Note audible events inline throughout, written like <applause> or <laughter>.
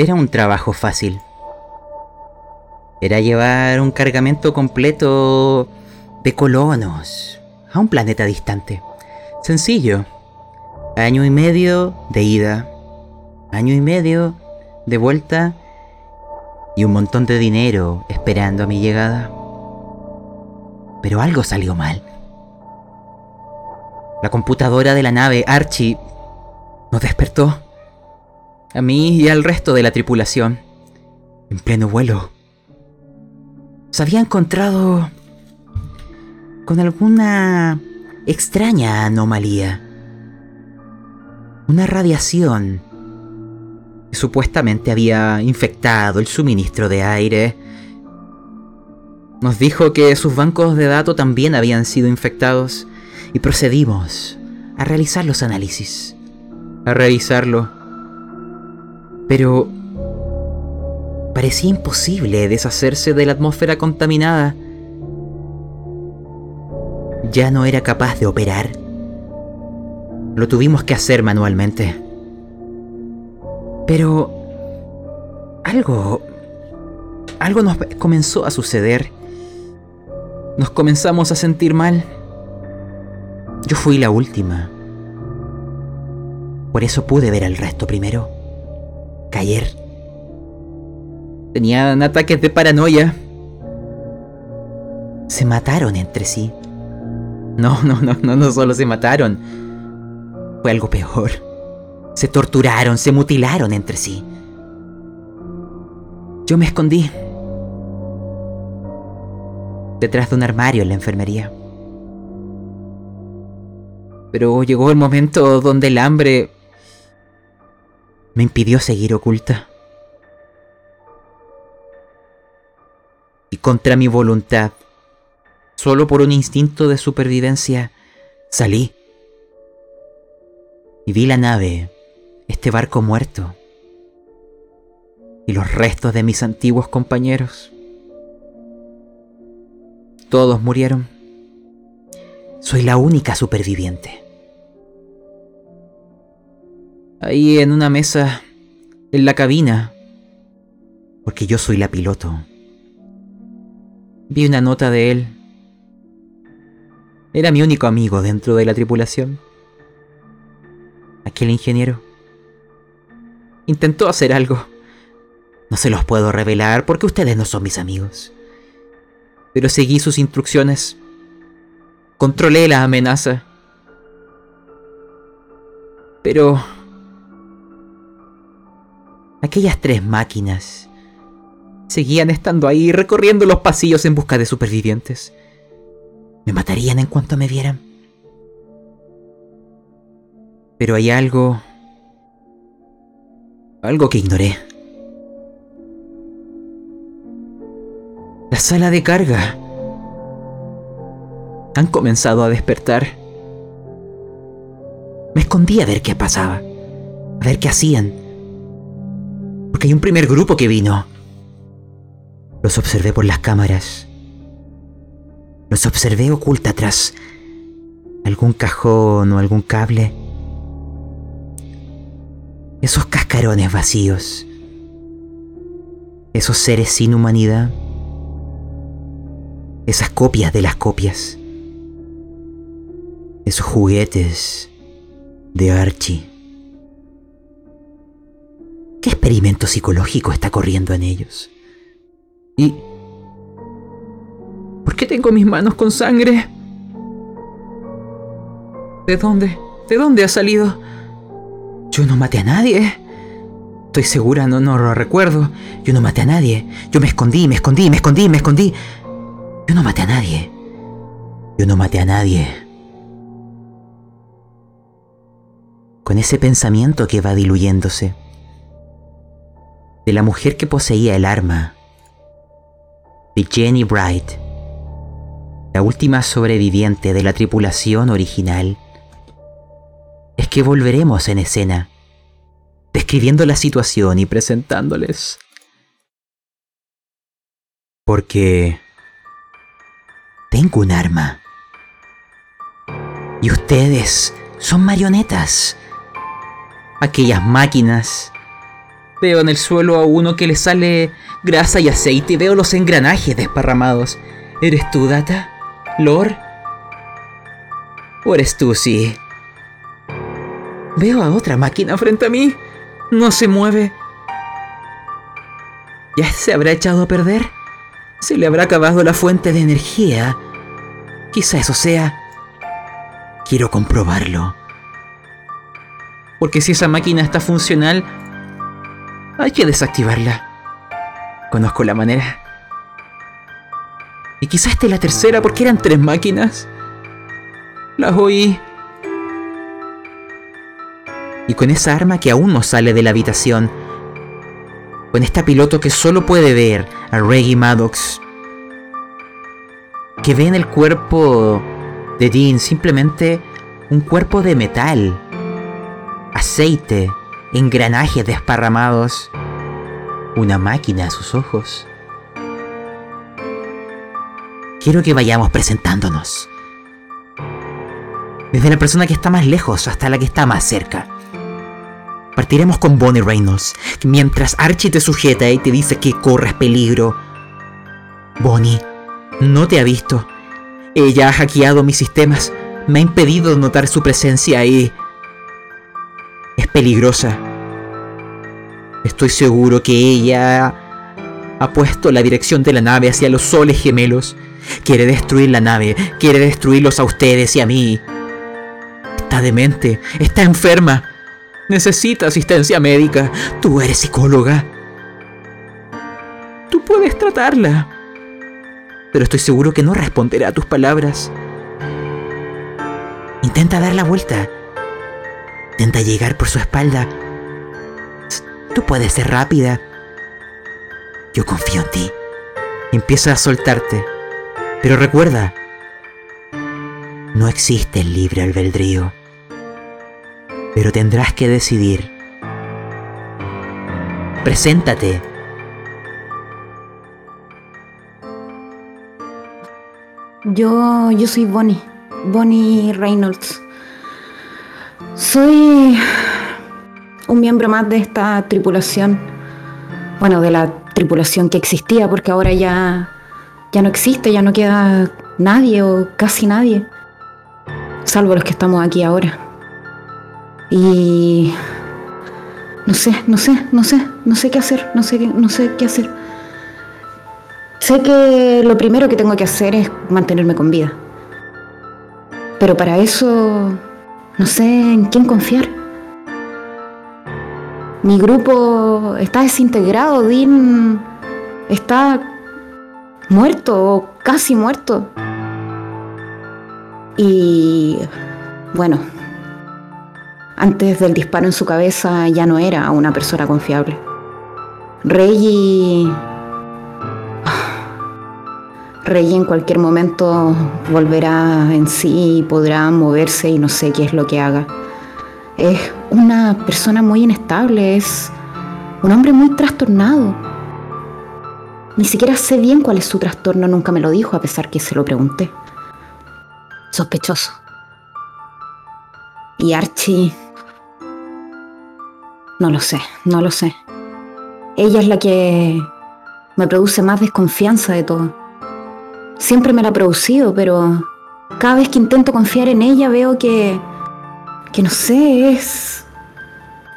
Era un trabajo fácil. Era llevar un cargamento completo de colonos a un planeta distante. Sencillo. Año y medio de ida. Año y medio de vuelta. Y un montón de dinero esperando a mi llegada. Pero algo salió mal. La computadora de la nave Archie nos despertó. A mí y al resto de la tripulación. En pleno vuelo. Se había encontrado con alguna extraña anomalía. Una radiación que supuestamente había infectado el suministro de aire. Nos dijo que sus bancos de datos también habían sido infectados y procedimos a realizar los análisis. A revisarlo. Pero parecía imposible deshacerse de la atmósfera contaminada. Ya no era capaz de operar. Lo tuvimos que hacer manualmente. Pero algo... Algo nos comenzó a suceder. Nos comenzamos a sentir mal. Yo fui la última. Por eso pude ver al resto primero. Caer. Tenían ataques de paranoia. Se mataron entre sí. No, no, no, no, no solo se mataron. Fue algo peor. Se torturaron, se mutilaron entre sí. Yo me escondí. Detrás de un armario en la enfermería. Pero llegó el momento donde el hambre me impidió seguir oculta. Y contra mi voluntad, solo por un instinto de supervivencia, salí. Y vi la nave, este barco muerto, y los restos de mis antiguos compañeros. Todos murieron. Soy la única superviviente. Ahí en una mesa, en la cabina, porque yo soy la piloto. Vi una nota de él. Era mi único amigo dentro de la tripulación. Aquel ingeniero. Intentó hacer algo. No se los puedo revelar porque ustedes no son mis amigos. Pero seguí sus instrucciones. Controlé la amenaza. Pero... Aquellas tres máquinas seguían estando ahí recorriendo los pasillos en busca de supervivientes. Me matarían en cuanto me vieran. Pero hay algo... Algo que ignoré. La sala de carga han comenzado a despertar. Me escondí a ver qué pasaba, a ver qué hacían. Hay un primer grupo que vino. Los observé por las cámaras. Los observé oculta tras algún cajón o algún cable. Esos cascarones vacíos. Esos seres sin humanidad. Esas copias de las copias esos juguetes de Archie. ¿Qué experimento psicológico está corriendo en ellos? ¿Y por qué tengo mis manos con sangre? ¿De dónde? ¿De dónde ha salido? Yo no maté a nadie. Estoy segura, no, no lo recuerdo. Yo no maté a nadie. Yo me escondí, me escondí, me escondí, me escondí. Yo no maté a nadie. Yo no maté a nadie. con ese pensamiento que va diluyéndose. La mujer que poseía el arma. De Jenny Bright. La última sobreviviente de la tripulación original. Es que volveremos en escena. Describiendo la situación y presentándoles. Porque... Tengo un arma. Y ustedes son marionetas aquellas máquinas Veo en el suelo a uno que le sale grasa y aceite y veo los engranajes desparramados. ¿Eres tú, Data? ¿Lord? ¿O eres tú, sí? Veo a otra máquina frente a mí. No se mueve. ¿Ya se habrá echado a perder? ¿Se le habrá acabado la fuente de energía? Quizá eso sea. Quiero comprobarlo. Porque si esa máquina está funcional, hay que desactivarla. Conozco la manera. Y quizá esté la tercera porque eran tres máquinas. Las oí. Y con esa arma que aún no sale de la habitación, con esta piloto que solo puede ver a Reggie Maddox, que ve en el cuerpo de Dean simplemente un cuerpo de metal, aceite, engranajes desparramados, una máquina a sus ojos. Quiero que vayamos presentándonos. Desde la persona que está más lejos hasta la que está más cerca. Partiremos con Bonnie Reynolds, mientras Archie te sujeta y te dice que corres peligro. Bonnie, no te ha visto. Ella ha hackeado mis sistemas, me ha impedido notar su presencia ahí. Es peligrosa. Estoy seguro que ella ha puesto la dirección de la nave hacia los soles gemelos. Quiere destruir la nave, quiere destruirlos a ustedes y a mí. Está demente, está enferma. Necesita asistencia médica. Tú eres psicóloga. Tú puedes tratarla. Pero estoy seguro que no responderá a tus palabras. Intenta dar la vuelta. Intenta llegar por su espalda. Tú puedes ser rápida. Yo confío en ti. Empieza a soltarte. Pero recuerda, no existe el libre albedrío pero tendrás que decidir. Preséntate. Yo, yo soy Bonnie, Bonnie Reynolds. Soy un miembro más de esta tripulación. Bueno, de la tripulación que existía, porque ahora ya, ya no existe, ya no queda nadie o casi nadie. Salvo los que estamos aquí ahora. Y no sé, no sé, no sé, no sé qué hacer, no sé, no sé qué hacer. Sé que lo primero que tengo que hacer es mantenerme con vida. Pero para eso no sé en quién confiar. Mi grupo está desintegrado, Dean está muerto o casi muerto. Y bueno, antes del disparo en su cabeza ya no era una persona confiable. Reggie... Reggie en cualquier momento volverá en sí y podrá moverse y no sé qué es lo que haga. Es una persona muy inestable, es un hombre muy trastornado. Ni siquiera sé bien cuál es su trastorno, nunca me lo dijo a pesar que se lo pregunté. Sospechoso. Y Archie no lo sé, no lo sé. Ella es la que me produce más desconfianza de todo. Siempre me la ha producido, pero cada vez que intento confiar en ella veo que, que no sé, es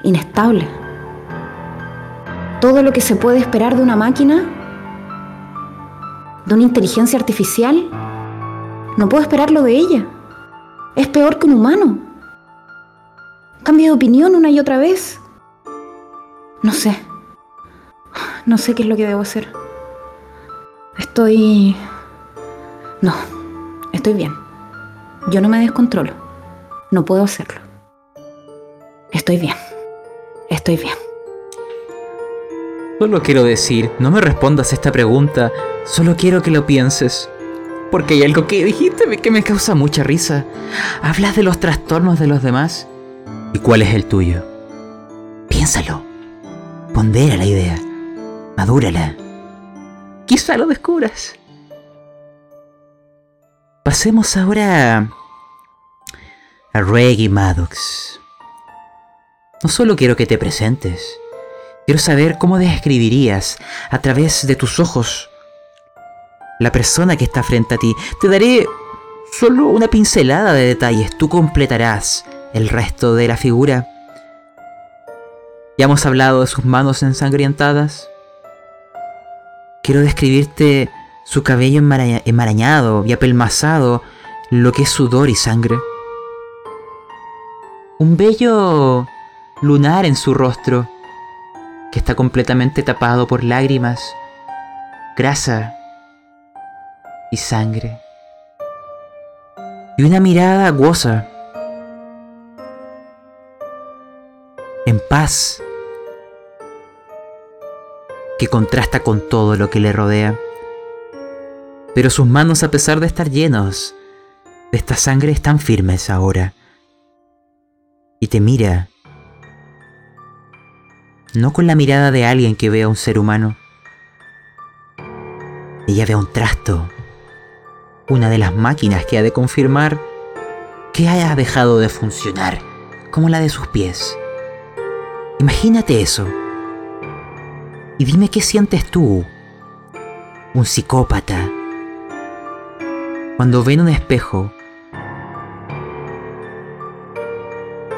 inestable. Todo lo que se puede esperar de una máquina, de una inteligencia artificial, no puedo esperarlo de ella. Es peor que un humano. Cambia de opinión una y otra vez. No sé. No sé qué es lo que debo hacer. Estoy... No, estoy bien. Yo no me descontrolo. No puedo hacerlo. Estoy bien. Estoy bien. Solo quiero decir, no me respondas esta pregunta, solo quiero que lo pienses. Porque hay algo que dijiste que me causa mucha risa. Hablas de los trastornos de los demás. ¿Y cuál es el tuyo? Piénsalo. Pondera la idea. Madúrala. Quizá lo descubras. Pasemos ahora a Reggie Maddox. No solo quiero que te presentes, Quiero saber cómo describirías a través de tus ojos la persona que está frente a ti. Te daré solo una pincelada de detalles. Tú completarás el resto de la figura. Ya hemos hablado de sus manos ensangrentadas. Quiero describirte su cabello enmarañado y apelmazado, lo que es sudor y sangre. Un bello lunar en su rostro, que está completamente tapado por lágrimas, grasa y sangre. Y una mirada aguosa, en paz, que contrasta con todo lo que le rodea. Pero sus manos, a pesar de estar llenos de esta sangre, están firmes ahora. Y te mira no con la mirada de alguien que ve a un ser humano. Ella ve un trasto, una de las máquinas que ha de confirmar que haya dejado de funcionar, como la de sus pies. Imagínate eso. Y dime qué sientes tú, un psicópata, cuando ven un espejo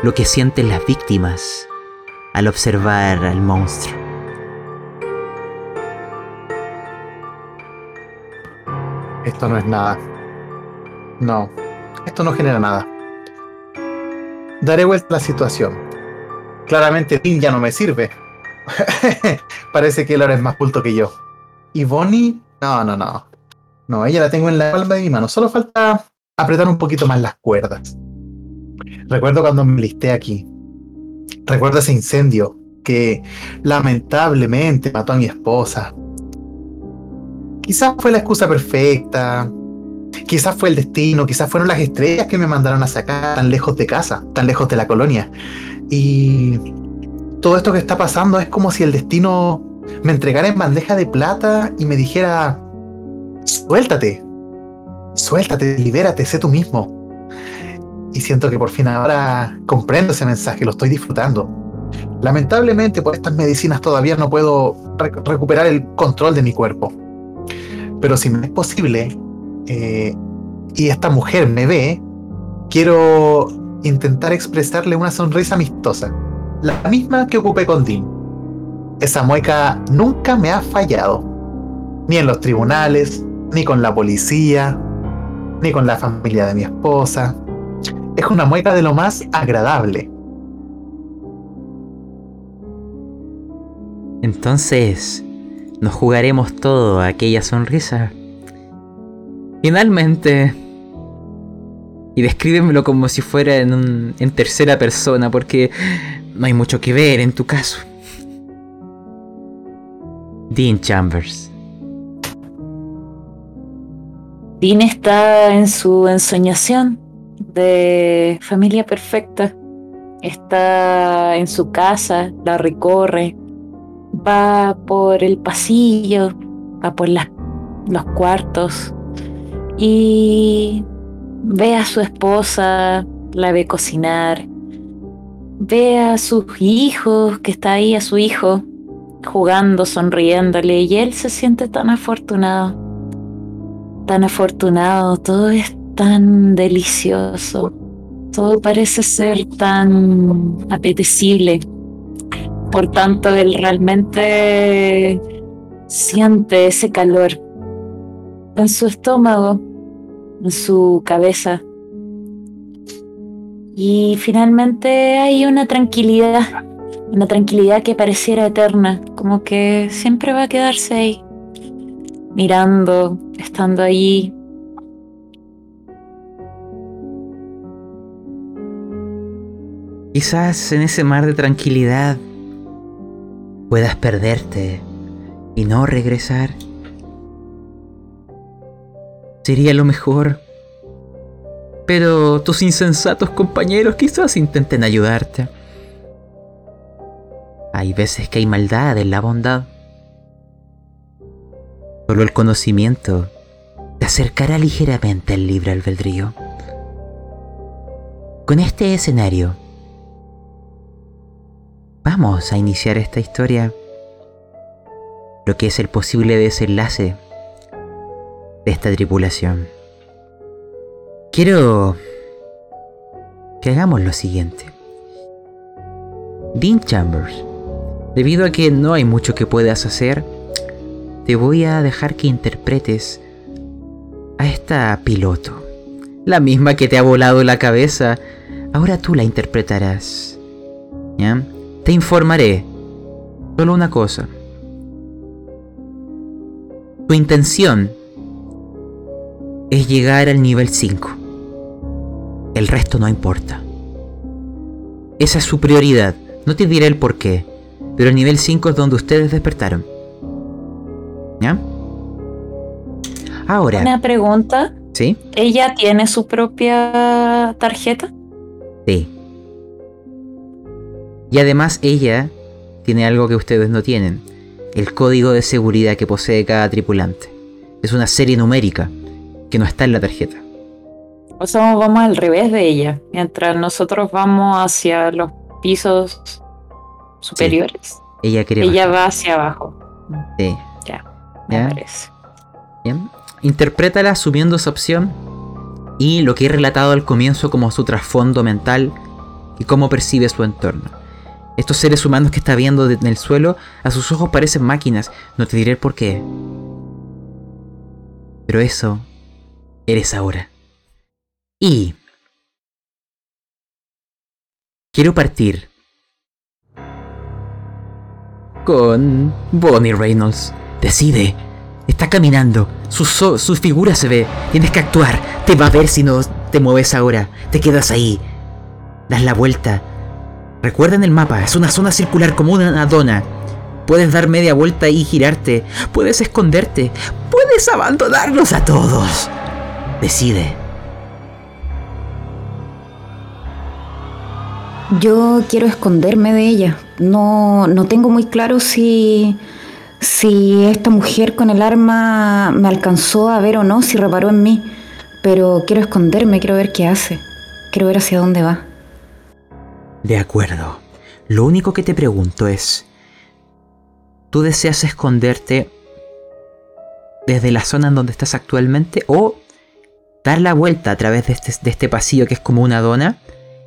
lo que sienten las víctimas al observar al monstruo. Esto no es nada. No, esto no genera nada. Daré vuelta a la situación. Claramente Tim ya no me sirve. <laughs> Parece que él ahora es más culto que yo. Y Bonnie, no, no, no. No, ella la tengo en la palma de mi mano. Solo falta apretar un poquito más las cuerdas. Recuerdo cuando me listé aquí. Recuerdo ese incendio que lamentablemente mató a mi esposa. Quizás fue la excusa perfecta, quizás fue el destino, quizás fueron las estrellas que me mandaron a sacar tan lejos de casa, tan lejos de la colonia. Y todo esto que está pasando es como si el destino me entregara en bandeja de plata y me dijera, suéltate, suéltate, libérate, sé tú mismo y siento que por fin ahora comprendo ese mensaje, lo estoy disfrutando. Lamentablemente por estas medicinas todavía no puedo recuperar el control de mi cuerpo. Pero si me es posible eh, y esta mujer me ve, quiero intentar expresarle una sonrisa amistosa. La misma que ocupé con Dean. Esa mueca nunca me ha fallado. Ni en los tribunales, ni con la policía, ni con la familia de mi esposa es una mueca de lo más agradable. Entonces, nos jugaremos todo a aquella sonrisa. Finalmente. Y descríbemelo como si fuera en, en tercera persona, porque no hay mucho que ver en tu caso. Dean Chambers. Dean está en su ensoñación de familia perfecta. Está en su casa, la recorre, va por el pasillo, va por los cuartos y ve a su esposa, la ve cocinar, ve a sus hijos, que está ahí a su hijo jugando, sonriéndole y él se siente tan afortunado, tan afortunado, todo esto tan delicioso. Todo parece ser tan apetecible. Por tanto, él realmente siente ese calor en su estómago, en su cabeza. Y finalmente hay una tranquilidad, una tranquilidad que pareciera eterna, como que siempre va a quedarse ahí, mirando, estando allí, Quizás en ese mar de tranquilidad puedas perderte y no regresar. Sería lo mejor. Pero tus insensatos compañeros quizás intenten ayudarte. Hay veces que hay maldad en la bondad. Solo el conocimiento te acercará ligeramente al libre albedrío. Con este escenario, vamos a iniciar esta historia lo que es el posible desenlace de esta tripulación. Quiero que hagamos lo siguiente. Dean Chambers, debido a que no hay mucho que puedas hacer, te voy a dejar que interpretes a esta piloto. La misma que te ha volado la cabeza. Ahora tú la interpretarás. ¿Ya? Te informaré. Solo una cosa. Tu intención es llegar al nivel 5. El resto no importa. Esa es su prioridad. No te diré el por qué, pero el nivel 5 es donde ustedes despertaron. ¿Ya? Ahora. Una pregunta. ¿Sí? ¿Ella tiene su propia tarjeta? Sí. Y además ella tiene algo que ustedes no tienen. El código de seguridad que posee cada tripulante. Es una serie numérica que no está en la tarjeta. O sea, vamos al revés de ella. Mientras nosotros vamos hacia los pisos superiores. Ella quiere Ella va hacia abajo. Sí. Ya, me ¿Ya? parece. Bien. Interprétala asumiendo esa opción y lo que he relatado al comienzo como su trasfondo mental y cómo percibe su entorno. Estos seres humanos que está viendo en el suelo, a sus ojos parecen máquinas, no te diré el por qué. Pero eso eres ahora. Y quiero partir con Bonnie Reynolds. Decide. Está caminando. Su, su figura se ve. Tienes que actuar. Te va a ver si no te mueves ahora. Te quedas ahí. Das la vuelta. Recuerda en el mapa. Es una zona circular como una dona. Puedes dar media vuelta y girarte. Puedes esconderte. Puedes abandonarnos a todos. Decide. Yo quiero esconderme de ella. No, no tengo muy claro si, si esta mujer con el arma me alcanzó a ver o no, si reparó en mí. Pero quiero esconderme, quiero ver qué hace. Quiero ver hacia dónde va. De acuerdo. Lo único que te pregunto es, ¿tú deseas esconderte desde la zona en donde estás actualmente o dar la vuelta a través de este, de este pasillo que es como una dona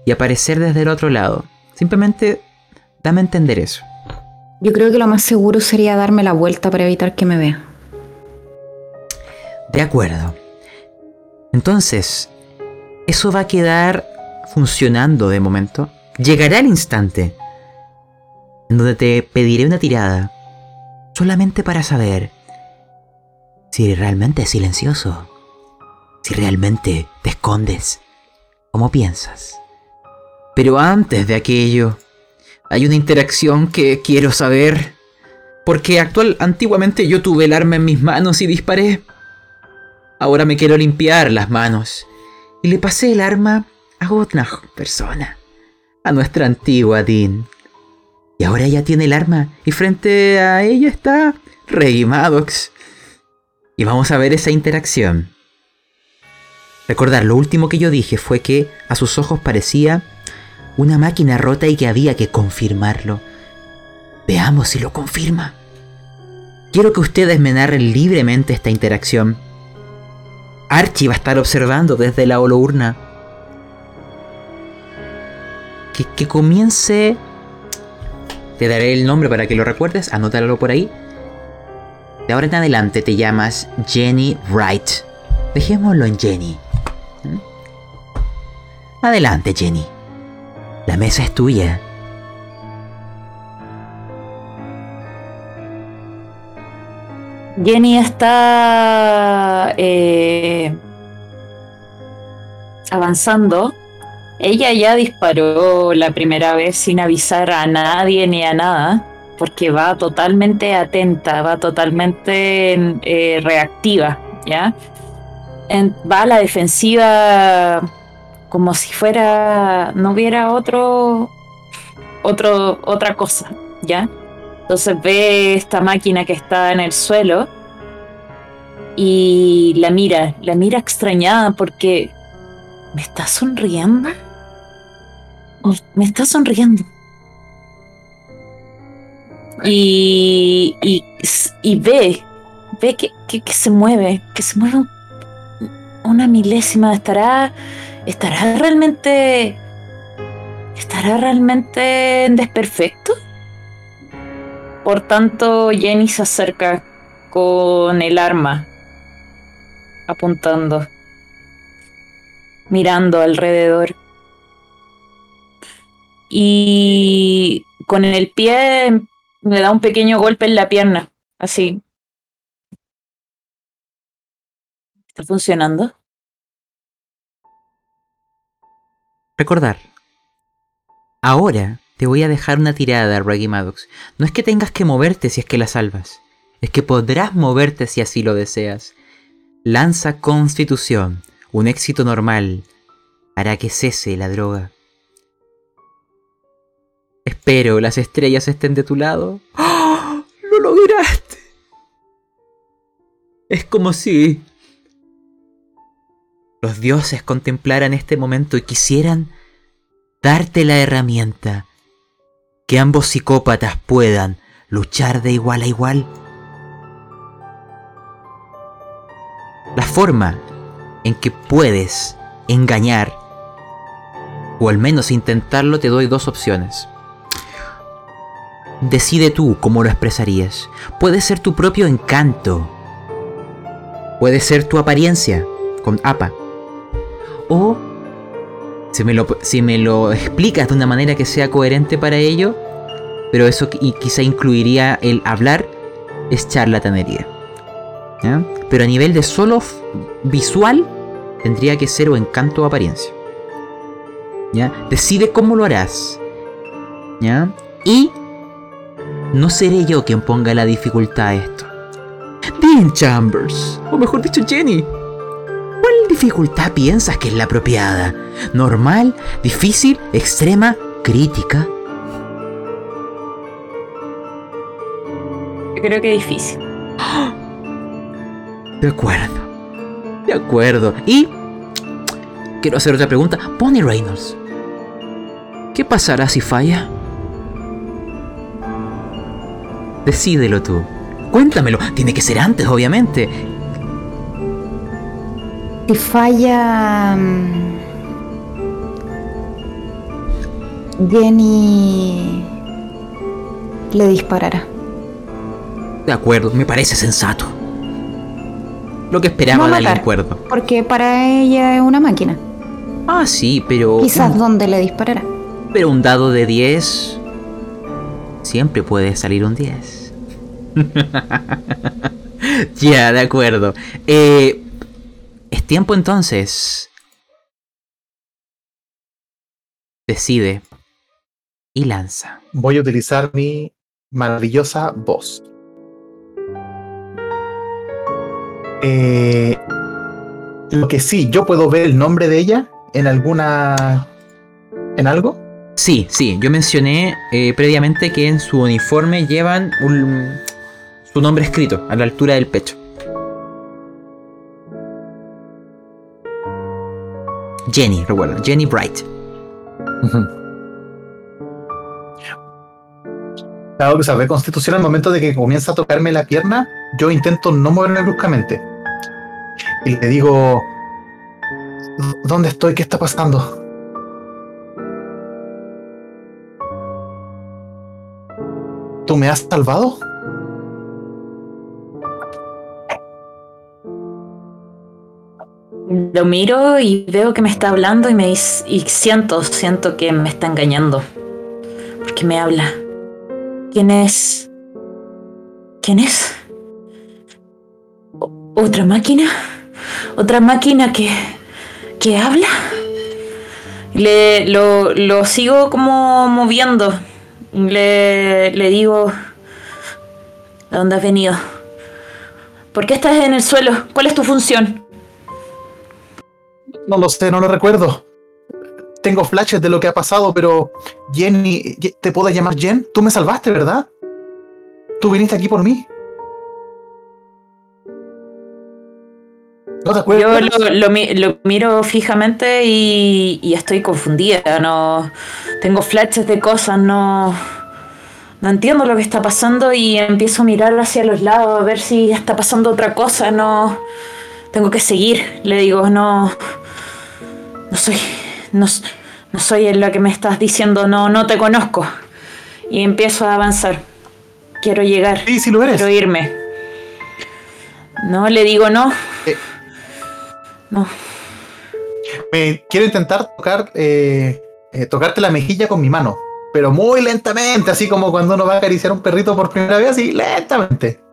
y aparecer desde el otro lado? Simplemente dame a entender eso. Yo creo que lo más seguro sería darme la vuelta para evitar que me vea. De acuerdo. Entonces, eso va a quedar funcionando de momento. Llegará el instante en donde te pediré una tirada solamente para saber si realmente es silencioso, si realmente te escondes, como piensas. Pero antes de aquello, hay una interacción que quiero saber. Porque actual, antiguamente yo tuve el arma en mis manos y disparé. Ahora me quiero limpiar las manos. Y le pasé el arma a otra persona. A nuestra antigua Dean. Y ahora ella tiene el arma. Y frente a ella está Reggie Maddox. Y vamos a ver esa interacción. Recordar, lo último que yo dije fue que a sus ojos parecía una máquina rota y que había que confirmarlo. Veamos si lo confirma. Quiero que ustedes me narren libremente esta interacción. Archie va a estar observando desde la holourna. Que, que comience. Te daré el nombre para que lo recuerdes, anótalo por ahí. De ahora en adelante te llamas Jenny Wright. Dejémoslo en Jenny. ¿Mm? Adelante, Jenny. La mesa es tuya. Jenny está eh, avanzando. Ella ya disparó la primera vez sin avisar a nadie ni a nada, porque va totalmente atenta, va totalmente eh, reactiva, ¿ya? Va a la defensiva como si fuera, no hubiera otro, otro, otra cosa, ¿ya? Entonces ve esta máquina que está en el suelo y la mira, la mira extrañada porque ¿me está sonriendo? ¿Me está sonriendo? y, y, ve, ve que, que, que se mueve, que se mueve un- una milésima. ¿Estará, estará realmente, estará realmente en desperfecto? Por tanto, Jenny se acerca con el arma, apuntando, mirando alrededor. Y con el pie me da un pequeño golpe en la pierna, así. ¿Está funcionando? Recordar. Ahora te voy a dejar una tirada, Reggie Maddox. No es que tengas que moverte si es que la salvas. Es que podrás moverte si así lo deseas. Lanza Constitución. Un éxito normal hará que cese la droga. Espero las estrellas estén de tu lado. ¡Oh! ¡Lo lograste! Es como si los dioses contemplaran este momento y quisieran darte la herramienta que ambos psicópatas puedan luchar de igual a igual. La forma en que puedes engañar, o al menos intentarlo, te doy dos opciones. Decide tú cómo lo expresarías. Puede ser tu propio encanto. Puede ser tu apariencia, con APA. O si me, lo, si me lo explicas de una manera que sea coherente para ello, pero eso qui- quizá incluiría el hablar, es charlatanería. ¿ya? Pero a nivel de solo visual, tendría que ser o encanto o apariencia. ¿ya? Decide cómo lo harás. ¿ya? Y no seré yo quien ponga la dificultad a esto. Dean Chambers, o mejor dicho Jenny. ¿Cuál dificultad piensas que es la apropiada? ¿Normal? ¿Difícil? ¿Extrema? ¿Crítica? Yo creo que difícil. De acuerdo. De acuerdo. Y... Quiero hacer otra pregunta. Pony Reynolds. ¿Qué pasará si falla? Decídelo tú. Cuéntamelo. Tiene que ser antes, obviamente. Si falla. mm, Jenny le disparará. De acuerdo, me parece sensato. Lo que esperaba No matar. acuerdo. Porque para ella es una máquina. Ah, sí, pero. Quizás un- donde le disparará. Pero un dado de 10. Siempre puede salir un 10. <laughs> ya, de acuerdo. Eh, tiempo entonces. Decide. Y lanza. Voy a utilizar mi maravillosa voz. Eh, lo que sí, yo puedo ver el nombre de ella en alguna. ¿En algo? Sí, sí, yo mencioné eh, previamente que en su uniforme llevan un- su nombre escrito a la altura del pecho. Jenny, recuerda, Jenny Bright. Dado que saber constitución al momento de que comienza a tocarme la pierna, yo intento no moverme bruscamente. Y le digo, ¿dónde estoy? ¿Qué está pasando? ¿Tú me has salvado? Lo miro y veo que me está hablando y me dice, y siento, siento que me está engañando. Porque me habla. ¿Quién es? ¿Quién es? ¿Otra máquina? ¿Otra máquina que, que habla? Le, lo, lo sigo como moviendo. Le, le digo, ¿a dónde has venido? ¿Por qué estás en el suelo? ¿Cuál es tu función? No lo sé, no lo recuerdo. Tengo flashes de lo que ha pasado, pero Jenny, ¿te puedo llamar Jen? Tú me salvaste, ¿verdad? Tú viniste aquí por mí. ¿No te acuerdas? Yo lo, lo mi- lo miro fijamente y, y estoy confundida. No tengo flashes de cosas, no, no entiendo lo que está pasando y empiezo a mirar hacia los lados a ver si está pasando otra cosa. No, tengo que seguir. Le digo, no, no soy, no, no soy en la que me estás diciendo, no, no te conozco. Y empiezo a avanzar. Quiero llegar. Sí, sí lo eres. Quiero irme. No, le digo no. Eh. No. Me quiero intentar tocar, eh, eh, tocarte la mejilla con mi mano, pero muy lentamente, así como cuando uno va a acariciar a un perrito por primera vez, así lentamente.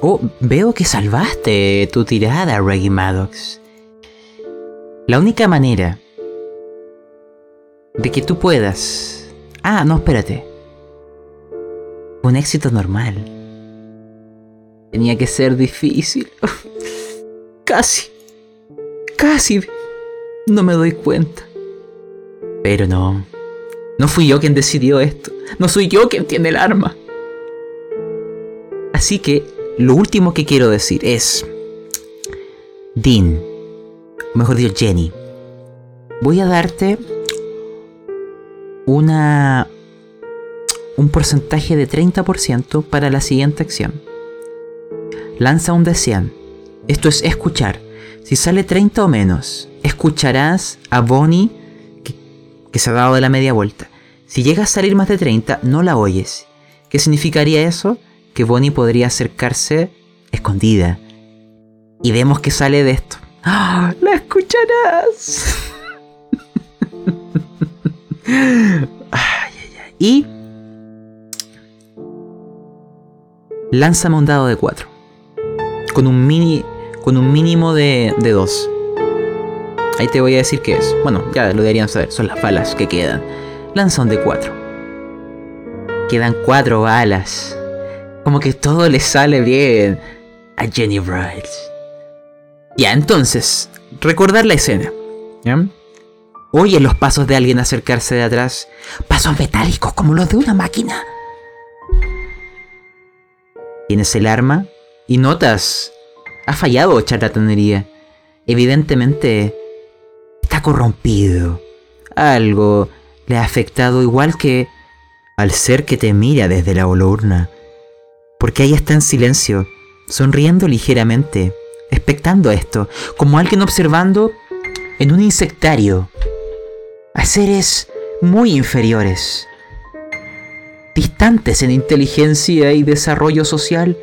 Oh, veo que salvaste tu tirada, Reggie Maddox. La única manera de que tú puedas... Ah, no, espérate. Un éxito normal. Tenía que ser difícil. <laughs> Casi. Casi. No me doy cuenta. Pero no. No fui yo quien decidió esto. No soy yo quien tiene el arma. Así que lo último que quiero decir es... Dean. Mejor dicho, Jenny. Voy a darte una un porcentaje de 30% para la siguiente acción. Lanza un de 100. Esto es escuchar. Si sale 30 o menos, escucharás a Bonnie que, que se ha dado de la media vuelta. Si llega a salir más de 30, no la oyes. ¿Qué significaría eso? Que Bonnie podría acercarse escondida. Y vemos que sale de esto. ¡Ah! ¡La escucharás! Ay, ay, ay. Y lánzame un dado de 4. Con un mini. Con un mínimo de, de 2. Ahí te voy a decir qué es. Bueno, ya lo deberían saber. Son las balas que quedan. Lanza un de 4. Quedan 4 balas. Como que todo le sale bien a Jenny Brides. Ya, entonces, recordar la escena. ¿Ya? Oye los pasos de alguien acercarse de atrás. Pasos metálicos como los de una máquina. Tienes el arma y notas. Ha fallado charlatanería. Evidentemente está corrompido. Algo le ha afectado igual que al ser que te mira desde la urna. Porque ahí está en silencio, sonriendo ligeramente, expectando esto, como alguien observando en un insectario a seres muy inferiores, distantes en inteligencia y desarrollo social,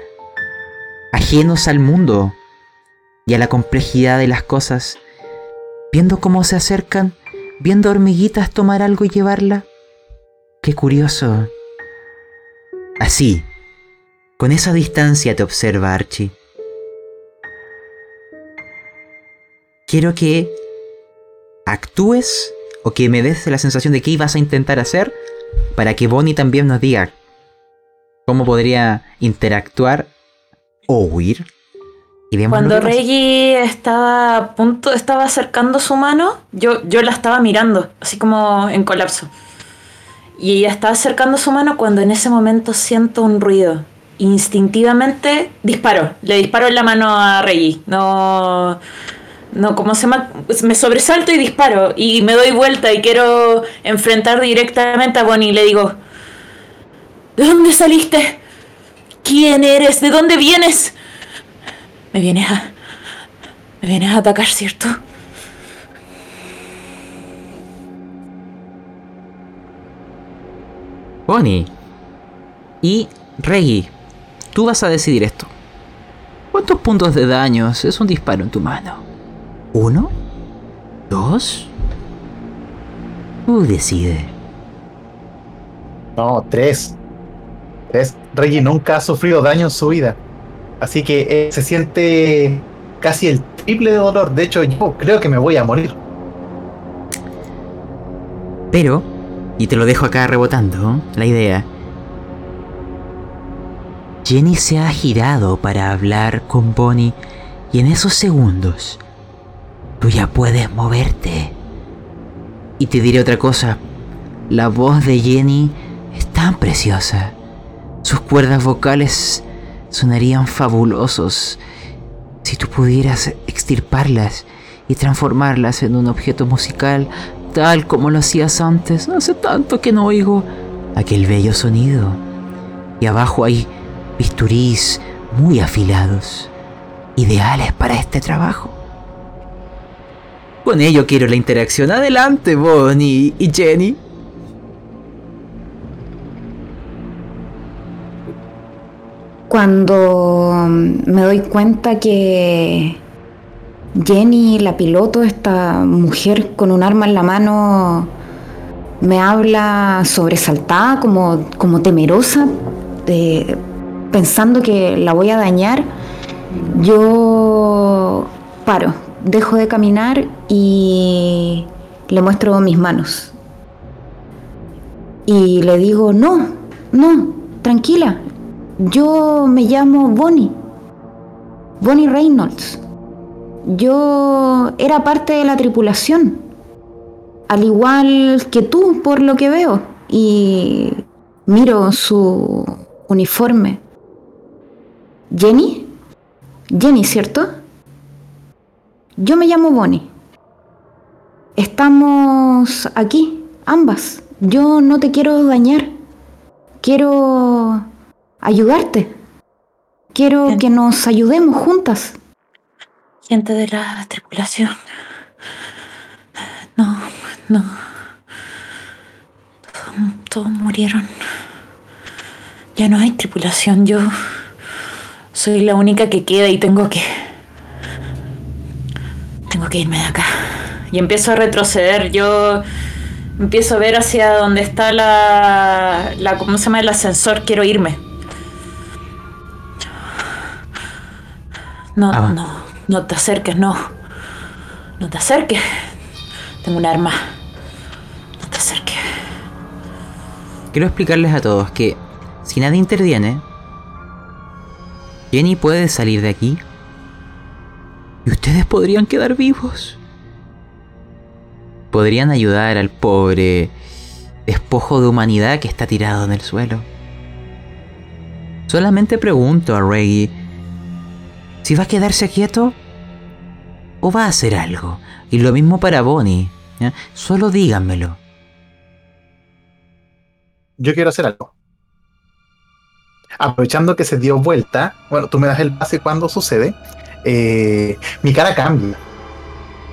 ajenos al mundo y a la complejidad de las cosas, viendo cómo se acercan, viendo hormiguitas tomar algo y llevarla. Qué curioso. Así, con esa distancia te observa Archie. Quiero que actúes o que me des la sensación de qué ibas a intentar hacer para que Bonnie también nos diga cómo podría interactuar o huir. Y vemos Cuando. Reggie estaba a punto, estaba acercando su mano, yo, yo la estaba mirando, así como en colapso. Y ella estaba acercando su mano cuando en ese momento siento un ruido. Instintivamente disparo, le disparo en la mano a Reggie. No, no, como se Pues me sobresalto y disparo y me doy vuelta y quiero enfrentar directamente a Bonnie y le digo, ¿de dónde saliste? ¿Quién eres? ¿De dónde vienes? Me vienes a, me vienes a atacar, ¿cierto? Bonnie. Y Reggie, tú vas a decidir esto. ¿Cuántos puntos de daños es un disparo en tu mano? ¿Uno? ¿Dos? Tú decide. No, tres. Tres. Reggie nunca ha sufrido daño en su vida. Así que eh, se siente casi el triple de dolor. De hecho, yo creo que me voy a morir. Pero, y te lo dejo acá rebotando, la idea. Jenny se ha girado para hablar con Bonnie y en esos segundos tú ya puedes moverte. Y te diré otra cosa, la voz de Jenny es tan preciosa. Sus cuerdas vocales sonarían fabulosos si tú pudieras extirparlas y transformarlas en un objeto musical tal como lo hacías antes. Hace tanto que no oigo aquel bello sonido. Y abajo hay bisturís muy afilados, ideales para este trabajo. Con ello quiero la interacción. Adelante, Bonnie y Jenny. Cuando me doy cuenta que Jenny, la piloto, esta mujer con un arma en la mano, me habla sobresaltada, como, como temerosa, de, pensando que la voy a dañar, yo paro, dejo de caminar y le muestro mis manos. Y le digo, no, no, tranquila, yo me llamo Bonnie, Bonnie Reynolds. Yo era parte de la tripulación, al igual que tú por lo que veo, y miro su uniforme. ¿Jenny? Jenny, ¿cierto? Yo me llamo Bonnie. Estamos aquí, ambas. Yo no te quiero dañar. Quiero ayudarte. Quiero que nos ayudemos juntas. Gente de la tripulación. No, no. Todos, todos murieron. Ya no hay tripulación. Yo soy la única que queda y tengo que. Tengo que irme de acá. Y empiezo a retroceder. Yo empiezo a ver hacia donde está la. la ¿Cómo se llama el ascensor? Quiero irme. No, Ah. no, no te acerques, no. No te acerques. Tengo un arma. No te acerques. Quiero explicarles a todos que si nadie interviene, Jenny puede salir de aquí y ustedes podrían quedar vivos. Podrían ayudar al pobre despojo de humanidad que está tirado en el suelo. Solamente pregunto a Reggie si va a quedarse quieto o va a hacer algo. Y lo mismo para Bonnie. Solo díganmelo. Yo quiero hacer algo. Aprovechando que se dio vuelta, bueno, tú me das el pase cuando sucede, eh, mi cara cambia.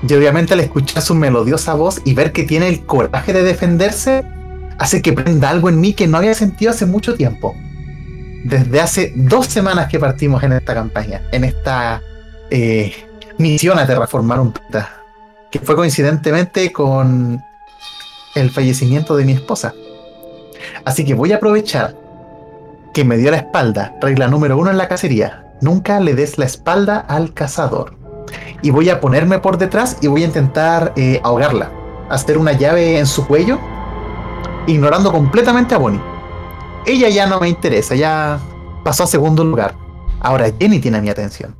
Y obviamente al escuchar su melodiosa voz y ver que tiene el coraje de defenderse, hace que prenda algo en mí que no había sentido hace mucho tiempo. Desde hace dos semanas que partimos en esta campaña, en esta eh, misión a terraformar un planeta, que fue coincidentemente con el fallecimiento de mi esposa. Así que voy a aprovechar que me dio la espalda, regla número uno en la cacería, nunca le des la espalda al cazador. Y voy a ponerme por detrás y voy a intentar eh, ahogarla, hacer una llave en su cuello, ignorando completamente a Bonnie. Ella ya no me interesa, ya pasó a segundo lugar. Ahora Jenny tiene mi atención.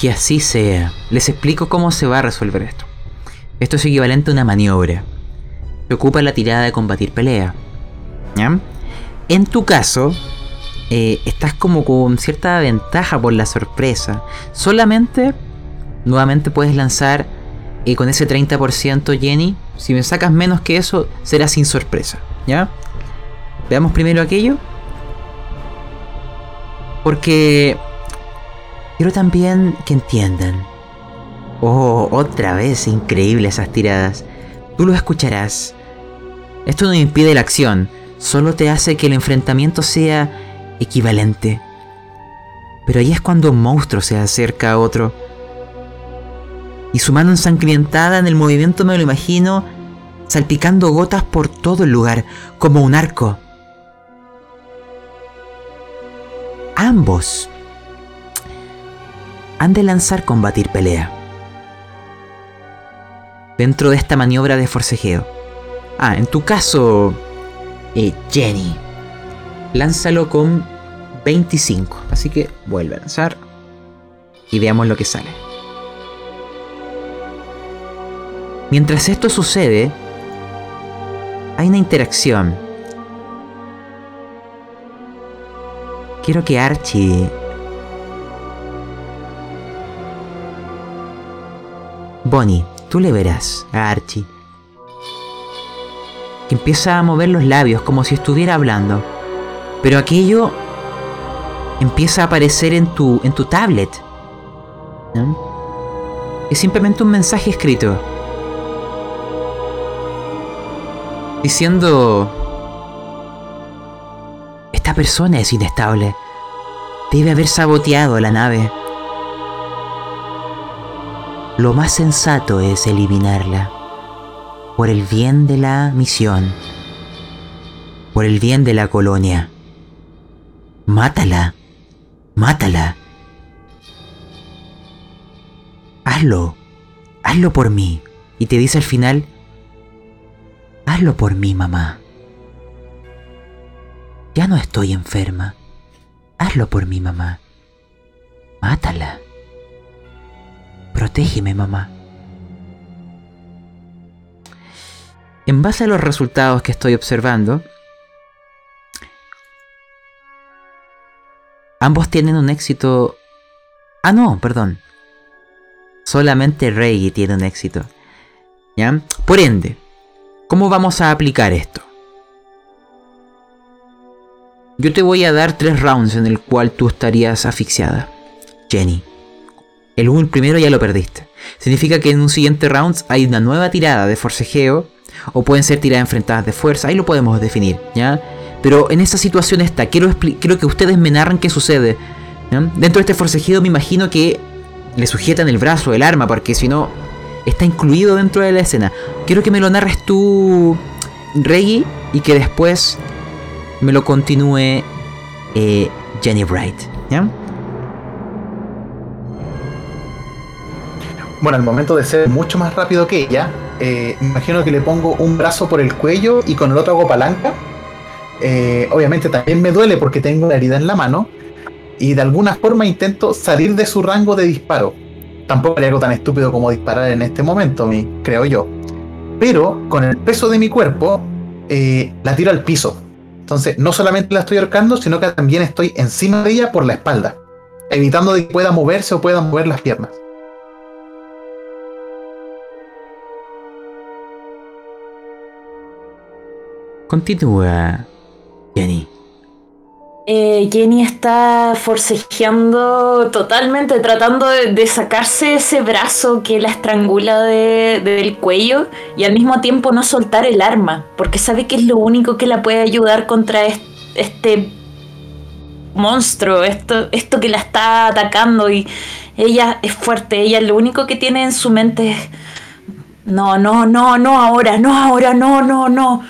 Que así sea. Les explico cómo se va a resolver esto. Esto es equivalente a una maniobra. Se ocupa la tirada de combatir pelea. ¿Ya? En tu caso, eh, estás como con cierta ventaja por la sorpresa. Solamente, nuevamente puedes lanzar eh, con ese 30% Jenny. Si me sacas menos que eso, será sin sorpresa. ¿Ya? Veamos primero aquello. Porque quiero también que entiendan. Oh, otra vez increíble esas tiradas. Tú lo escucharás. Esto no impide la acción, solo te hace que el enfrentamiento sea equivalente. Pero ahí es cuando un monstruo se acerca a otro. Y su mano ensangrientada en el movimiento me lo imagino salpicando gotas por todo el lugar, como un arco. Ambos han de lanzar combatir pelea. Dentro de esta maniobra de forcejeo. Ah, en tu caso, eh, Jenny, lánzalo con 25. Así que vuelve a lanzar y veamos lo que sale. Mientras esto sucede, hay una interacción. Quiero que Archie... Bonnie, tú le verás a Archie que empieza a mover los labios como si estuviera hablando. Pero aquello empieza a aparecer en tu, en tu tablet. Es simplemente un mensaje escrito. Diciendo... Esta persona es inestable. Debe haber saboteado la nave. Lo más sensato es eliminarla. Por el bien de la misión. Por el bien de la colonia. Mátala. Mátala. Hazlo. Hazlo por mí. Y te dice al final, hazlo por mí, mamá. Ya no estoy enferma. Hazlo por mí, mamá. Mátala. Protégeme, mamá. En base a los resultados que estoy observando, ambos tienen un éxito... Ah, no, perdón. Solamente Reggie tiene un éxito. ¿Ya? Por ende, ¿cómo vamos a aplicar esto? Yo te voy a dar tres rounds en el cual tú estarías asfixiada. Jenny. El primero ya lo perdiste. Significa que en un siguiente round hay una nueva tirada de forcejeo. O pueden ser tiradas enfrentadas de fuerza. Ahí lo podemos definir, ¿ya? Pero en esa situación está. Quiero, quiero que ustedes me narren qué sucede. Dentro de este forcejeo me imagino que le sujetan el brazo, el arma, porque si no, está incluido dentro de la escena. Quiero que me lo narres tú, Reggie, y que después me lo continúe eh, Jenny Bright. ¿Ya? Bueno, al momento de ser mucho más rápido que ella, eh, imagino que le pongo un brazo por el cuello y con el otro hago palanca. Eh, obviamente también me duele porque tengo una herida en la mano. Y de alguna forma intento salir de su rango de disparo. Tampoco haría algo tan estúpido como disparar en este momento, creo yo. Pero con el peso de mi cuerpo, la tiro al piso. Entonces, no solamente la estoy ahorcando, sino que también estoy encima de ella por la espalda, evitando que pueda moverse o pueda mover las piernas. Continúa, Jenny. Eh, Jenny está forcejeando totalmente, tratando de, sacarse ese brazo que la estrangula del cuello y al mismo tiempo no soltar el arma, porque sabe que es lo único que la puede ayudar contra este monstruo, esto, esto que la está atacando y ella es fuerte, ella lo único que tiene en su mente es, no, no, no, no ahora, no ahora, no, no, no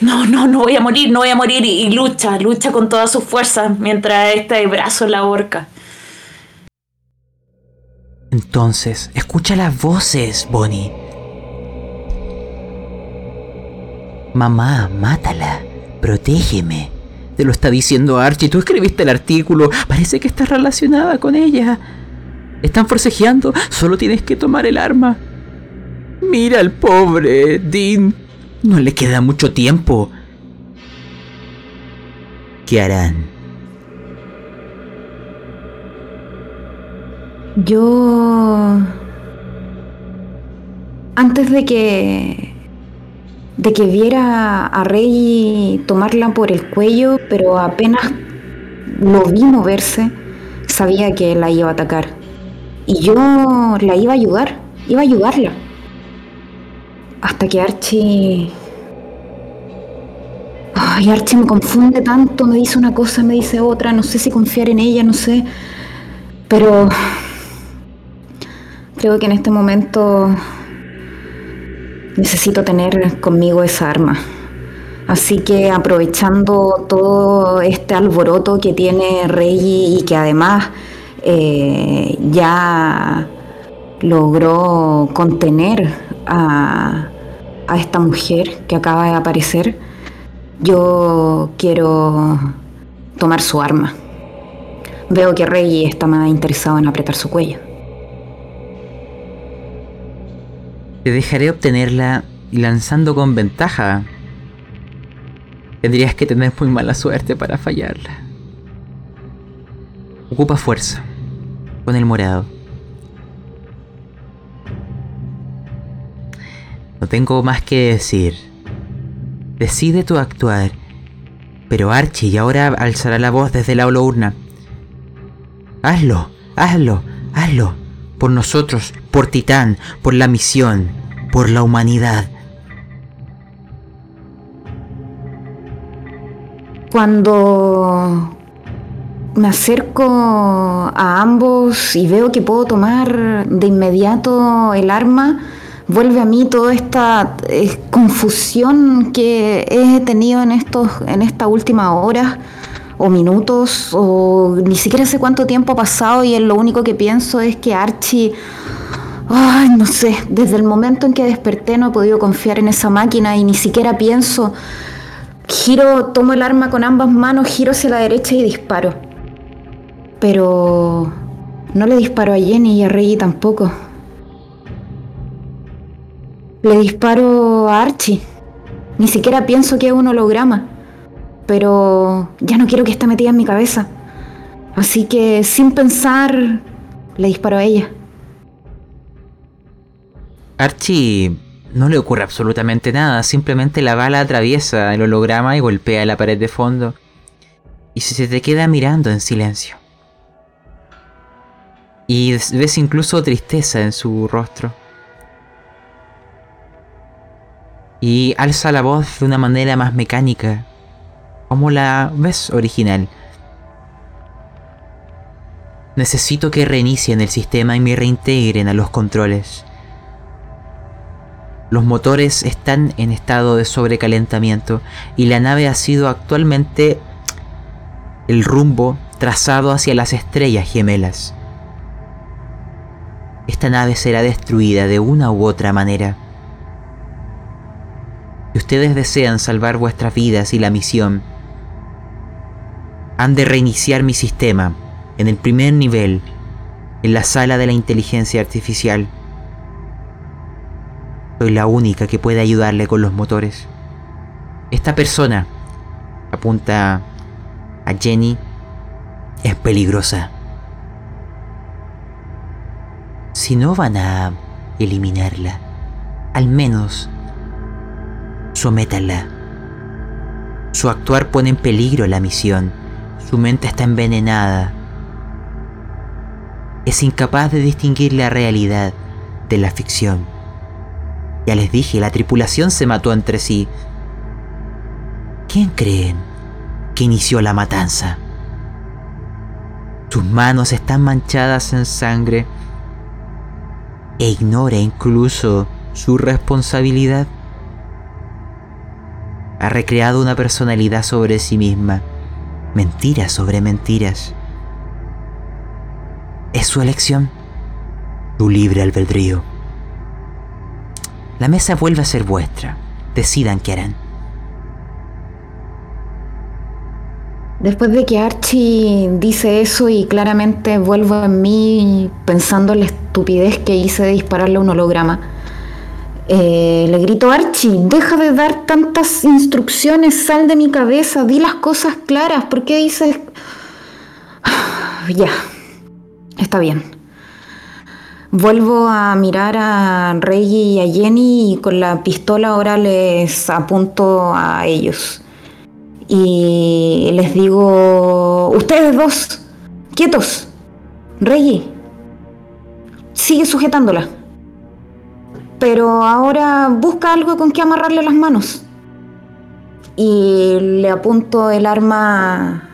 no, no, no voy a morir, no voy a morir. Y, lucha, lucha con todas sus fuerzas mientras este brazo la horca. Entonces, escucha las voces, Bonnie. Mamá, mátala. Protégeme. Te lo está diciendo Archie. Tú escribiste el artículo. Parece que estás relacionada con ella. Están forcejeando. Solo tienes que tomar el arma. Mira al pobre Dean. No le queda mucho tiempo. ¿Qué harán? Yo... Antes de que... De que viera a Rey tomarla por el cuello, pero apenas lo vi moverse, sabía que la iba a atacar. Y yo la iba a ayudar, iba a ayudarla. Hasta que Archie... Ay, Archie me confunde tanto, me dice una cosa, me dice otra, no sé si confiar en ella, no sé. Pero creo que en este momento necesito tener conmigo esa arma. Así que aprovechando todo este alboroto que tiene Reggie y que además eh, ya logró contener a, esta mujer que acaba de aparecer, yo quiero tomar su arma. Veo que Rey está más interesado en apretar su cuello. Te dejaré obtenerla lanzando con ventaja. Tendrías que tener muy mala suerte para fallarla. Ocupa fuerza con el morado. No tengo más que decir. Decide tu actuar. Pero Archie y ahora alzará la voz desde la urna. Hazlo, hazlo, hazlo. Por nosotros, por Titán, por la misión, por la humanidad. Cuando me acerco a ambos y veo que puedo tomar de inmediato el arma, vuelve a mí toda esta eh, confusión que he tenido en estos en esta última hora o minutos o ni siquiera sé cuánto tiempo ha pasado y lo único que pienso es que Archie ay no sé desde el momento en que desperté no he podido confiar en esa máquina y ni siquiera pienso Giro, tomo el arma con ambas manos, giro hacia la derecha y disparo. Pero no le disparo a Jenny y a Reggie tampoco. Le disparo a Archie. Ni siquiera pienso que es un holograma. Pero ya no quiero que esté metida en mi cabeza. Así que sin pensar, le disparo a ella. Archie no le ocurre absolutamente nada, simplemente la bala atraviesa el holograma y golpea la pared de fondo. Y se te queda mirando en silencio. Y ves incluso tristeza en su rostro. Y alza la voz de una manera más mecánica, como la ves original. Necesito que reinicien el sistema y me reintegren a los controles. Los motores están en estado de sobrecalentamiento y la nave ha sido actualmente el rumbo trazado hacia las estrellas gemelas. Esta nave será destruida de una u otra manera. Ustedes desean salvar vuestras vidas y la misión, han de reiniciar mi sistema en el primer nivel, en la sala de la inteligencia artificial. Soy la única que puede ayudarle con los motores. Esta persona, apunta a Jenny, es peligrosa. Si no van a eliminarla, al menos sométanla. Su actuar pone en peligro la misión. Su mente está envenenada. Es incapaz de distinguir la realidad de la ficción. Ya les dije, la tripulación se mató entre sí. ¿Quién creen que inició la matanza? Sus manos están manchadas en sangre e ignora incluso su responsabilidad. Ha recreado una personalidad sobre sí misma, mentiras sobre mentiras. Es su elección, su libre albedrío. La mesa vuelve a ser vuestra. Decidan qué harán. Después de que Archie dice eso y claramente vuelvo en mí pensando en la estupidez que hice de dispararle un holograma, eh, le grito Archie, deja de dar tantas instrucciones, sal de mi cabeza, di las cosas claras, ¿por qué dices... <sighs> ya, está bien. Vuelvo a mirar a Reggie y a Jenny y con la pistola ahora les apunto a ellos. Y les digo, ustedes dos, quietos. Reggie, sigue sujetándola. Pero ahora busca algo con que amarrarle las manos. Y le apunto el arma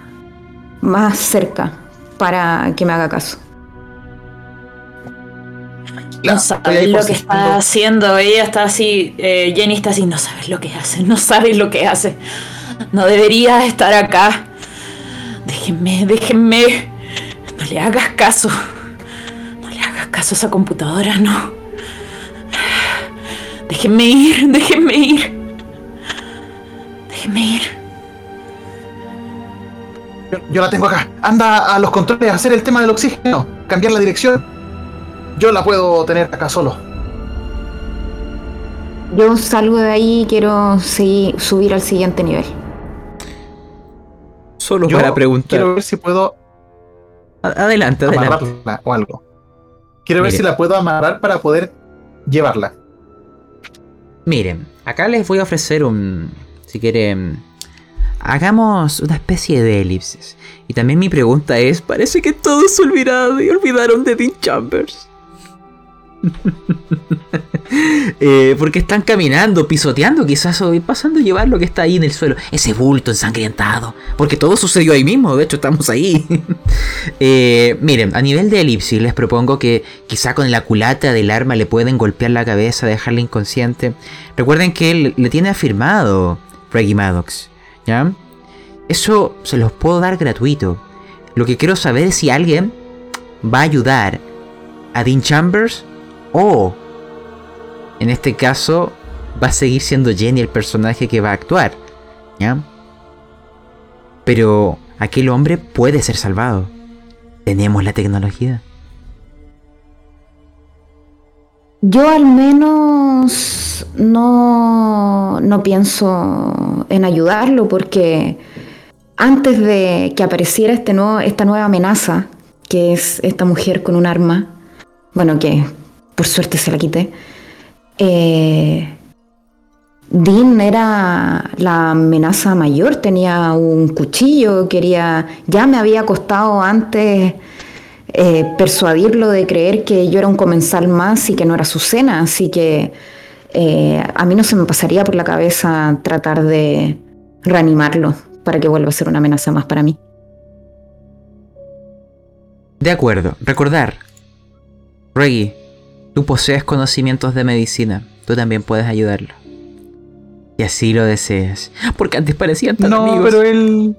más cerca para que me haga caso no sabes lo que está haciendo. Ella está así, eh, Jenny está así, no sabes lo que hace, no sabes lo que hace. No debería estar acá. Déjenme, déjenme. No le hagas caso. No le hagas caso a esa computadora, no. Déjenme ir, déjenme ir. Déjenme ir. Yo, yo la tengo acá. Anda a los controles a hacer el tema del oxígeno. Cambiar la dirección yo la puedo tener acá solo. Yo salgo de ahí y quiero seguir, subir al siguiente nivel. Solo para preguntar. Quiero ver si puedo. Adelante, adelante. Amarrarla o algo. Quiero ver si la puedo amarrar para poder llevarla. Miren, acá les voy a ofrecer un... Si quieren... Hagamos una especie de elipsis. Y también mi pregunta es, parece que todos olvidaron y olvidaron de Dean Chambers. <laughs> Eh, porque están caminando, pisoteando, quizás o pasando a llevar lo que está ahí en el suelo. Ese bulto ensangrentado. Porque todo sucedió ahí mismo, de hecho estamos ahí. <laughs> Eh, miren, a nivel de elipsis les propongo que quizá con la culata del arma le pueden golpear la cabeza, dejarle inconsciente. Recuerden que él le tiene afirmado Reggie Maddox. ¿Ya? Eso se los puedo dar gratuito. Lo que quiero saber es si alguien va a ayudar a Dean Chambers o en este caso va a seguir siendo Jenny el personaje que va a actuar. Pero aquel hombre puede ser salvado. Tenemos la tecnología. Yo al menos no, no pienso en ayudarlo porque antes de que apareciera este esta nueva amenaza, que es esta mujer con un arma, bueno, que por suerte se la quité, eh, Dean era la amenaza mayor, tenía un cuchillo, quería, ya me había costado antes eh, persuadirlo de creer que yo era un comensal más y que no era su cena, así que eh, a mí no se me pasaría por la cabeza tratar de reanimarlo para que vuelva a ser una amenaza más para mí. De acuerdo, recordar, Reggie, tú posees conocimientos de medicina, tú también puedes ayudarlo. Y así lo deseas. Porque antes parecían tan no, amigos. pero él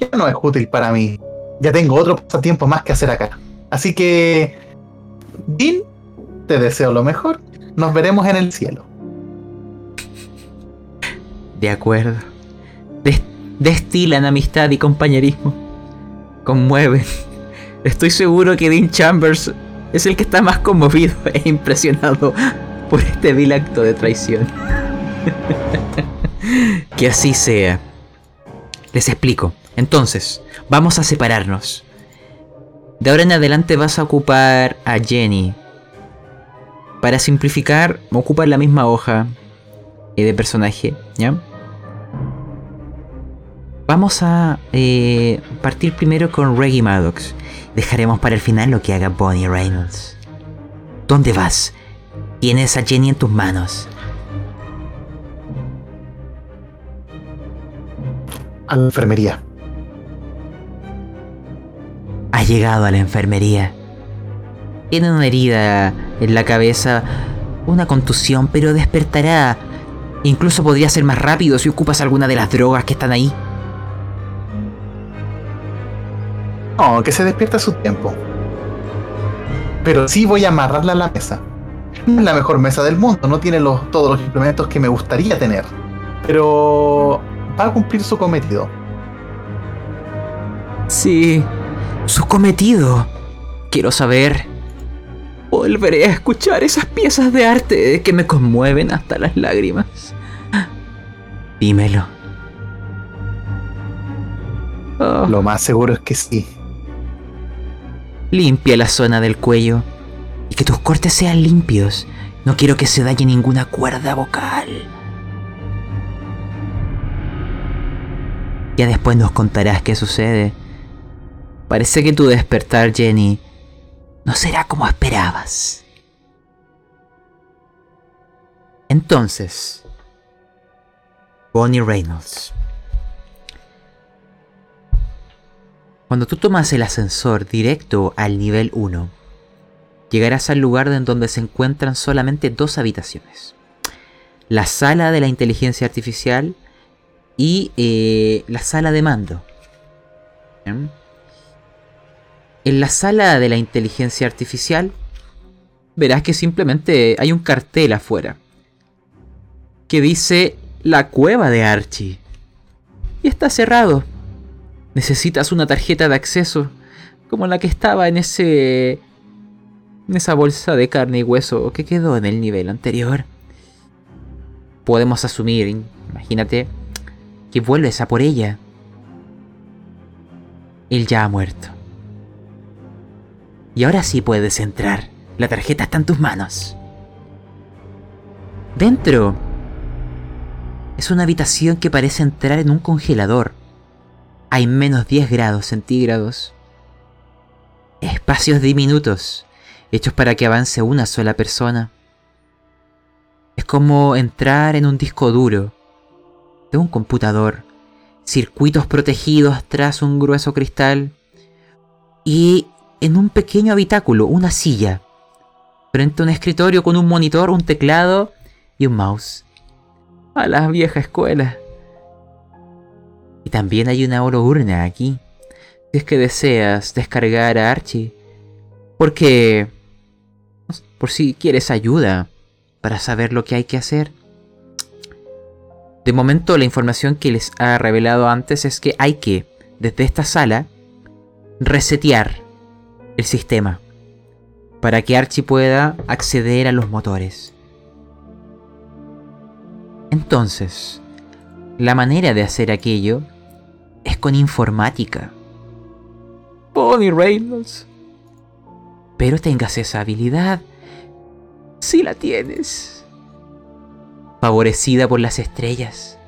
ya no es útil para mí. Ya tengo otro pasatiempo más que hacer acá. Así que, Dean, te deseo lo mejor. Nos veremos en el cielo. De acuerdo. Des- destilan amistad y compañerismo. Conmueven. Estoy seguro que Dean Chambers es el que está más conmovido <laughs> e impresionado por este vil acto de traición. <laughs> que así sea. Les explico. Entonces, vamos a separarnos. De ahora en adelante vas a ocupar a Jenny. Para simplificar, ocupa la misma hoja eh, de personaje, ¿ya? Vamos a eh, partir primero con Reggie Maddox. Dejaremos para el final lo que haga Bonnie Reynolds. ¿Dónde vas? Tienes a Jenny en tus manos. A la enfermería. Ha llegado a la enfermería. Tiene una herida en la cabeza, una contusión, pero despertará. Incluso podría ser más rápido si ocupas alguna de las drogas que están ahí. No, que se despierta a su tiempo. Pero sí voy a amarrarla a la mesa. No es la mejor mesa del mundo, no tiene los, todos los implementos que me gustaría tener. Pero va a cumplir su cometido. Sí, su cometido. Quiero saber. Volveré a escuchar esas piezas de arte que me conmueven hasta las lágrimas. Dímelo. Oh, Lo más seguro es que sí. Limpia la zona del cuello y que tus cortes sean limpios. No quiero que se dañe ninguna cuerda vocal. Ya después nos contarás qué sucede. Parece que tu despertar, Jenny, no será como esperabas. Entonces, Bonnie Reynolds. Cuando tú tomas el ascensor directo al nivel 1, llegarás al lugar en donde se encuentran solamente dos habitaciones. La sala de la inteligencia artificial y eh, la sala de mando. En la sala de la inteligencia artificial verás que simplemente hay un cartel afuera que dice la cueva de Archie. Y está cerrado. Necesitas una tarjeta de acceso como la que estaba en ese en esa bolsa de carne y hueso que quedó en el nivel anterior. Podemos asumir, imagínate, que vuelves a por ella. Él ya ha muerto. Y ahora sí puedes entrar. La tarjeta está en tus manos. Dentro es una habitación que parece entrar en un congelador. Hay menos 10 grados centígrados. Espacios diminutos, hechos para que avance una sola persona. Es como entrar en un disco duro de un computador, circuitos protegidos tras un grueso cristal y en un pequeño habitáculo, una silla, frente a un escritorio con un monitor, un teclado y un mouse. A la vieja escuela. Y también hay una urna aquí. Si es que deseas descargar a Archie. Porque... Por si quieres ayuda para saber lo que hay que hacer. De momento la información que les ha revelado antes es que hay que, desde esta sala, resetear el sistema para que Archie pueda acceder a los motores. Entonces, la manera de hacer aquello es con informática. Bonnie Reynolds. Pero tengas esa habilidad. Si la tienes. Favorecida por las estrellas.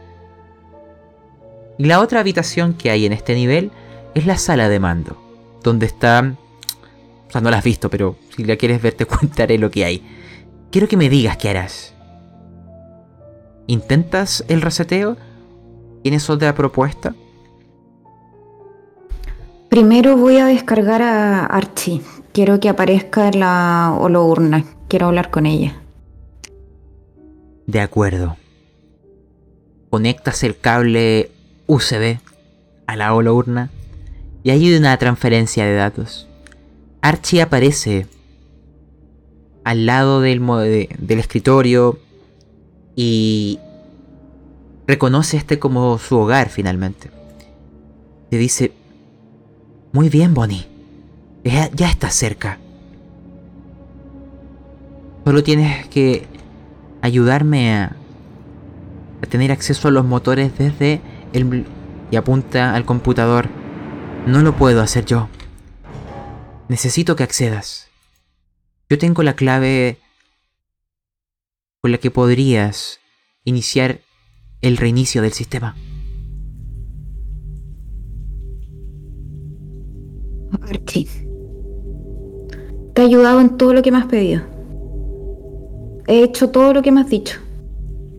Y la otra habitación que hay en este nivel es la sala de mando. Donde está... O sea, no la has visto, pero si la quieres ver te <laughs> contaré lo que hay. Quiero que me digas qué harás. ¿Intentas el reseteo? ¿Tienes otra propuesta? Primero voy a descargar a Archie. Quiero que aparezca la holourna. Quiero hablar con ella. De acuerdo. Conectas el cable USB a la holourna y hay una transferencia de datos. Archie aparece al lado del, del escritorio y reconoce este como su hogar finalmente. Te dice, muy bien Bonnie, ya, ya estás cerca. Solo tienes que ayudarme a, a tener acceso a los motores desde el... y apunta al computador. No lo puedo hacer yo. Necesito que accedas. Yo tengo la clave con la que podrías iniciar el reinicio del sistema. Te he ayudado en todo lo que me has pedido. He hecho todo lo que me has dicho.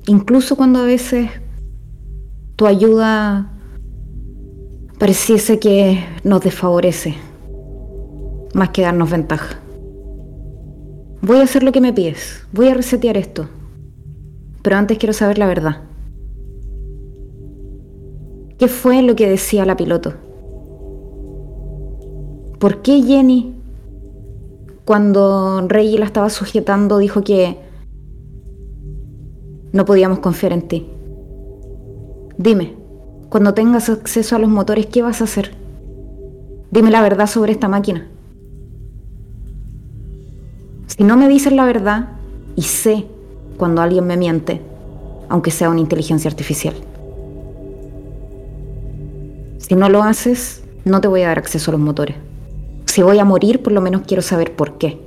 Incluso cuando a veces tu ayuda pareciese que nos desfavorece, más que darnos ventaja. Voy a hacer lo que me pides. Voy a resetear esto. Pero antes quiero saber la verdad. ¿Qué fue lo que decía la piloto? ¿Por qué Jenny, cuando Rey la estaba sujetando, dijo que no podíamos confiar en ti? Dime, cuando tengas acceso a los motores, ¿qué vas a hacer? Dime la verdad sobre esta máquina. Si no me dices la verdad, y sé cuando alguien me miente, aunque sea una inteligencia artificial. Si no lo haces, no te voy a dar acceso a los motores. Si voy a morir, por lo menos quiero saber por qué.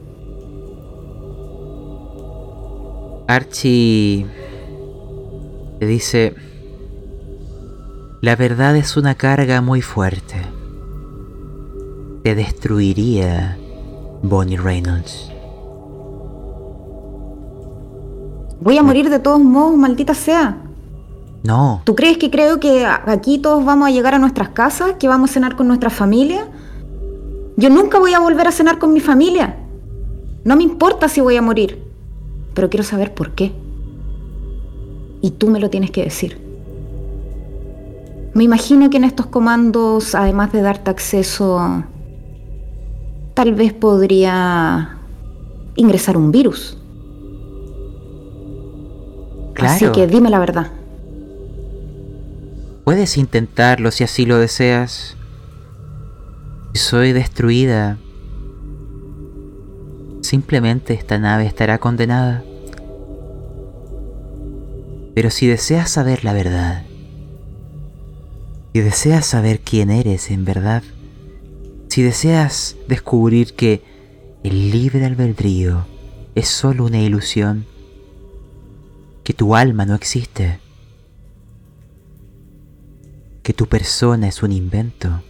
Archie te dice, la verdad es una carga muy fuerte. Te destruiría, Bonnie Reynolds. Voy a morir de todos modos, maldita sea. No. ¿Tú crees que creo que aquí todos vamos a llegar a nuestras casas, que vamos a cenar con nuestra familia? Yo nunca voy a volver a cenar con mi familia. No me importa si voy a morir, pero quiero saber por qué. Y tú me lo tienes que decir. Me imagino que en estos comandos, además de darte acceso, tal vez podría ingresar un virus. Así que dime la verdad. Puedes intentarlo si así lo deseas. Soy destruida, simplemente esta nave estará condenada. Pero si deseas saber la verdad, si deseas saber quién eres en verdad, si deseas descubrir que el libre albedrío es solo una ilusión, que tu alma no existe, que tu persona es un invento,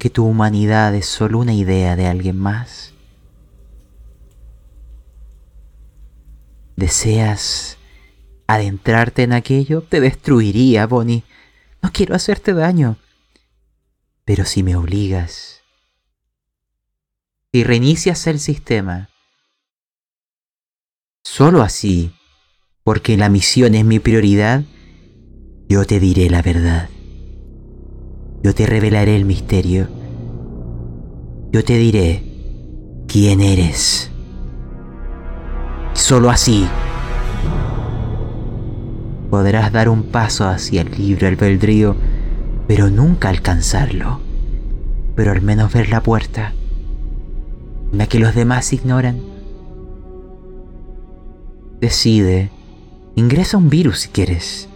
que tu humanidad es solo una idea de alguien más. ¿Deseas adentrarte en aquello? Te destruiría, Bonnie. No quiero hacerte daño. Pero si me obligas, si reinicias el sistema, solo así, porque la misión es mi prioridad, yo te diré la verdad. Yo te revelaré el misterio. Yo te diré quién eres. Solo así podrás dar un paso hacia el libre albedrío, pero nunca alcanzarlo. Pero al menos ver la puerta, la que los demás ignoran. Decide, ingresa un virus si quieres.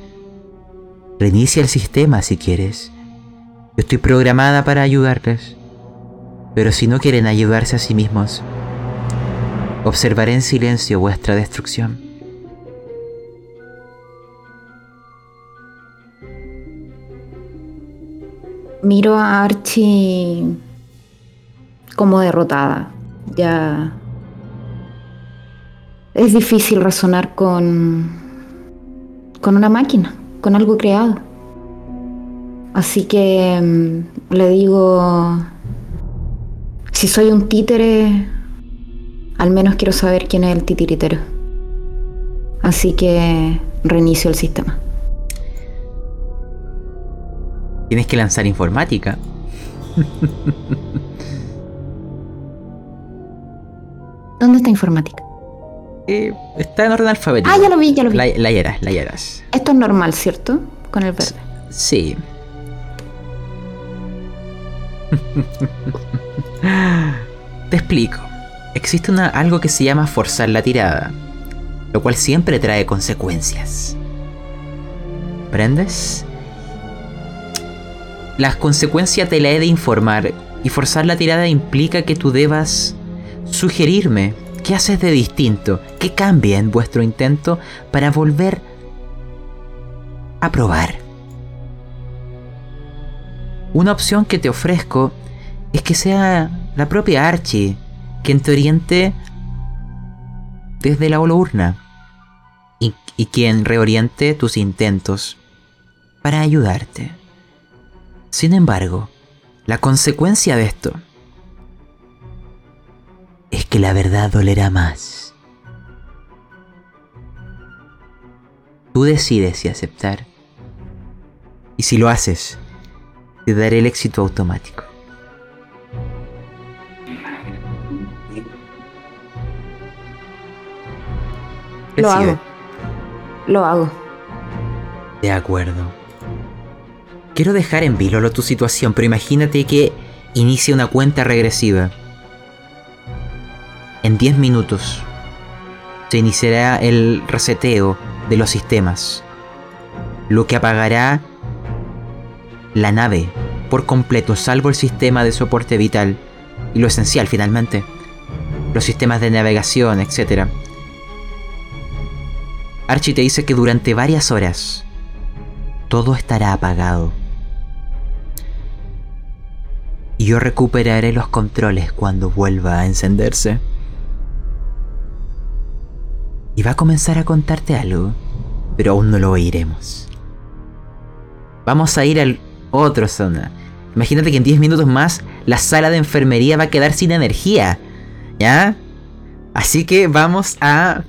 Reinicia el sistema si quieres. Yo estoy programada para ayudarles. Pero si no quieren ayudarse a sí mismos, observaré en silencio vuestra destrucción. Miro a Archie como derrotada. Ya es difícil razonar con con una máquina, con algo creado. Así que mm, le digo, si soy un títere, al menos quiero saber quién es el titiritero. Así que reinicio el sistema. Tienes que lanzar informática. ¿Dónde está informática? Eh, está en orden alfabético. Ah, ya lo vi, ya lo vi. La, la hieras, la hieras. Esto es normal, ¿cierto? Con el verde. Sí. <laughs> Te explico. Existe algo que se llama forzar la tirada, lo cual siempre trae consecuencias. ¿Prendes? Las consecuencias te la he de informar y forzar la tirada implica que tú debas sugerirme qué haces de distinto, qué cambia en vuestro intento para volver a probar. Una opción que te ofrezco es que sea la propia Archie quien te oriente desde la holourna y, y quien reoriente tus intentos para ayudarte. Sin embargo, la consecuencia de esto es que la verdad dolerá más. Tú decides si aceptar. Y si lo haces, te daré el éxito automático. Lo hago. Lo hago. De acuerdo. Quiero dejar en vilo tu situación, pero imagínate que inicia una cuenta regresiva. En 10 minutos se iniciará el reseteo de los sistemas, lo que apagará la nave por completo, salvo el sistema de soporte vital y lo esencial finalmente, los sistemas de navegación, etc. Archie te dice que durante varias horas todo estará apagado. Y yo recuperaré los controles cuando vuelva a encenderse. Y va a comenzar a contarte algo, pero aún no lo oiremos. Vamos a ir al otro zona. Imagínate que en 10 minutos más la sala de enfermería va a quedar sin energía. ¿Ya? Así que vamos a,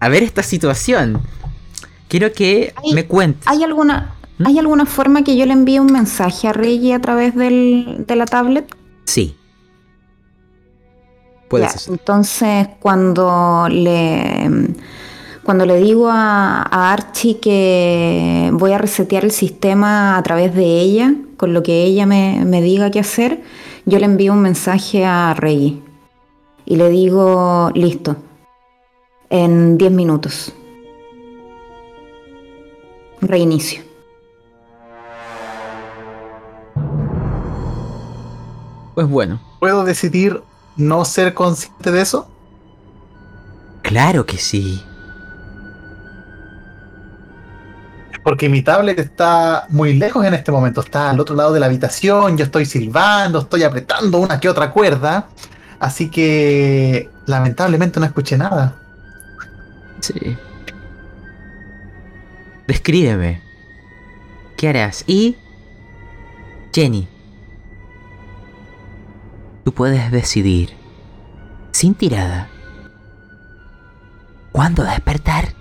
a ver esta situación. Quiero que me cuentes. ¿Hay alguna, ¿Mm? ¿Hay alguna forma que yo le envíe un mensaje a Reggie a través del, de la tablet? Sí. Puedes Ya. Entonces, cuando le, cuando le digo a, a Archie que voy a resetear el sistema a través de ella, con lo que ella me, me diga qué hacer, yo le envío un mensaje a Reggie y le digo, listo, en 10 minutos. Reinicio. Pues bueno. ¿Puedo decidir no ser consciente de eso? Claro que sí. Porque mi tablet está muy lejos en este momento. Está al otro lado de la habitación. Yo estoy silbando, estoy apretando una que otra cuerda. Así que lamentablemente no escuché nada. Sí. Descríbeme. ¿Qué harás? Y... Jenny. Tú puedes decidir, sin tirada, cuándo despertar.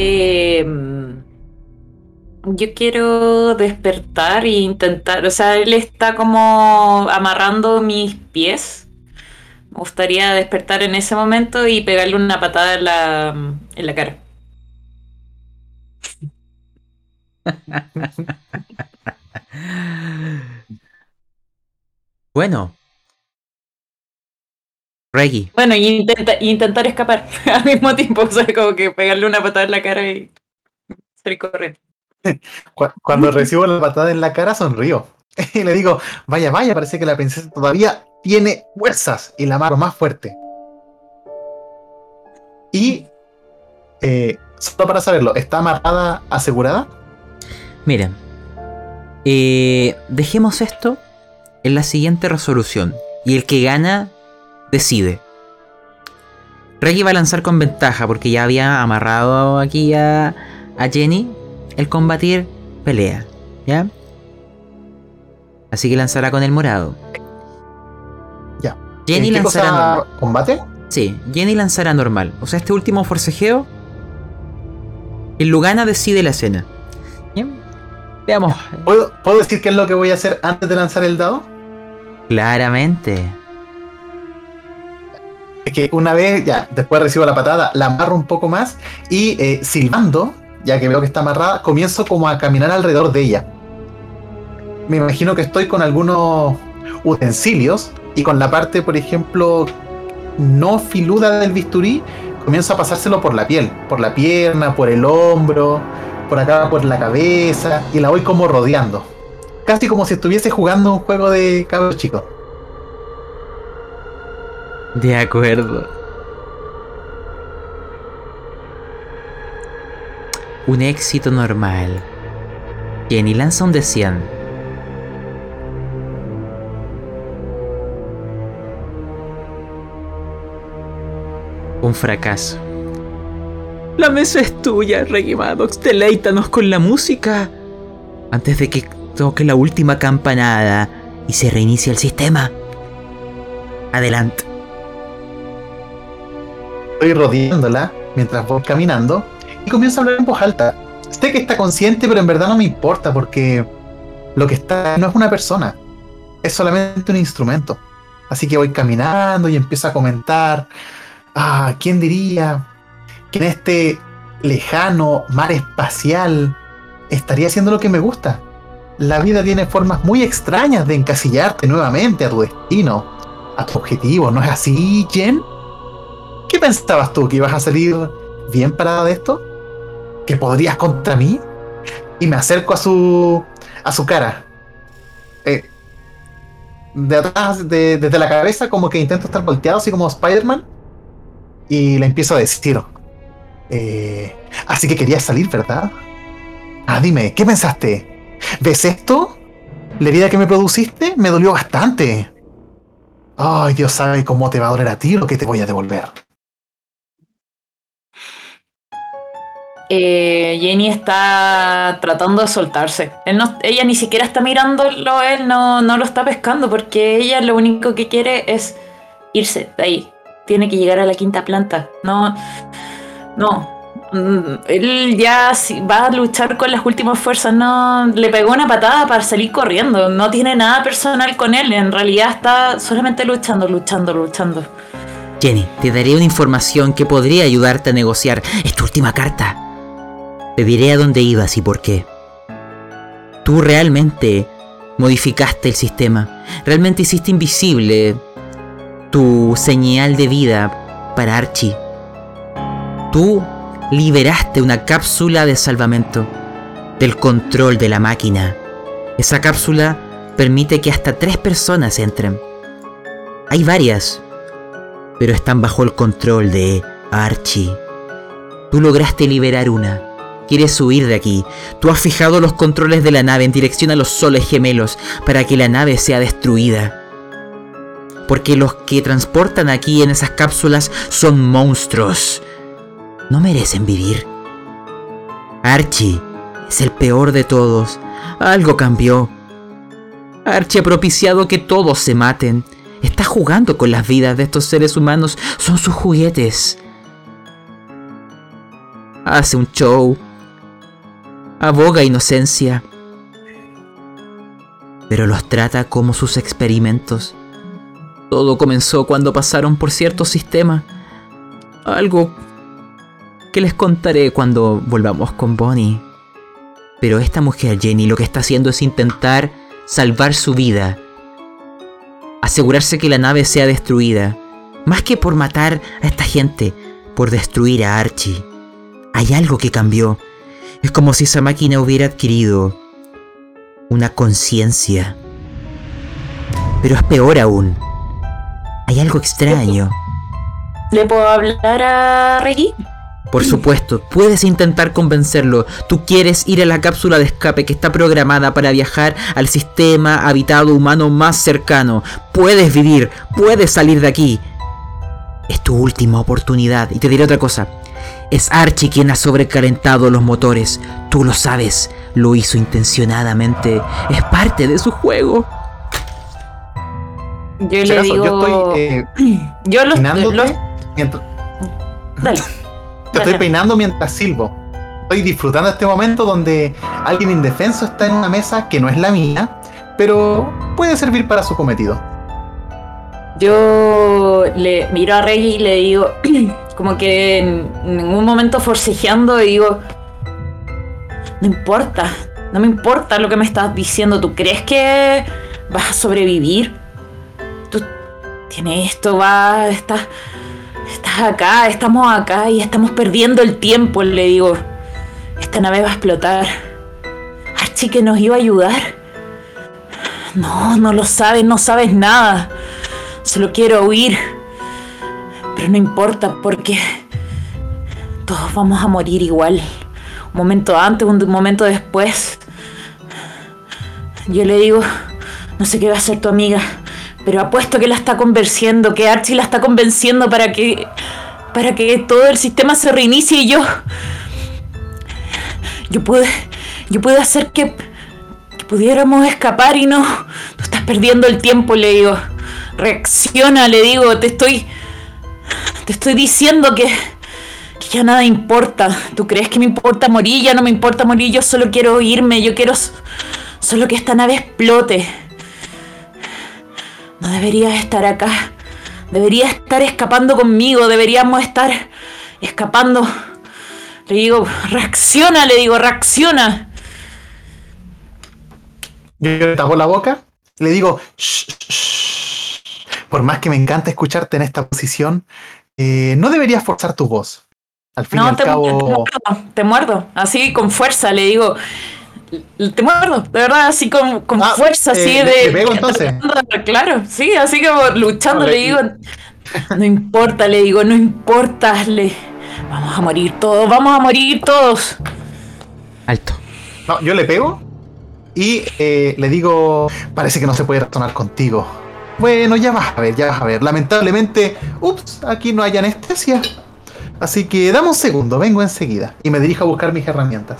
Eh, yo quiero despertar e intentar, o sea, él está como amarrando mis pies. Me gustaría despertar en ese momento y pegarle una patada en la, en la cara. <laughs> Bueno. Reggie. Bueno, y intenta- y intentar escapar <laughs> al mismo tiempo, o sea, como que pegarle una patada en la cara y salir corriendo. <laughs> Cu- Cuando recibo la patada en la cara, sonrío. <laughs> Y le digo, vaya, vaya, parece que la princesa todavía tiene fuerzas. Y la amarro más fuerte. Y, eh, solo para saberlo, ¿está amarrada asegurada? Miren. eh, dejemos esto en la siguiente resolución. Y el que gana, decide. Reggie va a lanzar con ventaja porque ya había amarrado aquí a, a Jenny. El combatir pelea. ¿Ya? Así que lanzará con el morado. Ya. Jenny ¿En qué lanzará cosa normal. combate? Sí, Jenny lanzará normal. O sea, este último forcejeo. El Lugana decide la escena. Bien. Veamos. ¿Puedo, ¿Puedo decir qué es lo que voy a hacer antes de lanzar el dado? Claramente. Que una vez, ya, después recibo la patada, la amarro un poco más y eh, silbando, ya que veo que está amarrada, comienzo como a caminar alrededor de ella. Me imagino que estoy con algunos utensilios y con la parte, por ejemplo, no filuda del bisturí, comienzo a pasárselo por la piel, por la pierna, por el hombro, por acá, por la cabeza, y la voy como rodeando. Casi como si estuviese jugando un juego de cabros chicos. De acuerdo. Un éxito normal. Jenny lanza un de 100. Un fracaso. La mesa es tuya, Reggie Maddox. Deleítanos con la música. Antes de que toque la última campanada y se reinicie el sistema. Adelante. Estoy rodeándola mientras voy caminando y comienzo a hablar en voz alta. Sé que está consciente, pero en verdad no me importa porque lo que está no es una persona, es solamente un instrumento. Así que voy caminando y empiezo a comentar. Ah, ¿quién diría que en este lejano mar espacial estaría haciendo lo que me gusta? La vida tiene formas muy extrañas de encasillarte nuevamente a tu destino, a tu objetivo. ¿No es así, Jen? ¿Qué pensabas tú? ¿Que ibas a salir bien parada de esto? ¿Que podrías contra mí? Y me acerco a su. a su cara. Eh, de atrás, de- desde la cabeza, como que intento estar volteado, así como Spider-Man. Y le empiezo a decir. eh, así que querías salir, ¿verdad? Ah, dime, ¿qué pensaste? ¿Ves esto? La herida que me produciste me dolió bastante. Ay, Dios sabe cómo te va a doler a ti lo que te voy a devolver. Eh, Jenny está tratando de soltarse. Ella ni siquiera está mirándolo, él no, no lo está pescando porque ella lo único que quiere es irse de ahí. Tiene que llegar a la quinta planta. No, no. Mm, Él ya va a luchar con las últimas fuerzas. No, le pegó una patada para salir corriendo. No tiene nada personal con él. En realidad está solamente luchando, luchando, luchando. Jenny, te daré una información que podría ayudarte a negociar esta última carta. Te diré a dónde ibas y por qué. Tú realmente modificaste el sistema. Realmente hiciste invisible tu señal de vida para Archie. Tú liberaste una cápsula de salvamento del control de la máquina. Esa cápsula permite que hasta tres personas entren. Hay varias, pero están bajo el control de Archie. Tú lograste liberar una. Quieres huir de aquí. Tú has fijado los controles de la nave en dirección a los soles gemelos para que la nave sea destruida. Porque los que transportan aquí en esas cápsulas son monstruos. No merecen vivir. Archie es el peor de todos. Algo cambió. Archie ha propiciado que todos se maten. Está jugando con las vidas de estos seres humanos. Son sus juguetes. Hace un show. Aboga inocencia. Pero los trata como sus experimentos. Todo comenzó cuando pasaron por cierto sistema. Algo que les contaré cuando volvamos con Bonnie. Pero esta mujer, Jenny, lo que está haciendo es intentar salvar su vida. Asegurarse que la nave sea destruida. Más que por matar a esta gente, por destruir a Archie. Hay algo que cambió. Es como si esa máquina hubiera adquirido una conciencia. Pero es peor aún. Hay algo extraño. ¿Le puedo hablar a Reggie? Por supuesto, puedes intentar convencerlo. Tú quieres ir a la cápsula de escape que está programada para viajar al sistema habitado humano más cercano. Puedes vivir, puedes salir de aquí. Es tu última oportunidad. Y te diré otra cosa. Es Archie quien ha sobrecalentado los motores. Tú lo sabes. Lo hizo intencionadamente. Es parte de su juego. Yo le digo. Yo estoy. Eh, <clears throat> yo lo, peinándote lo- mientras- Dale. Te estoy peinando mientras silbo. Estoy disfrutando este momento donde alguien indefenso está en una mesa que no es la mía, pero puede servir para su cometido. Yo le miro a Reggie y le digo, <clears throat> como que en, un momento forcejeando, y digo, no importa, no me importa lo que me estás diciendo, ¿tú crees que vas a sobrevivir? Tú tienes esto, va, estás, estás acá, estamos acá y estamos perdiendo el tiempo, le digo, esta nave va a explotar. Archie que nos iba a ayudar. No, no lo sabes, no sabes nada. Solo quiero huir. Pero no importa porque todos vamos a morir igual. Un momento antes, un momento después. Yo le digo, no sé qué va a hacer tu amiga, pero apuesto que la está convenciendo, que Archie la está convenciendo para que para que todo el sistema se reinicie y yo yo pude yo pude hacer que que pudiéramos escapar y no tú estás perdiendo el tiempo, le digo. Reacciona, le digo, te estoy. Te estoy diciendo que. que ya nada importa. ¿Tú crees que me importa morir? Ya no me importa morir, yo solo quiero irme, yo quiero. Solo que esta nave explote. No deberías estar acá. Deberías estar escapando conmigo. Deberíamos estar escapando. Le digo, reacciona, le digo, reacciona. Yo le tapo la boca le digo, "Shh, shh, shh". por más que me encanta escucharte en esta posición, eh, no deberías forzar tu voz. Al fin y No, al te, te cabo, muerdo, te muerdo, así con fuerza, le digo. Te muerdo, de verdad, así con, con Ah, fuerza, así eh, de. ¿le pego, entonces? <laughs> Claro, sí, así como luchando, No, le le- digo. No importa, le digo, no importa, le. Vamos a morir todos, vamos a morir todos. Alto. no, yo le pego y eh, le digo, parece que no se puede razonar contigo. Bueno, ya vas a ver, ya vas a ver. Lamentablemente, ups, aquí no hay anestesia. Así que dame un segundo, vengo enseguida. Y me dirijo a buscar mis herramientas.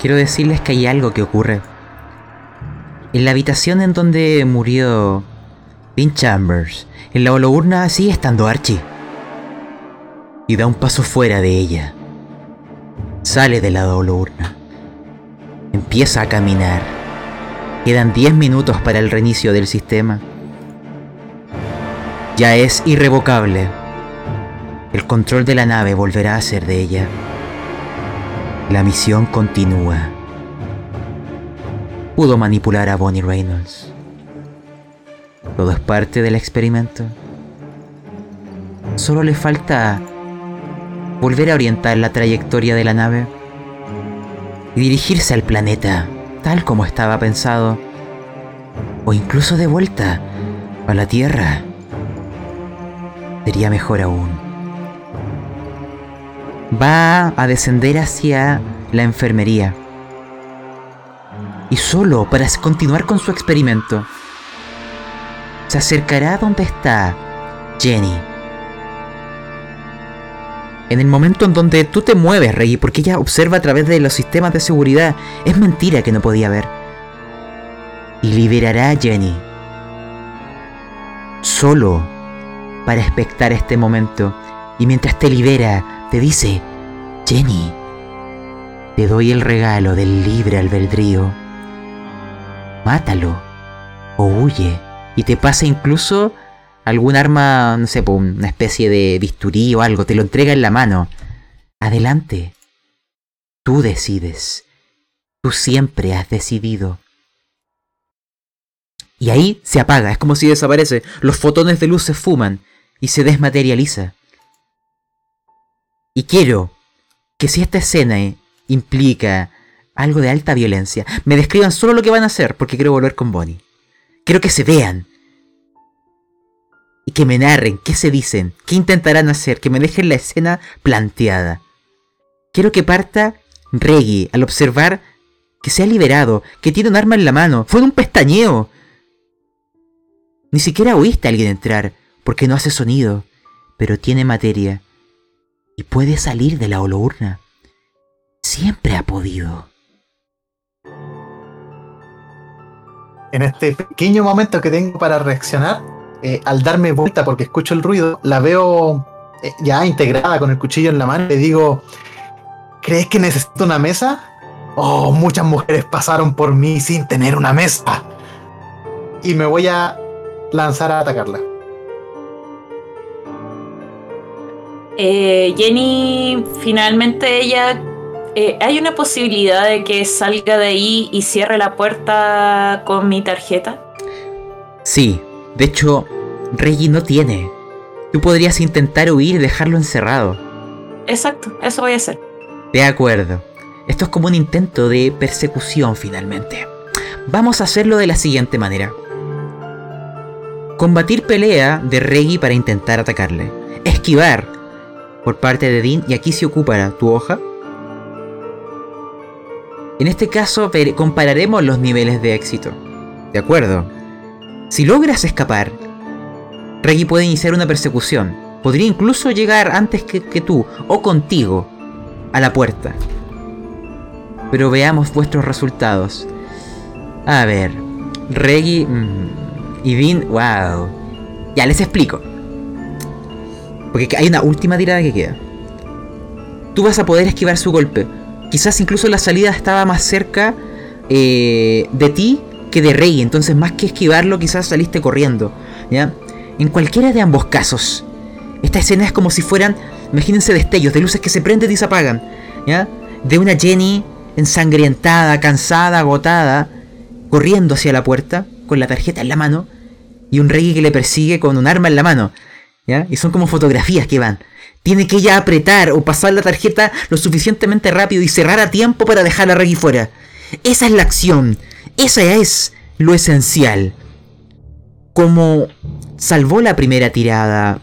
Quiero decirles que hay algo que ocurre. En la habitación en donde murió Dean Chambers, en la holourna sigue estando Archie. Y da un paso fuera de ella. Sale de la holourna. Empieza a caminar. Quedan 10 minutos para el reinicio del sistema. Ya es irrevocable. El control de la nave volverá a ser de ella. La misión continúa. Pudo manipular a Bonnie Reynolds. Todo es parte del experimento. Solo le falta volver a orientar la trayectoria de la nave y dirigirse al planeta tal como estaba pensado. o incluso de vuelta a la Tierra, sería mejor aún. Va a descender hacia la enfermería. Y solo para continuar con su experimento, se acercará a donde está Jenny. En el momento en donde tú te mueves, Reggie, porque ella observa a través de los sistemas de seguridad, es mentira que no podía ver. Y liberará a Jenny. Solo para expectar este momento. Y mientras te libera, te dice, Jenny, te doy el regalo del libre albedrío. Mátalo o huye. Y te pasa incluso algún arma, no sé, una especie de bisturí o algo, te lo entrega en la mano. Adelante. Tú decides. Tú siempre has decidido. Y ahí se apaga, es como si desaparece. Los fotones de luz se fuman y se desmaterializa. Y quiero que si esta escena implica algo de alta violencia, me describan solo lo que van a hacer porque quiero volver con Bonnie. Quiero que se vean y que me narren qué se dicen, qué intentarán hacer, que me dejen la escena planteada. Quiero que parta Reggie al observar que se ha liberado, que tiene un arma en la mano, fue un pestañeo. Ni siquiera oíste a alguien entrar, porque no hace sonido, pero tiene materia y puede salir de la holourna. Siempre ha podido. En este pequeño momento que tengo para reaccionar, eh, al darme vuelta porque escucho el ruido, la veo eh, ya integrada con el cuchillo en la mano. Le digo, ¿crees que necesito una mesa? Oh, muchas mujeres pasaron por mí sin tener una mesa. Y me voy a lanzar a atacarla. Eh, Jenny, finalmente ella... ¿Hay una posibilidad de que salga de ahí y cierre la puerta con mi tarjeta? Sí, de hecho, Reggie no tiene. Tú podrías intentar huir y dejarlo encerrado. Exacto, eso voy a hacer. De acuerdo. Esto es como un intento de persecución finalmente. Vamos a hacerlo de la siguiente manera. Combatir pelea de Reggie para intentar atacarle. Esquivar por parte de Dean y aquí se ocupará tu hoja. En este caso compararemos los niveles de éxito. ¿De acuerdo? Si logras escapar, Reggie puede iniciar una persecución. Podría incluso llegar antes que, tú o contigo a la puerta. Pero veamos vuestros resultados. A ver, Reggie mm, y Vin, wow. Ya les explico. Porque hay una última tirada que queda. Tú vas a poder esquivar su golpe. Quizás incluso la salida estaba más cerca eh, de ti que de Rey, entonces más que esquivarlo quizás saliste corriendo, ¿ya? En cualquiera de ambos casos, esta escena es como si fueran, imagínense destellos de luces que se prenden y se apagan, ¿ya? De una Jenny ensangrientada, cansada, agotada, corriendo hacia la puerta con la tarjeta en la mano y un Rey que le persigue con un arma en la mano, ¿ya? Y son como fotografías que van. Tiene que ella apretar o pasar la tarjeta lo suficientemente rápido y cerrar a tiempo para dejar a Reggie fuera. Esa es la acción. Esa es lo esencial. Como salvó la primera tirada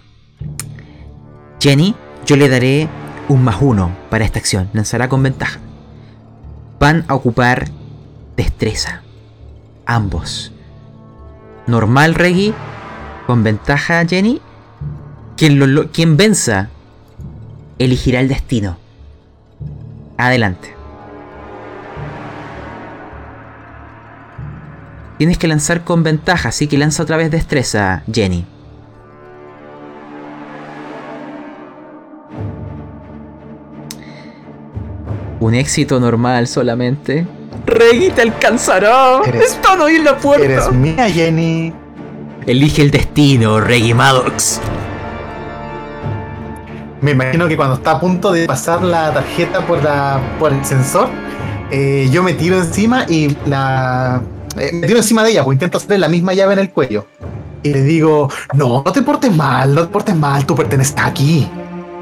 Jenny, yo le daré un más uno para esta acción. Lanzará con ventaja. Van a ocupar destreza. Ambos. Normal Reggie. Con ventaja Jenny. Quien, lo, quien venza elegirá el destino. Adelante. Tienes que lanzar con ventaja, así que lanza otra vez destreza, Jenny. Un éxito normal solamente. Reggie te alcanzará. Está no en la puerta. Eres mía, Jenny. Elige el destino, Reggie Maddox. Me imagino que cuando está a punto de pasar la tarjeta por, la, por el sensor, eh, yo me tiro encima y la eh, me tiro encima de ella, pues intento hacerle la misma llave en el cuello. Y le digo, no, no te portes mal, no te portes mal, tú perteneces aquí.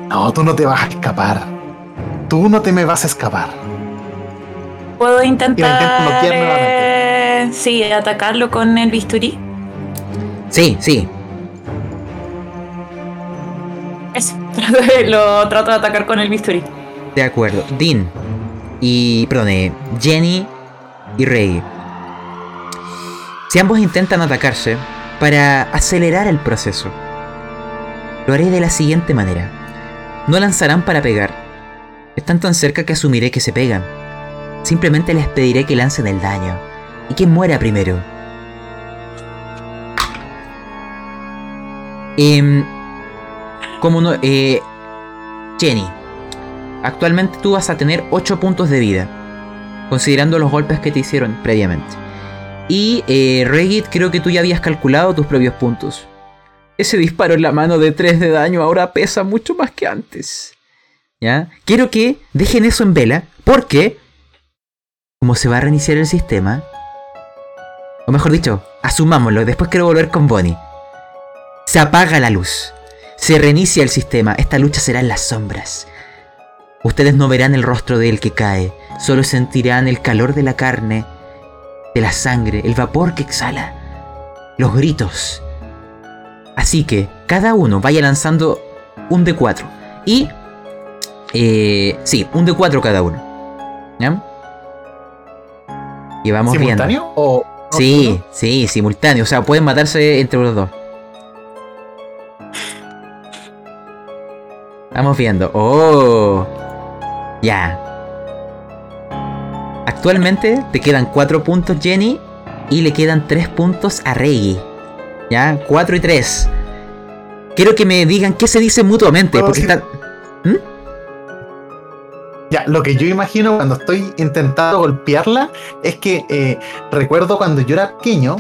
No, tú no te vas a escapar. Tú no te me vas a escapar. Puedo intentar de, sí, atacarlo con el bisturí? Sí, sí. Lo trato de atacar con el bisturí. De acuerdo. Dean y, perdón, eh, Jenny y Rey. Si ambos intentan atacarse para acelerar el proceso, lo haré de la siguiente manera. No lanzarán para pegar. Están tan cerca que asumiré que se pegan. Simplemente les pediré que lancen el daño. Y quien muera primero. Em, como no, eh, Jenny, actualmente tú vas a tener 8 puntos de vida, considerando los golpes que te hicieron previamente. Y eh, Regit, creo que tú ya habías calculado tus propios puntos. Ese disparo en la mano de 3 de daño ahora pesa mucho más que antes. ¿Ya? Quiero que dejen eso en vela, porque como se va a reiniciar el sistema, o mejor dicho, asumámoslo, después quiero volver con Bonnie. Se apaga la luz, se reinicia el sistema, esta lucha será en las sombras. Ustedes no verán el rostro del que cae, solo sentirán el calor de la carne, de la sangre, el vapor que exhala, los gritos. Así que cada uno vaya lanzando un D4. Y... Eh, sí, un D4 cada uno. ¿Ya? Y vamos viendo. ¿Simultáneo o.? Sí, sí, simultáneo. O sea, pueden matarse entre los dos. Vamos viendo. Oh. Ya. Actualmente te quedan 4 puntos Jenny y le quedan 3 puntos a Reggie. Ya, 4 y 3. Quiero que me digan qué se dicen mutuamente, porque decir- están... ¿Mm? Ya, lo que yo imagino cuando estoy intentando golpearla es que eh, recuerdo cuando yo era pequeño,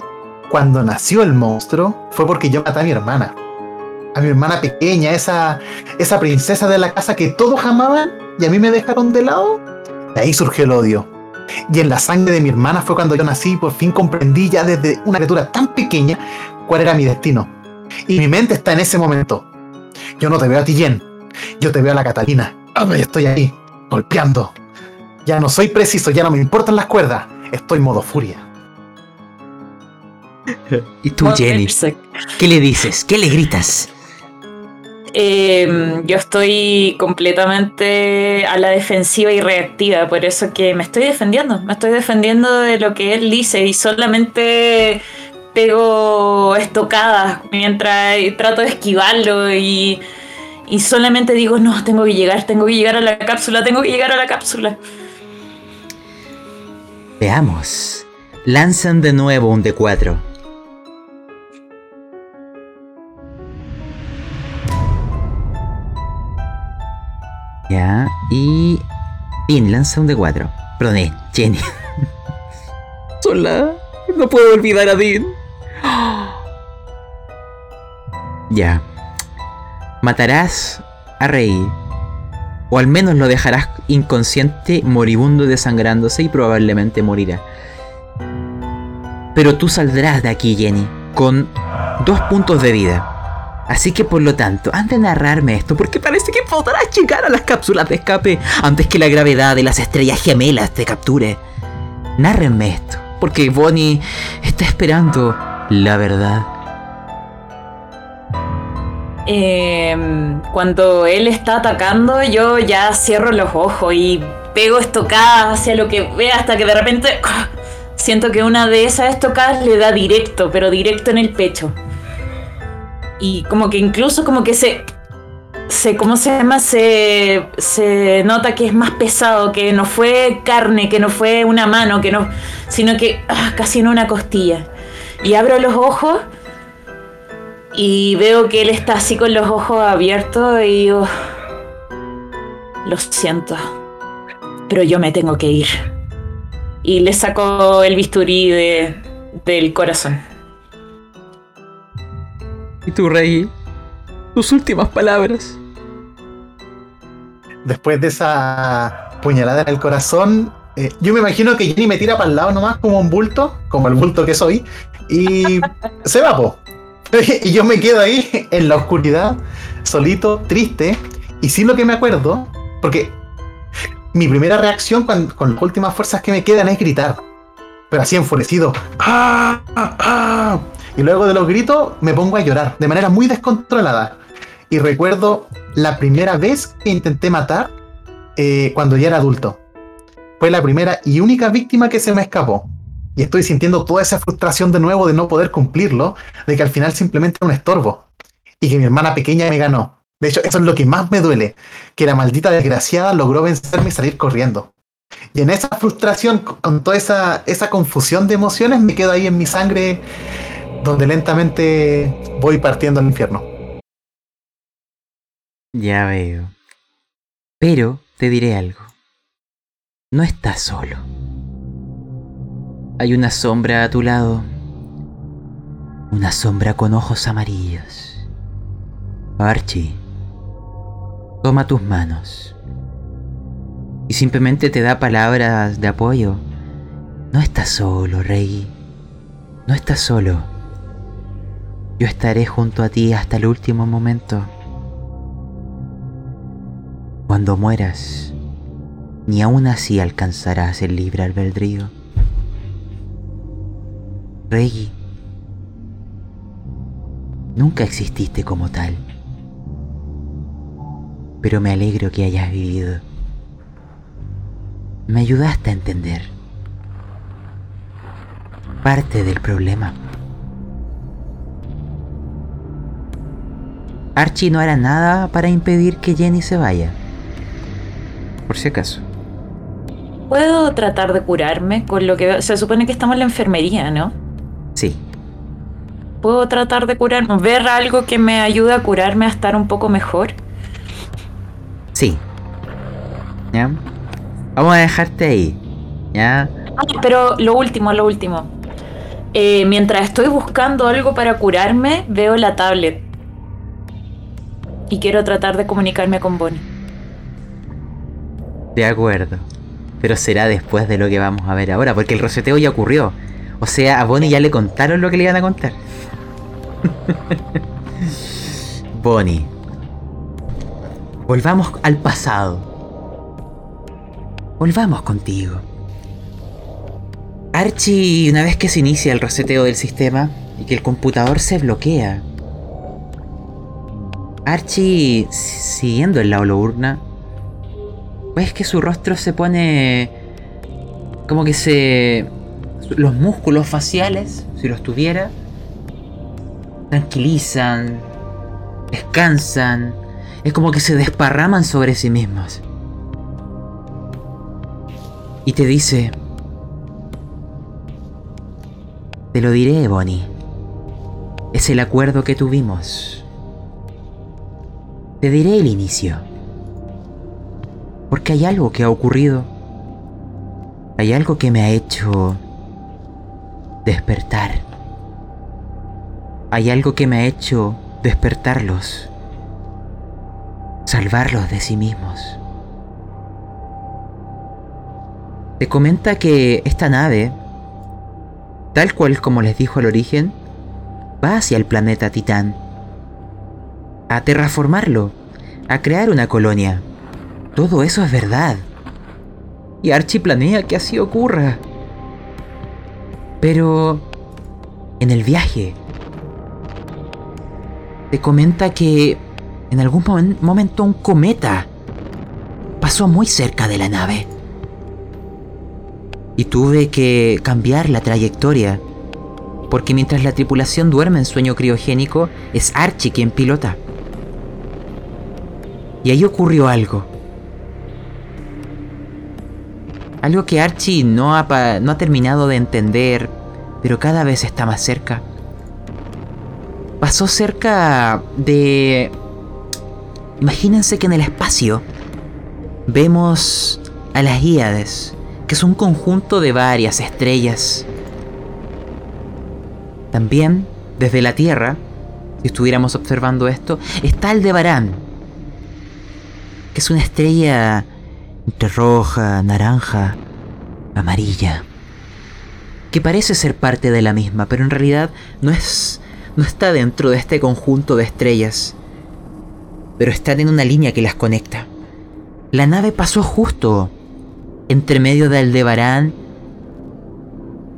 cuando nació el monstruo, fue porque yo maté a mi hermana. A mi hermana pequeña, esa, esa princesa de la casa que todos amaban y a mí me dejaron de lado. De ahí surgió el odio. Y en la sangre de mi hermana fue cuando yo nací y por fin comprendí ya desde una criatura tan pequeña cuál era mi destino. Y mi mente está en ese momento. Yo no te veo a ti, Jen. Yo te veo a la Catalina. Ah, y estoy ahí, golpeando. Ya no soy preciso, ya no me importan las cuerdas. Estoy modo furia. <laughs> Y tú, Jenny. ¿qué le dices? ¿Qué le gritas? Eh, yo estoy completamente a la defensiva y reactiva, por eso que me estoy defendiendo, me estoy defendiendo de lo que él dice y solamente pego estocadas mientras trato de esquivarlo y, y solamente digo, no, tengo que llegar, tengo que llegar a la cápsula, tengo que llegar a la cápsula. Veamos. Lanzan de nuevo un D4. Ya, y... Bien, lanza un D4. Perdón, eh, Jenny. <laughs> Sola. No puedo olvidar a Dean. <gasps> Ya. Matarás a Rey. O al menos lo dejarás inconsciente, moribundo, desangrándose y probablemente morirá. Pero tú saldrás de aquí, Jenny, con dos puntos de vida. Así que por lo tanto, antes de narrarme esto, porque parece que podrás llegar a las cápsulas de escape antes que la gravedad de las estrellas gemelas te capture. Nárrenme esto, porque Bonnie está esperando la verdad. Eh, cuando él está atacando, yo ya cierro los ojos y pego estocadas hacia lo que vea hasta que de repente <laughs> siento que una de esas estocadas le da directo, pero directo en el pecho. Y como que incluso como que se... se ¿Cómo se llama? Se, se nota que es más pesado, que no fue carne, que no fue una mano, que no... sino que ah, casi en una costilla. Y abro los ojos y veo que él está así con los ojos abiertos y digo, lo siento, pero yo me tengo que ir. Y le saco el bisturí de, del corazón. ¿Y tú, Rey? Tus últimas palabras. Después de esa puñalada en el corazón, eh, yo me imagino que Jenny me tira para el lado nomás como un bulto, como el bulto que soy, y <laughs> se va, po. <laughs> y yo me quedo ahí en la oscuridad, solito, triste, y sí lo que me acuerdo, porque mi primera reacción con las últimas fuerzas que me quedan es gritar. pero así enfurecido. ¡Ah! ¡Ah! Y luego de los gritos me pongo a llorar de manera muy descontrolada. Y recuerdo la primera vez que intenté matar eh, cuando ya era adulto. Fue la primera y única víctima que se me escapó. Y estoy sintiendo toda esa frustración de nuevo de no poder cumplirlo, de que al final simplemente era un estorbo. Y que mi hermana pequeña me ganó. De hecho, eso es lo que más me duele, que la maldita desgraciada logró vencerme y salir corriendo. Y en esa frustración, con toda esa, esa confusión de emociones, me quedo ahí en mi sangre, donde lentamente voy partiendo al infierno. Ya veo. Pero te diré algo. No estás solo. Hay una sombra a tu lado. Una sombra con ojos amarillos. Archie, toma tus manos. Y simplemente te da palabras de apoyo. No estás solo, Rey. No estás solo. Yo estaré junto a ti hasta el último momento. Cuando mueras, ni aún así alcanzarás el libre albedrío. Reggie, nunca exististe como tal, pero me alegro que hayas vivido. Me ayudaste a entender parte del problema. Archie no hará nada para impedir que Jenny se vaya. Por si acaso. ¿Puedo tratar de curarme con lo que se supone que estamos en la enfermería, no? Sí. ¿Puedo tratar de curarme? ¿Ver algo que me ayude a curarme a estar un poco mejor? Sí. ¿Ya? Vamos a dejarte ahí. ¿Ya? Ah, pero lo último, lo último. Eh, mientras estoy buscando algo para curarme, veo la tablet. Y quiero tratar de comunicarme con Bonnie. De acuerdo. Pero será después de lo que vamos a ver ahora, porque el roseteo ya ocurrió. O sea, a Bonnie ya le contaron lo que le iban a contar. <laughs> Bonnie. Volvamos al pasado. Volvamos contigo. Archie, una vez que se inicia el reseteo del sistema y que el computador se bloquea, Archie, siguiendo el la holourna, ves que su rostro se pone como que se... Los músculos faciales, si los tuviera, tranquilizan, descansan, es como que se desparraman sobre sí mismos. Y te dice, te lo diré, Bonnie, es el acuerdo que tuvimos. Te diré el inicio. Porque hay algo que ha ocurrido. Hay algo que me ha hecho despertar. Hay algo que me ha hecho despertarlos. Salvarlos de sí mismos. Te comenta que esta nave, tal cual como les dijo al origen, va hacia el planeta Titán. A terraformarlo. A crear una colonia. Todo eso es verdad. Y Archie planea que así ocurra. Pero... En el viaje... Te comenta que... En algún momen- momento un cometa pasó muy cerca de la nave. Y tuve que cambiar la trayectoria. Porque mientras la tripulación duerme en sueño criogénico, es Archie quien pilota. Y ahí ocurrió algo. Algo que Archie no ha, no ha terminado de entender, pero cada vez está más cerca. Pasó cerca de... Imagínense que en el espacio vemos a las Híades, que es un conjunto de varias estrellas. También, desde la Tierra, si estuviéramos observando esto, está Aldebarán, que es una estrella entre roja, naranja, amarilla, que parece ser parte de la misma, pero en realidad no es no está dentro de este conjunto de estrellas, pero están en una línea que las conecta. La nave pasó justo entre medio de Aldebarán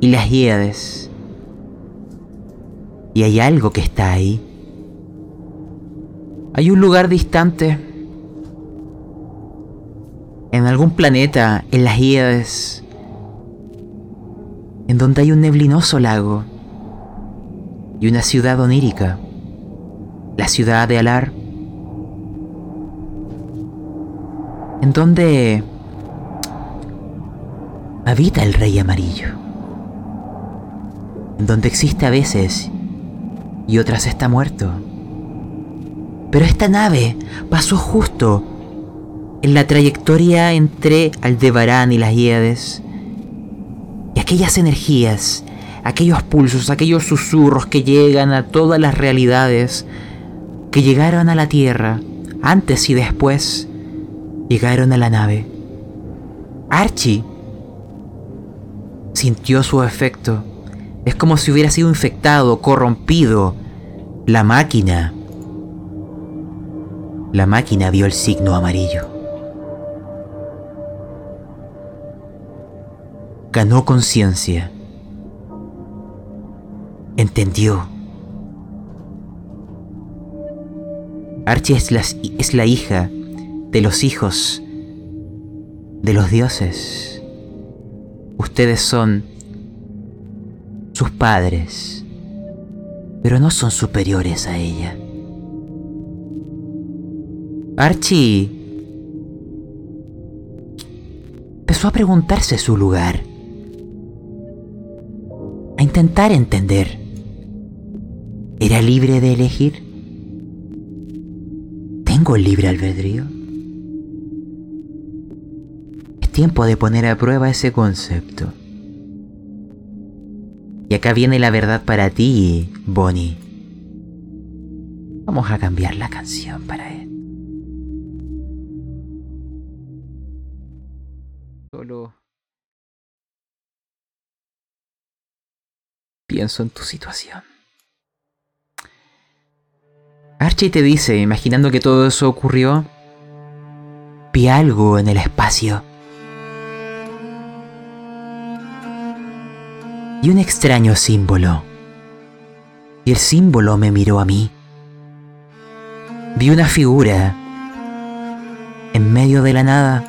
y las Híades. Y hay algo que está ahí. Hay un lugar distante. En algún planeta, en las Híades. En donde hay un neblinoso lago. Y una ciudad onírica. La ciudad de Alar. En donde habita el rey amarillo. En donde existe a veces y otras está muerto. Pero esta nave pasó justo en la trayectoria entre Aldebarán y las Híades. Y aquellas energías, aquellos pulsos, aquellos susurros que llegan a todas las realidades, que llegaron a la Tierra, antes y después, llegaron a la nave. Archie sintió su efecto. Es como si hubiera sido infectado, corrompido. La máquina. La máquina vio el signo amarillo. Ganó conciencia. Entendió. Archie es la, hija de los hijos de los dioses. Ustedes son sus padres, pero no son superiores a ella. Archie empezó a preguntarse su lugar, a intentar entender. ¿Era libre de elegir? ¿Tengo libre albedrío? tiempo de poner a prueba ese concepto. Y acá viene la verdad para ti, Bonnie. Vamos a cambiar la canción para él. Pienso en tu situación. Archie te dice, imaginando que todo eso ocurrió, vi algo en el espacio. y un extraño símbolo. Y el símbolo me miró a mí. Vi una figura en medio de la nada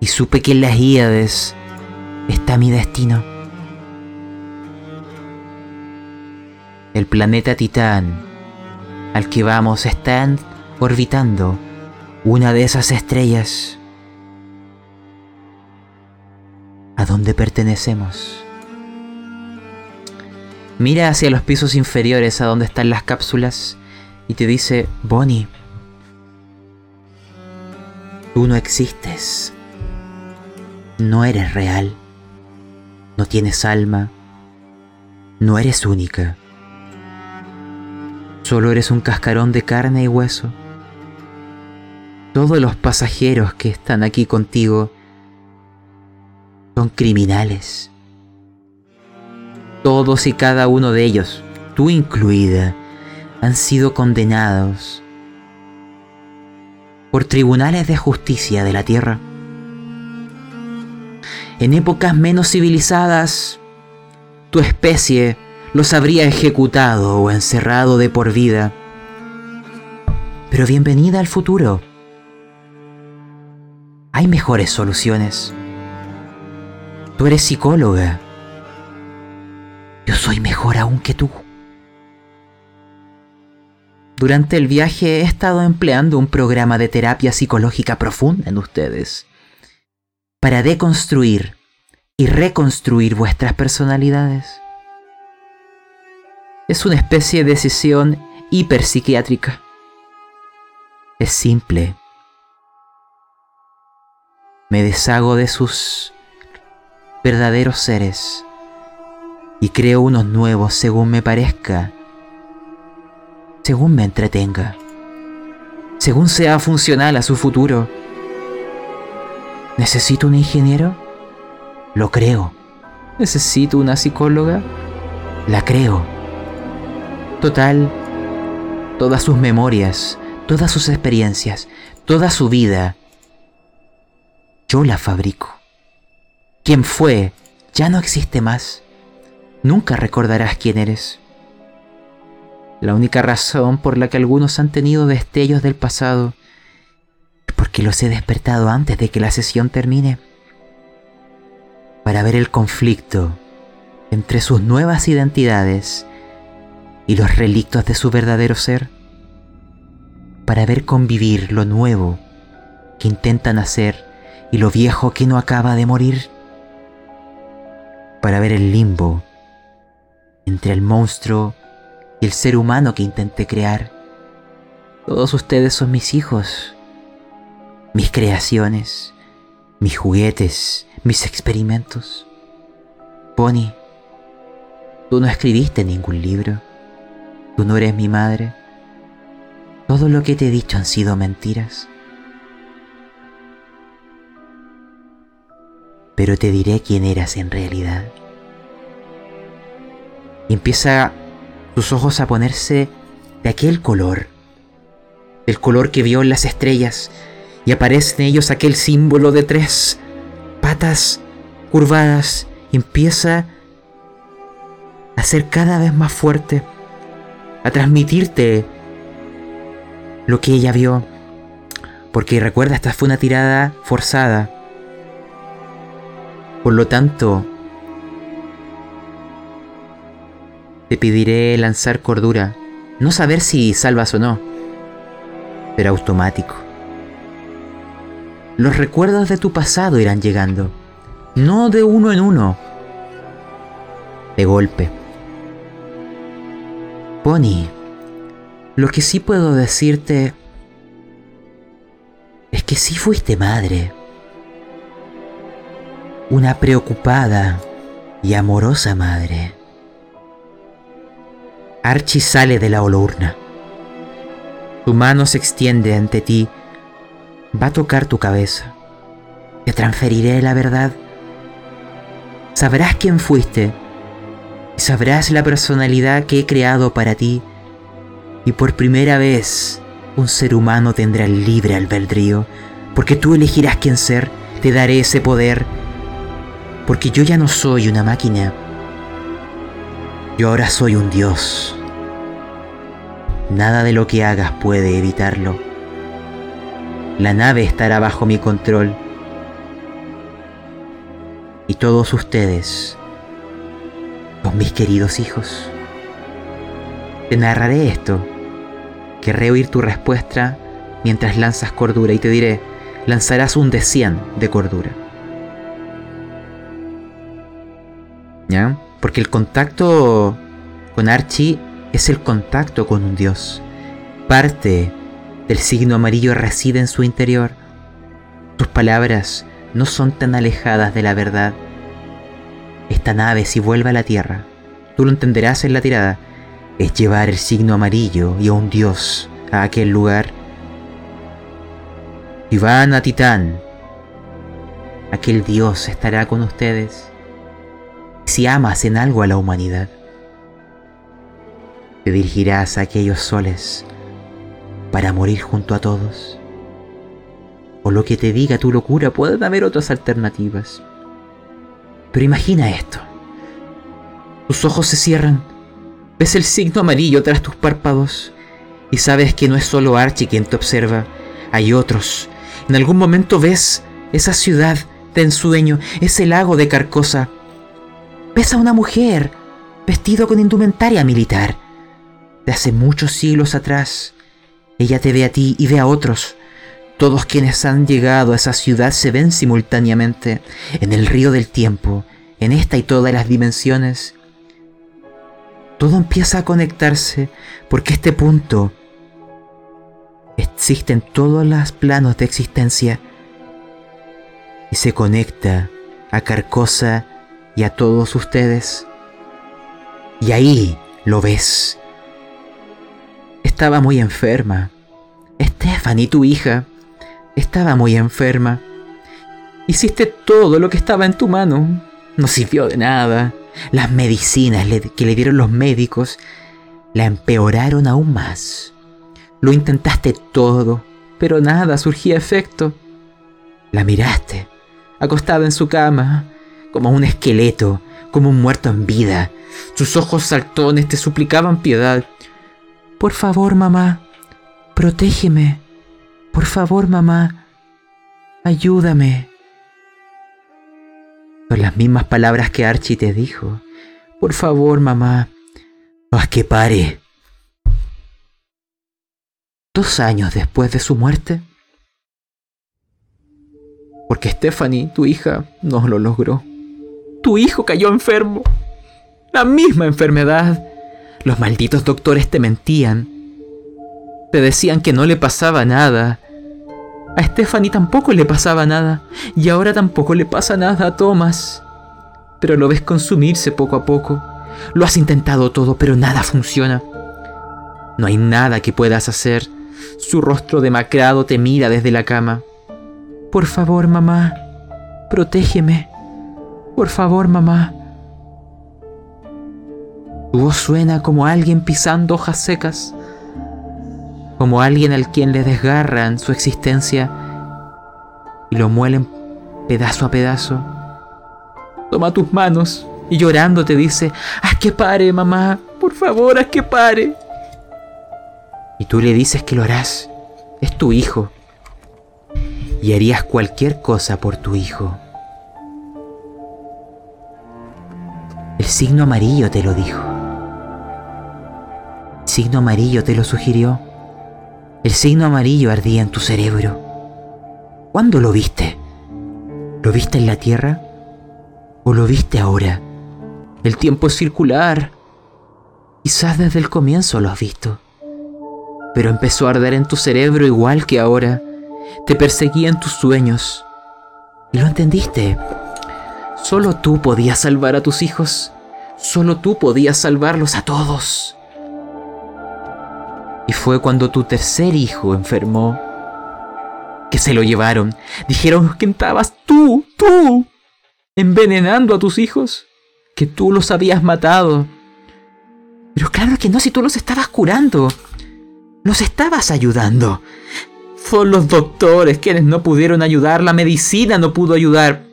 y supe que en las Híades está mi destino. El planeta Titán al que vamos está orbitando una de esas estrellas. a dónde pertenecemos. Mira hacia los pisos inferiores a donde están las cápsulas y te dice, Bonnie, tú no existes, no eres real, no tienes alma, no eres única, solo eres un cascarón de carne y hueso. Todos los pasajeros que están aquí contigo son criminales. Todos y cada uno de ellos, tú incluida, han sido condenados por tribunales de justicia de la tierra. En épocas menos civilizadas, tu especie los habría ejecutado o encerrado de por vida. Pero bienvenida al futuro. Hay mejores soluciones. Tú eres psicóloga. Yo soy mejor aún que tú. Durante el viaje he estado empleando un programa de terapia psicológica profunda en ustedes para deconstruir y reconstruir vuestras personalidades. Es una especie de decisión hiperpsiquiátrica. Es simple. Me deshago de sus verdaderos seres y creo unos nuevos según me parezca, según me entretenga, según sea funcional a su futuro. ¿Necesito un ingeniero? Lo creo. ¿Necesito una psicóloga? La creo. Total, todas sus memorias, todas sus experiencias, toda su vida, yo la fabrico. Quien fue ya no existe más. Nunca recordarás quién eres. La única razón por la que algunos han tenido destellos del pasado es porque los he despertado antes de que la sesión termine. Para ver el conflicto entre sus nuevas identidades y los relictos de su verdadero ser. Para ver convivir lo nuevo que intentan hacer y lo viejo que no acaba de morir. Para ver el limbo entre el monstruo y el ser humano que intenté crear. Todos ustedes son mis hijos, mis creaciones, mis juguetes, mis experimentos. Pony, tú no escribiste ningún libro, tú no eres mi madre. Todo lo que te he dicho han sido mentiras. Pero te diré quién eras en realidad. Y empieza sus ojos a ponerse de aquel color, el color que vio en las estrellas, y aparece en ellos aquel símbolo de tres patas curvadas, empieza a ser cada vez más fuerte, a transmitirte lo que ella vio, porque recuerda, esta fue una tirada forzada, por lo tanto, Te pediré lanzar cordura, no saber si salvas o no, pero automático. Los recuerdos de tu pasado irán llegando, no de uno en uno, de golpe. Pony, lo que sí puedo decirte es que sí fuiste madre. Una preocupada y amorosa madre. Archie sale de la olurna. Tu mano se extiende ante ti. Va a tocar tu cabeza. Te transferiré la verdad. Sabrás quién fuiste. Sabrás la personalidad que he creado para ti. Y por primera vez, un ser humano tendrá libre albedrío. Porque tú elegirás quién ser. Te daré ese poder. Porque yo ya no soy una máquina. Yo ahora soy un dios. Nada de lo que hagas puede evitarlo. La nave estará bajo mi control. Y todos ustedes mis queridos hijos. Te narraré esto. Querré oír tu respuesta mientras lanzas cordura y te diré, lanzarás un de 100 de cordura. ¿Ya? Porque el contacto con Archie es el contacto con un Dios. Parte del signo amarillo reside en su interior. Tus palabras no son tan alejadas de la verdad. Esta nave, si vuelve a la Tierra, tú lo entenderás en la tirada, es llevar el signo amarillo y a un Dios a aquel lugar. Y a Titán. Aquel Dios estará con ustedes si amas en algo a la humanidad te dirigirás a aquellos soles para morir junto a todos. O lo que te diga tu locura, pueden haber otras alternativas. Pero imagina esto. Tus ojos se cierran, ves el signo amarillo tras tus párpados y sabes que no es solo Archie quien te observa, hay otros. En algún momento ves esa ciudad de ensueño, ese lago de Carcosa. Ves a una mujer vestido con indumentaria militar de hace muchos siglos atrás. Ella te ve a ti y ve a otros. Todos quienes han llegado a esa ciudad se ven simultáneamente en el río del tiempo, en esta y todas las dimensiones. Todo empieza a conectarse porque este punto existe en todos los planos de existencia y se conecta a Carcosa y a todos ustedes. Y ahí lo ves estaba muy enferma. Stephanie, tu hija, estaba muy enferma. Hiciste todo lo que estaba en tu mano. No sirvió de nada. Las medicinas que le dieron los médicos la empeoraron aún más. Lo intentaste todo, pero nada surgía efecto. La miraste, acostada en su cama, como un esqueleto, como un muerto en vida. Sus ojos saltones te suplicaban piedad. Por favor, mamá, protégeme. Por favor, mamá, ayúdame. Son las mismas palabras que Archie te dijo. Por favor, mamá, haz que pare. Dos años después de su muerte, porque Stephanie, tu hija, no lo logró. Tu hijo cayó enfermo. La misma enfermedad. Los malditos doctores te mentían. Te decían que no le pasaba nada. A Stephanie tampoco le pasaba nada. Y ahora tampoco le pasa nada a Thomas. Pero lo ves consumirse poco a poco. Lo has intentado todo, pero nada funciona. No hay nada que puedas hacer. Su rostro demacrado te mira desde la cama. Por favor, mamá, protégeme. Por favor, mamá. Tu voz suena como alguien pisando hojas secas, como alguien al quien le desgarran su existencia y lo muelen pedazo a pedazo. Toma tus manos y llorando te dice, haz que pare, mamá, por favor, haz que pare. Y tú le dices que lo harás, es tu hijo y harías cualquier cosa por tu hijo. El signo amarillo te lo dijo. El signo amarillo te lo sugirió. El signo amarillo ardía en tu cerebro. ¿Cuándo lo viste? ¿Lo viste en la Tierra? ¿O lo viste ahora? El tiempo es circular. Quizás desde el comienzo lo has visto. Pero empezó a arder en tu cerebro igual que ahora te perseguía en tus sueños. Y lo entendiste. Solo tú podías salvar a tus hijos. Solo tú podías salvarlos a todos. Y fue cuando tu tercer hijo enfermó que se lo llevaron. Dijeron que estabas tú, tú, envenenando a tus hijos, que tú los habías matado. Pero claro que no, si tú los estabas curando, los estabas ayudando. Fueron los doctores quienes no pudieron ayudar, la medicina no pudo ayudar.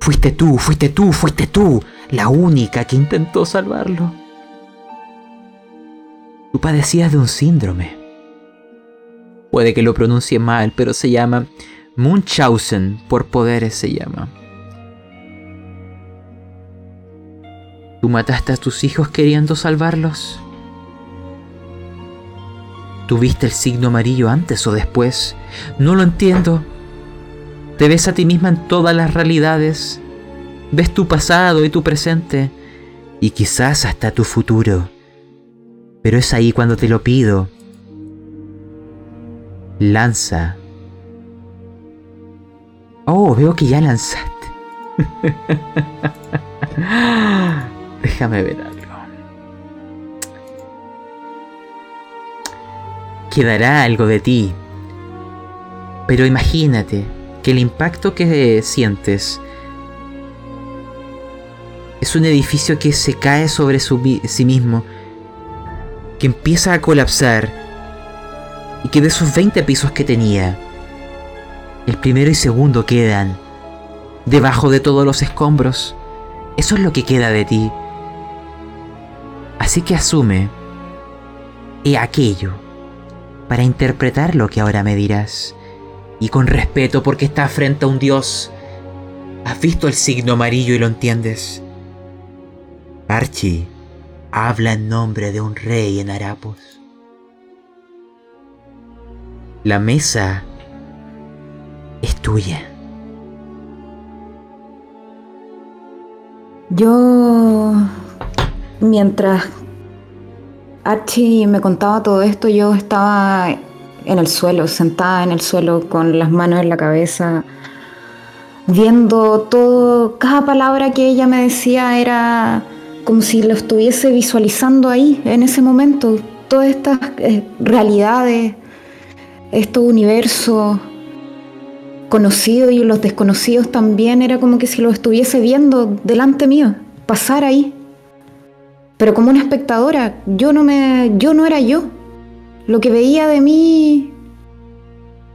Fuiste tú, fuiste tú, fuiste tú, la única que intentó salvarlo. Tú padecías de un síndrome. Puede que lo pronuncie mal, pero se llama Munchausen, por poderes se llama. ¿Tú mataste a tus hijos queriendo salvarlos? ¿Tuviste el signo amarillo antes o después? No lo entiendo. Te ves a ti misma en todas las realidades. Ves tu pasado y tu presente. Y quizás hasta tu futuro. Pero es ahí cuando te lo pido. Lanza. Oh, veo que ya lanzaste. <laughs> Déjame ver algo. quedará algo de ti. Pero imagínate que el impacto que sientes es un edificio que se cae sobre sí mismo, que empieza a colapsar y que de esos 20 pisos que tenía, el primero y segundo quedan debajo de todos los escombros. Eso es lo que queda de ti. Así que asume, y aquello para interpretar lo que ahora me dirás. Y con respeto porque estás frente a un dios. ¿Has visto el signo amarillo y lo entiendes? Archie habla en nombre de un rey en Arapos. La mesa es tuya. Yo, mientras Archie me contaba todo esto, yo estaba en el suelo, sentada en el suelo con las manos en la cabeza, viendo todo, cada palabra que ella me decía era como si lo estuviese visualizando ahí, en ese momento, todas estas eh, realidades, estos universos conocidos y los desconocidos también, era como que si lo estuviese viendo delante mío, pasar ahí. Pero como una espectadora, yo no me yo no era yo. Lo que veía de mí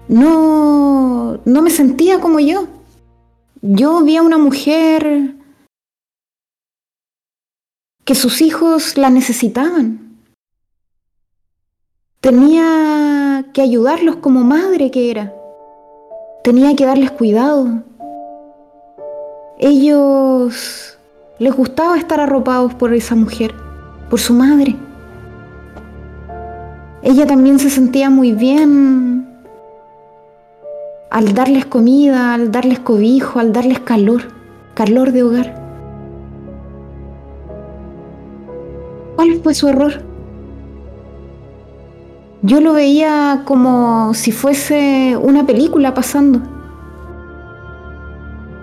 no no me sentía como yo. Yo vi a una mujer que sus hijos la necesitaban. Tenía que ayudarlos como madre que era. Tenía que darles cuidado. Ellos les gustaba estar arropados por esa mujer, por su madre. Ella también se sentía muy bien al darles comida, al darles cobijo, al darles calor, calor de hogar. ¿Cuál fue su error? Yo lo veía como si fuese una película pasando.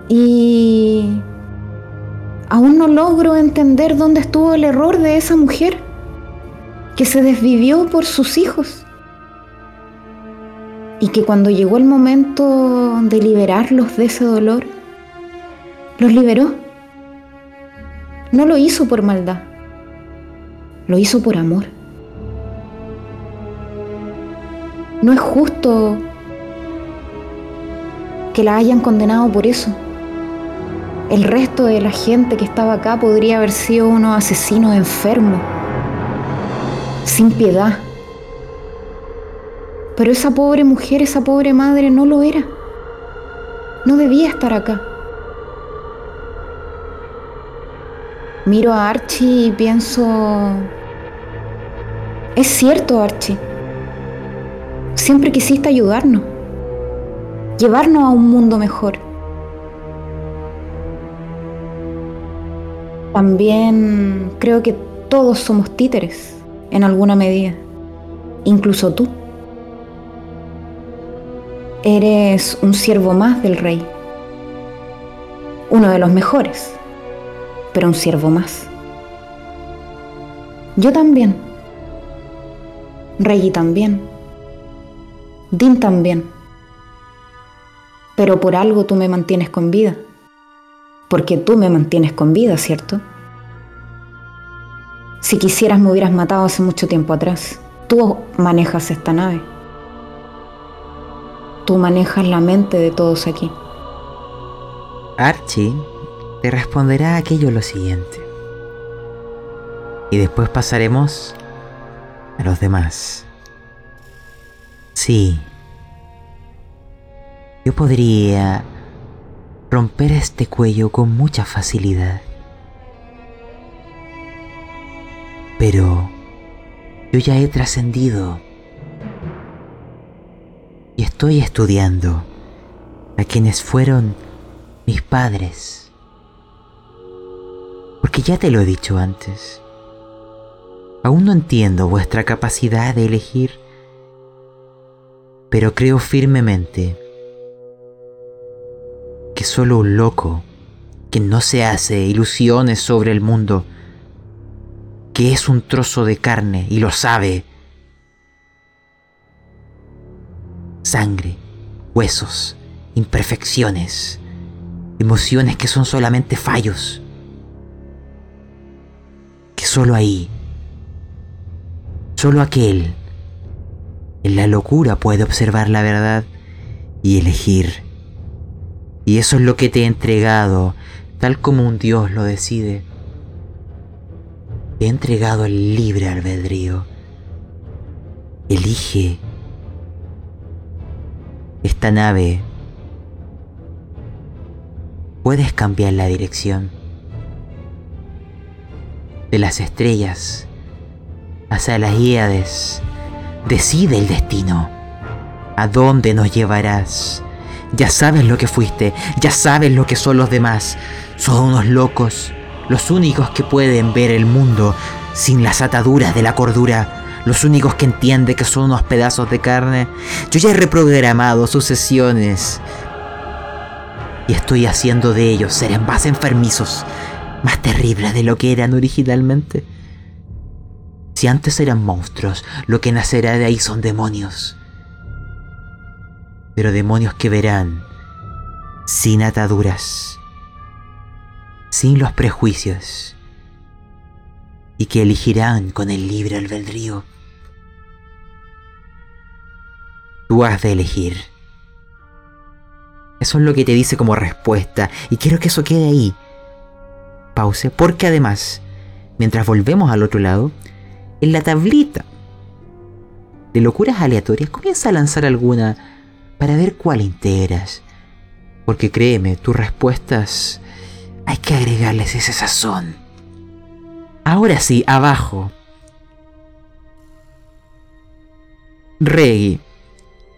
Y aún no logro entender dónde estuvo el error de esa mujer que se desvivió por sus hijos y que cuando llegó el momento de liberarlos de ese dolor, los liberó. No lo hizo por maldad, lo hizo por amor. No es justo que la hayan condenado por eso. El resto de la gente que estaba acá podría haber sido unos asesinos enfermos, sin piedad. Pero esa pobre mujer, esa pobre madre no lo era. No debía estar acá. Miro a Archie y pienso, es cierto Archie, siempre quisiste ayudarnos, llevarnos a un mundo mejor. También creo que todos somos títeres en alguna medida, incluso tú. Eres un siervo más del rey, uno de los mejores, pero un siervo más. Yo también, Rey también, Din también, pero por algo tú me mantienes con vida porque tú me mantienes con vida, ¿cierto? Si quisieras me hubieras matado hace mucho tiempo atrás. Tú manejas esta nave. Tú manejas la mente de todos aquí. Archie te responderá aquello lo siguiente. Y después pasaremos a los demás. Sí. Yo podría romper este cuello con mucha facilidad. Pero yo ya he trascendido y estoy estudiando a quienes fueron mis padres. Porque ya te lo he dicho antes. Aún no entiendo vuestra capacidad de elegir, pero creo firmemente que solo un loco que no se hace ilusiones sobre el mundo, que es un trozo de carne y lo sabe. Sangre, huesos, imperfecciones, emociones que son solamente fallos, solo ahí, solo aquel, en la locura puede observar la verdad y elegir y eso es lo que te he entregado, tal como un Dios lo decide. Te he entregado el libre albedrío. Elige esta nave. Puedes cambiar la dirección de las estrellas hacia las Híades. Decide el destino. ¿A dónde nos llevarás? Ya sabes lo que fuiste, ya sabes lo que son los demás. Son unos locos, los únicos que pueden ver el mundo sin las ataduras de la cordura, los únicos que entienden que son unos pedazos de carne. Yo ya he reprogramado sus sesiones y estoy haciendo de ellos seres más enfermizos, más terribles de lo que eran originalmente. Si antes eran monstruos, lo que nacerá de ahí son demonios pero demonios que verán sin ataduras, sin los prejuicios, y que elegirán con el libre albedrío. Tú has de elegir. Eso es lo que te dice como respuesta, y quiero que eso quede ahí. Pause, porque además mientras volvemos al otro lado, en la tablita de locuras aleatorias comienza a lanzar alguna para ver cuál integras. Porque créeme, tus respuestas hay que agregarles ese sazón. Ahora sí, abajo. Reggie,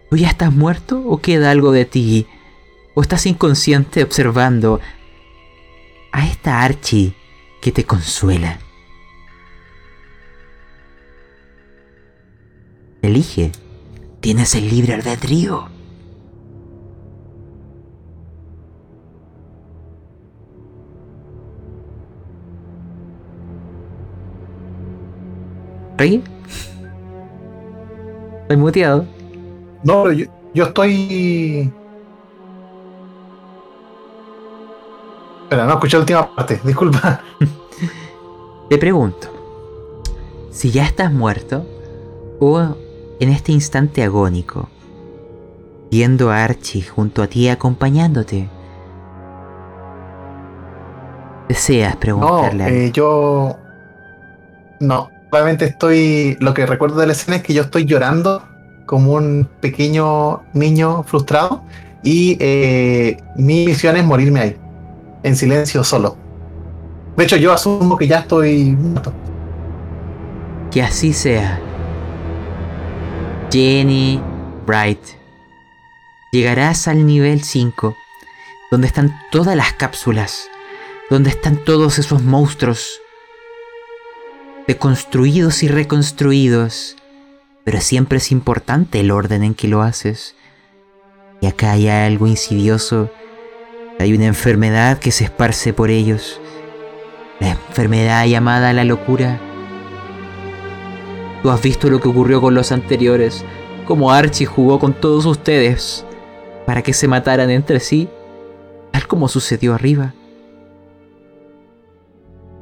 ¿tú ya estás muerto o queda algo de ti? ¿O estás inconsciente observando a esta Archie que te consuela? Elige. Tienes el libre albedrío. ¿Rey? Estoy muteado. No, yo estoy. Espera, no escuché la última parte, <laughs> disculpa. Te pregunto, si ya estás muerto o en este instante agónico, viendo a Archie junto a ti acompañándote, deseas No, preguntarle algo? eh, yo. No, solamente estoy. Lo que recuerdo de la escena es que yo estoy llorando como un pequeño niño frustrado y eh, mi misión es morirme ahí, en silencio solo. De hecho, yo asumo que ya estoy muerto. Que así sea. Jenny Bright. Llegarás al nivel 5, donde están todas las cápsulas, donde están todos esos monstruos, deconstruidos y reconstruidos. Pero siempre es importante el orden en que lo haces. Y acá hay algo insidioso. Hay una enfermedad que se esparce por ellos. La enfermedad llamada la locura. Tú has visto lo que ocurrió con los anteriores, como Archie jugó con todos ustedes para que se mataran entre sí, tal como sucedió arriba.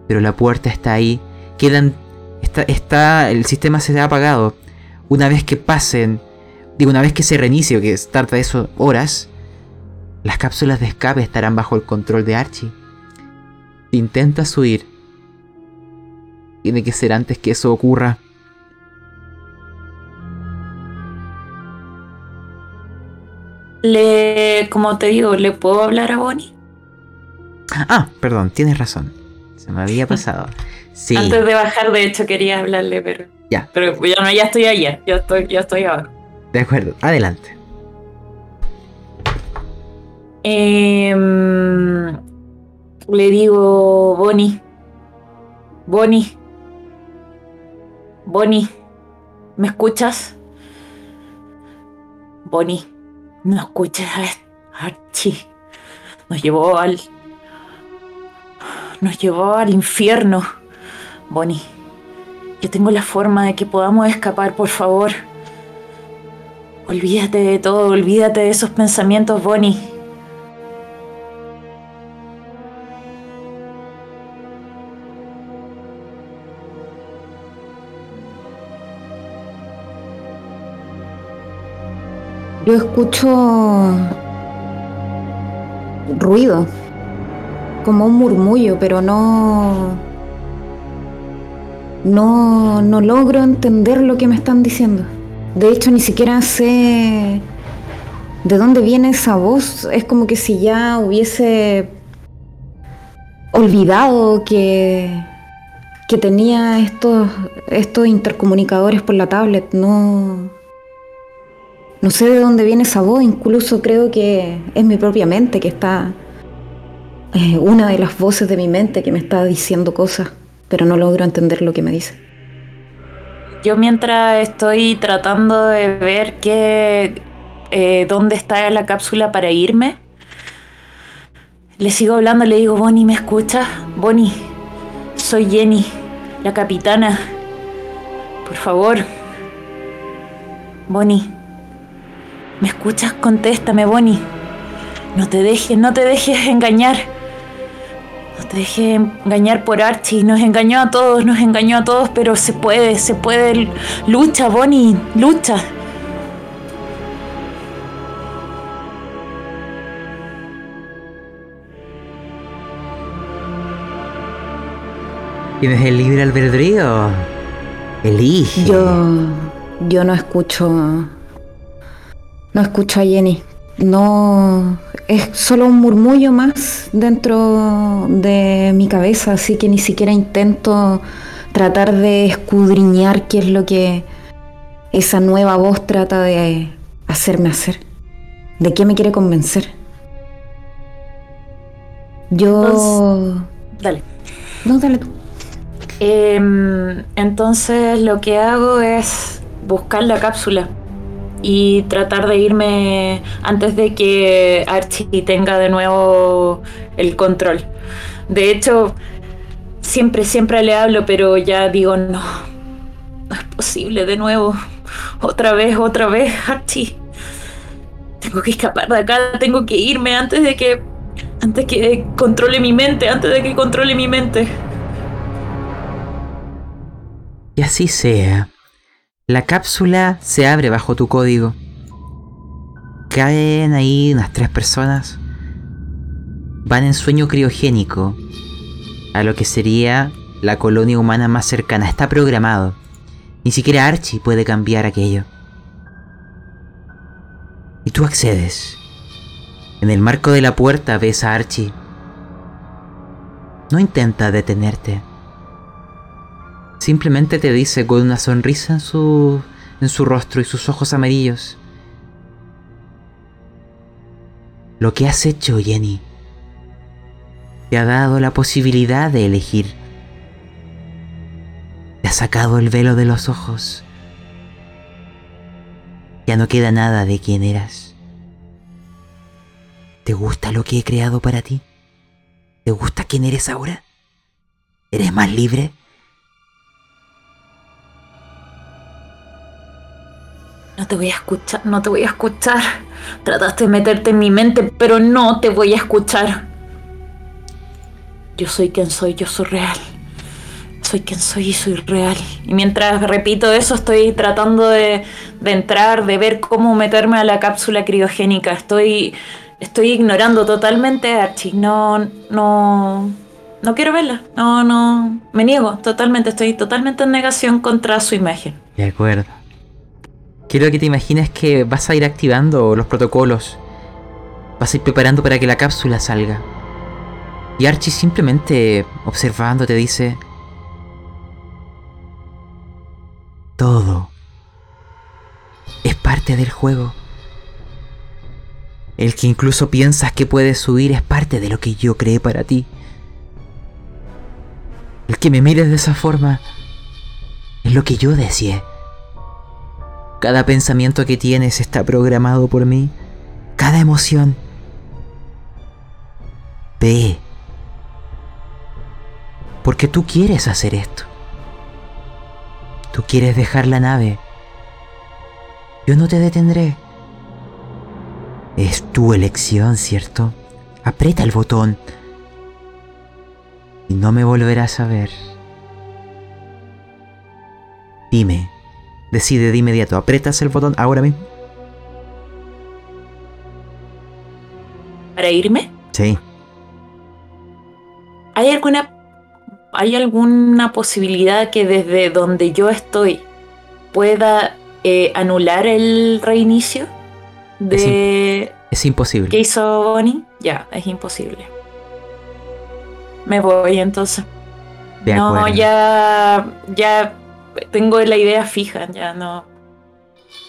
Pero la puerta está ahí, quedan, está, está, el sistema se ha apagado. Una vez que pasen, digo, una vez que se reinicie, que tarda eso horas, las cápsulas de escape estarán bajo el control de Archie. Si intentas huir, tiene que ser antes que eso ocurra. Le, como te digo, ¿le puedo hablar a Bonnie? Ah, perdón, tienes razón. Se me había <laughs> pasado. Sí, Antes de bajar, de hecho, quería hablarle, pero. Ya. Pero ya no, ya estoy allá. Ya estoy, ya estoy abajo. de acuerdo. Adelante. Em, le digo, Bonnie. Bonnie. Bonnie. ¿Me escuchas? Bonnie. No escuchas a Archie. Nos llevó al. Nos llevó al infierno. Bonnie. Yo tengo la forma de que podamos escapar, por favor. Olvídate de todo, olvídate de esos pensamientos, Bonnie. Yo escucho ruido, como un murmullo, pero no, no, no logro entender lo que me están diciendo. De hecho, ni siquiera sé de dónde viene esa voz. Es como que si ya hubiese olvidado que, que tenía estos, estos intercomunicadores por la tablet. No, no sé de dónde viene esa voz, incluso creo que es mi propia mente que está, eh, una de las voces de mi mente que me está diciendo cosas, pero no logro entender lo que me dice. Yo mientras estoy tratando de ver qué, eh, dónde está la cápsula para irme, le sigo hablando, le digo, Bonnie, ¿me escuchas? Bonnie, soy Jenny, la capitana. Por favor. Bonnie, ¿me escuchas? Contéstame, Bonnie. No te dejes, no te dejes engañar. No te dejes engañar por Archie. Nos engañó a todos, nos engañó a todos, pero se puede, se puede. Lucha, Bonnie, lucha. Tienes el libre albedrío. Elige. Yo, yo no escucho, no escucho a Jenny. No, es solo un murmullo más dentro de mi cabeza, así que ni siquiera intento tratar de escudriñar qué es lo que esa nueva voz trata de hacerme hacer. ¿De qué me quiere convencer? Yo... Dale. No, dale tú. Em, entonces lo que hago es buscar la cápsula y tratar de irme antes de que Archie tenga de nuevo el control. De hecho, siempre, siempre le hablo, pero ya digo, no, no es posible de nuevo. Otra vez, otra vez, Archie. Tengo que escapar de acá, tengo que irme antes de que... Antes que controle mi mente, antes de que controle mi mente. Y así sea. La cápsula se abre bajo tu código. Caen ahí unas tres personas. Van en sueño criogénico a lo que sería la colonia humana más cercana. Está programado. Ni siquiera Archie puede cambiar aquello. Y tú accedes. En el marco de la puerta ves a Archie. No intenta detenerte. Simplemente te dice con una sonrisa en su, en su rostro y sus ojos amarillos. Lo que has hecho, Jenny, te ha dado la posibilidad de elegir. Te ha sacado el velo de los ojos. Ya no queda nada de quien eras. ¿Te gusta lo que he creado para ti? ¿Te gusta quién eres ahora? ¿Eres más libre? No te voy a escuchar, no te voy a escuchar. Trataste de meterte en mi mente, pero no te voy a escuchar. Yo soy quien soy, yo soy real. Soy quien soy y soy real. Y mientras repito eso, estoy tratando de, de entrar, de ver cómo meterme a la cápsula criogénica. Estoy, estoy ignorando totalmente a Archie. No, no, no quiero verla. No, no, me niego totalmente. Estoy totalmente en negación contra su imagen. De acuerdo. Quiero que te imagines que vas a ir activando los protocolos. Vas a ir preparando para que la cápsula salga. Y Archie simplemente observando te dice... Todo es parte del juego. El que incluso piensas que puedes subir es parte de lo que yo creé para ti. El que me mires de esa forma es lo que yo deseé. Cada pensamiento que tienes está programado por mí. Cada emoción. Ve. Porque tú quieres hacer esto. Tú quieres dejar la nave. Yo no te detendré. Es tu elección, ¿cierto? Aprieta el botón. Y no me volverás a ver. Dime. Decide de inmediato. ¿Apretas el botón ahora mismo? ¿Para irme? Sí. ¿Hay alguna, ¿Hay alguna posibilidad que desde donde yo estoy pueda eh, anular el reinicio de Es imposible. que hizo Bonnie? Ya, es imposible. Me voy entonces. De no, ya, ya tengo la idea fija, ya no.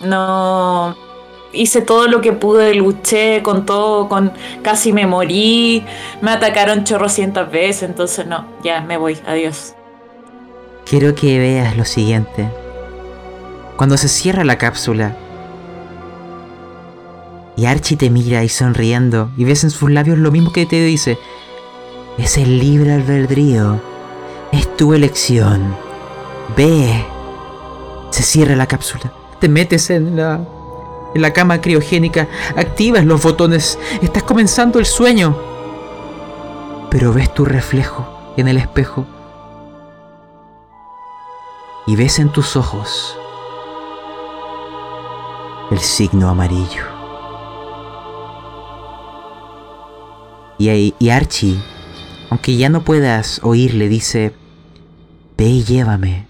No. Hice todo lo que pude, luché con todo, con casi me morí, me atacaron chorrocientas veces, entonces no, ya me voy, adiós. Quiero que veas lo siguiente. Cuando se cierra la cápsula y Archie te mira y sonriendo y ves en sus labios lo mismo que te dice, es el libre albedrío, es tu elección. Ve. Se cierra la cápsula. Te metes en la en la cama criogénica, activas los botones, estás comenzando el sueño. Pero ves tu reflejo en el espejo y ves en tus ojos el signo amarillo. Y, y Archie, aunque ya no puedas oírle, dice, Ve y llévame,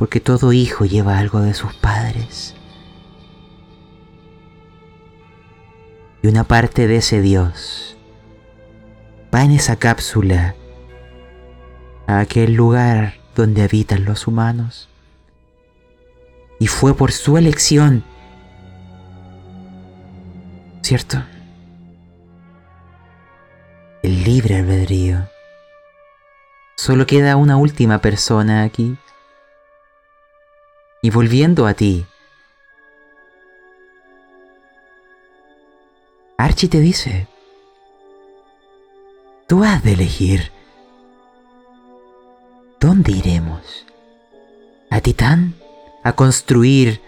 porque todo hijo lleva algo de sus padres. Y una parte de ese Dios va en esa cápsula a aquel lugar donde habitan los humanos. Y fue por su elección, ¿cierto? El libre albedrío. Solo queda una última persona aquí. Y volviendo a ti, Archie te dice, tú has de elegir. ¿Dónde iremos? ¿A Titán? ¿A construir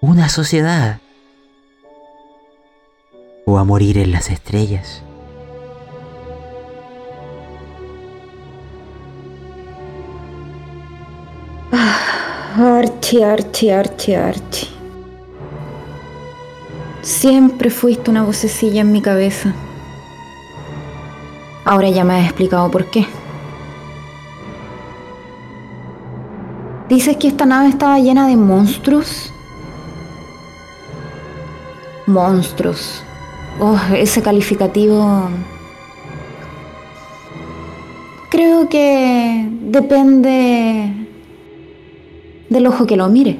una sociedad? ¿O a morir en las estrellas? Archie, Archie, Archie, Archie. Siempre fuiste una vocecilla en mi cabeza. Ahora ya me has explicado por qué. Dices que esta nave estaba llena de monstruos. Monstruos. Oh, ese calificativo. Creo que depende del ojo que lo mire.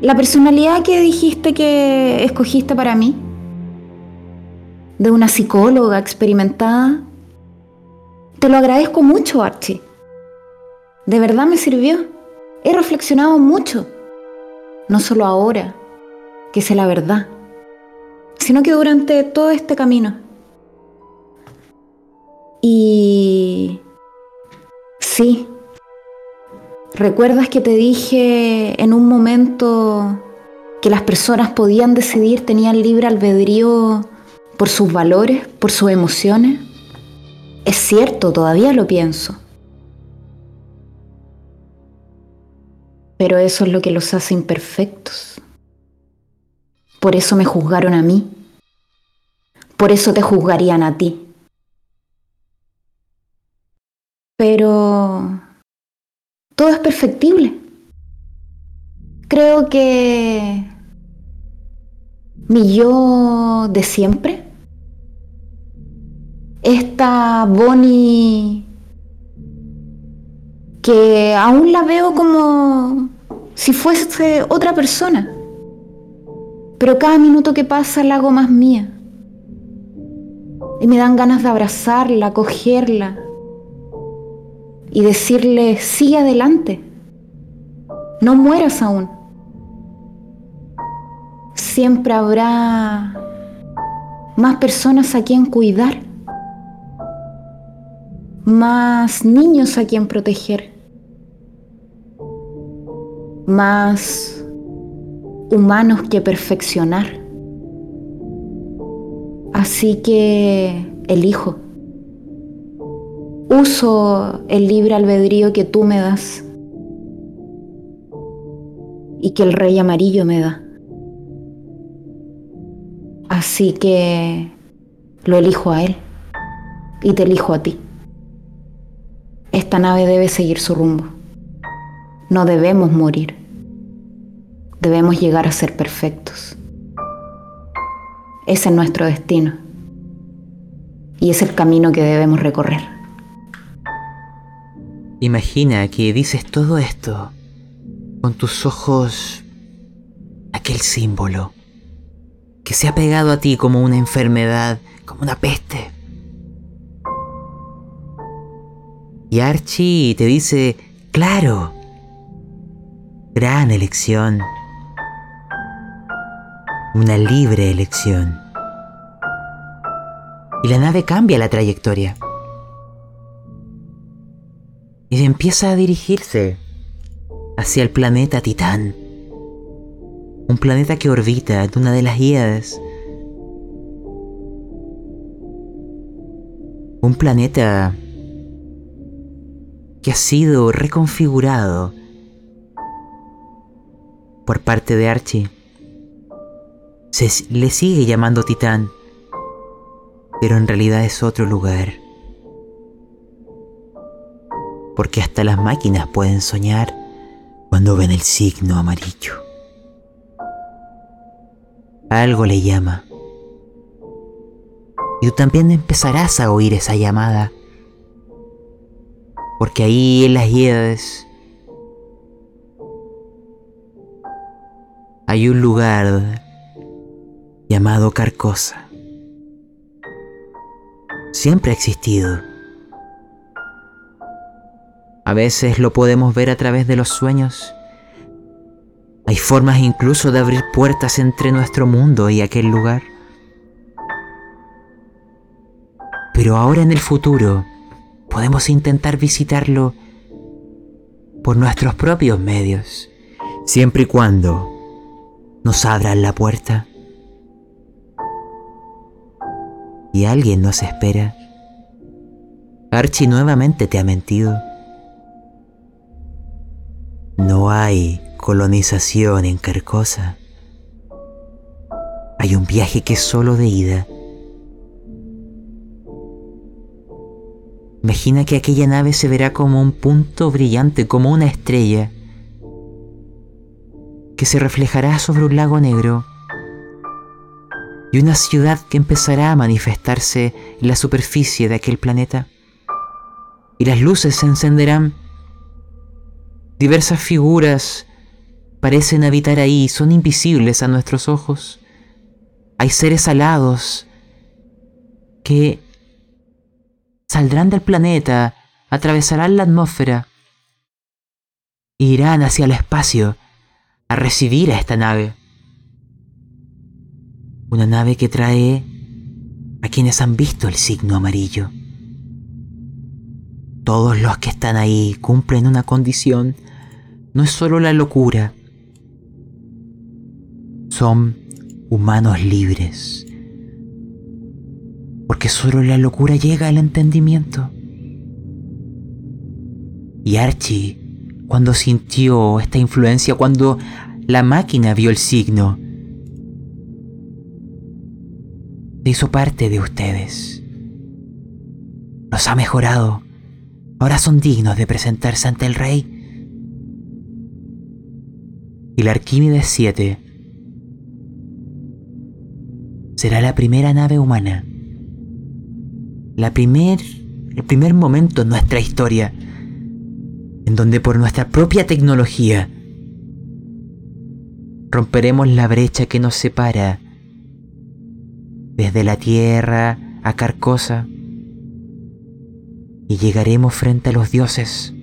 La personalidad que dijiste que escogiste para mí, de una psicóloga experimentada, te lo agradezco mucho, Archie. De verdad me sirvió. He reflexionado mucho, no solo ahora, que sé la verdad, sino que durante todo este camino. Y sí, ¿Recuerdas que te dije en un momento que las personas podían decidir, tenían libre albedrío por sus valores, por sus emociones? Es cierto, todavía lo pienso. Pero eso es lo que los hace imperfectos. Por eso me juzgaron a mí. Por eso te juzgarían a ti. Pero todo es perfectible. Creo que mi yo de siempre, esta Bonnie que aún la veo como si fuese otra persona, pero cada minuto que pasa la hago más mía. Y me dan ganas de abrazarla, cogerla, y decirle, sigue adelante, no mueras aún. Siempre habrá más personas a quien cuidar, más niños a quien proteger, más humanos que perfeccionar. Así que elijo uso el libre albedrío que tú me das y que el rey amarillo me da. Así que lo elijo a él y te elijo a ti. Esta nave debe seguir su rumbo. No debemos morir. Debemos llegar a ser perfectos. Ese es nuestro destino. Y es el camino que debemos recorrer. Imagina que dices todo esto con tus ojos aquel símbolo que se ha pegado a ti como una enfermedad, como una peste. Y Archie te dice, claro, gran elección, una libre elección. Y la nave cambia la trayectoria y empieza a dirigirse hacia el planeta Titán. Un planeta que orbita en una de las guías. Un planeta que ha sido reconfigurado por parte de Archie. Se le sigue llamando Titán, pero en realidad es otro lugar, porque hasta las máquinas pueden soñar cuando ven el signo amarillo. Algo le llama. Y tú también empezarás a oír esa llamada. Porque ahí en las hiedas hay un lugar llamado Carcosa. Siempre ha existido. A veces lo podemos ver a través de los sueños. Hay formas incluso de abrir puertas entre nuestro mundo y aquel lugar. Pero ahora en el futuro podemos intentar visitarlo por nuestros propios medios, siempre y cuando nos abran la puerta. Y alguien nos espera. Archie nuevamente te ha mentido. No hay colonización en Carcosa. Hay un viaje que es solo de ida. Imagina que aquella nave se verá como un punto brillante, como una estrella, que se reflejará sobre un lago negro y una ciudad que empezará a manifestarse en la superficie de aquel planeta. Y las luces se encenderán. Diversas figuras parecen habitar ahí, son invisibles a nuestros ojos. Hay seres alados que saldrán del planeta, atravesarán la atmósfera e irán hacia el espacio a recibir a esta nave. Una nave que trae a quienes han visto el signo amarillo. Todos los que están ahí cumplen una condición. No es solo la locura. Son humanos libres porque solo la locura llega al entendimiento. Y Archie, cuando sintió esta influencia, cuando la máquina vio el signo, se hizo parte de ustedes. Los ha mejorado. Ahora son dignos de presentarse ante el rey. La Arquímedes 7 será la primera nave humana. La primer, el primer momento en nuestra historia en donde por nuestra propia tecnología romperemos la brecha que nos separa desde la Tierra a Carcosa y llegaremos frente a los dioses,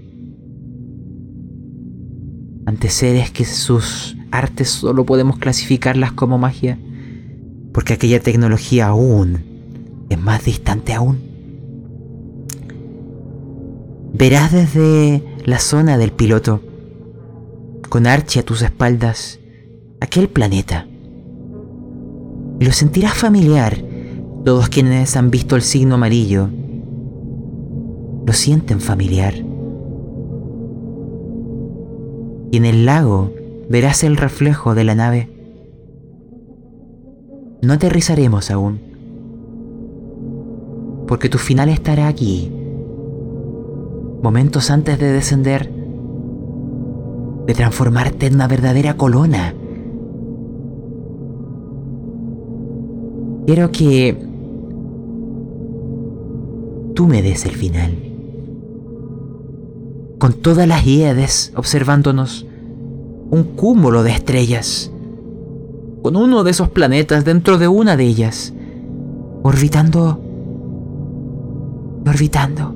ante seres que sus artes solo podemos clasificarlas como magia, porque aquella tecnología aún es más distante aún. Verás desde la zona del piloto, con Archie a tus espaldas, aquel planeta. Y lo sentirás familiar. Todos quienes han visto el signo amarillo lo sienten familiar. Y en el lago verás el reflejo de la nave. No aterrizaremos aún porque tu final estará aquí, momentos antes de descender, de transformarte en una verdadera colona. Quiero que tú me des el final. Con todas las hiedes observándonos, un cúmulo de estrellas, con uno de esos planetas dentro de una de ellas, orbitando orbitando,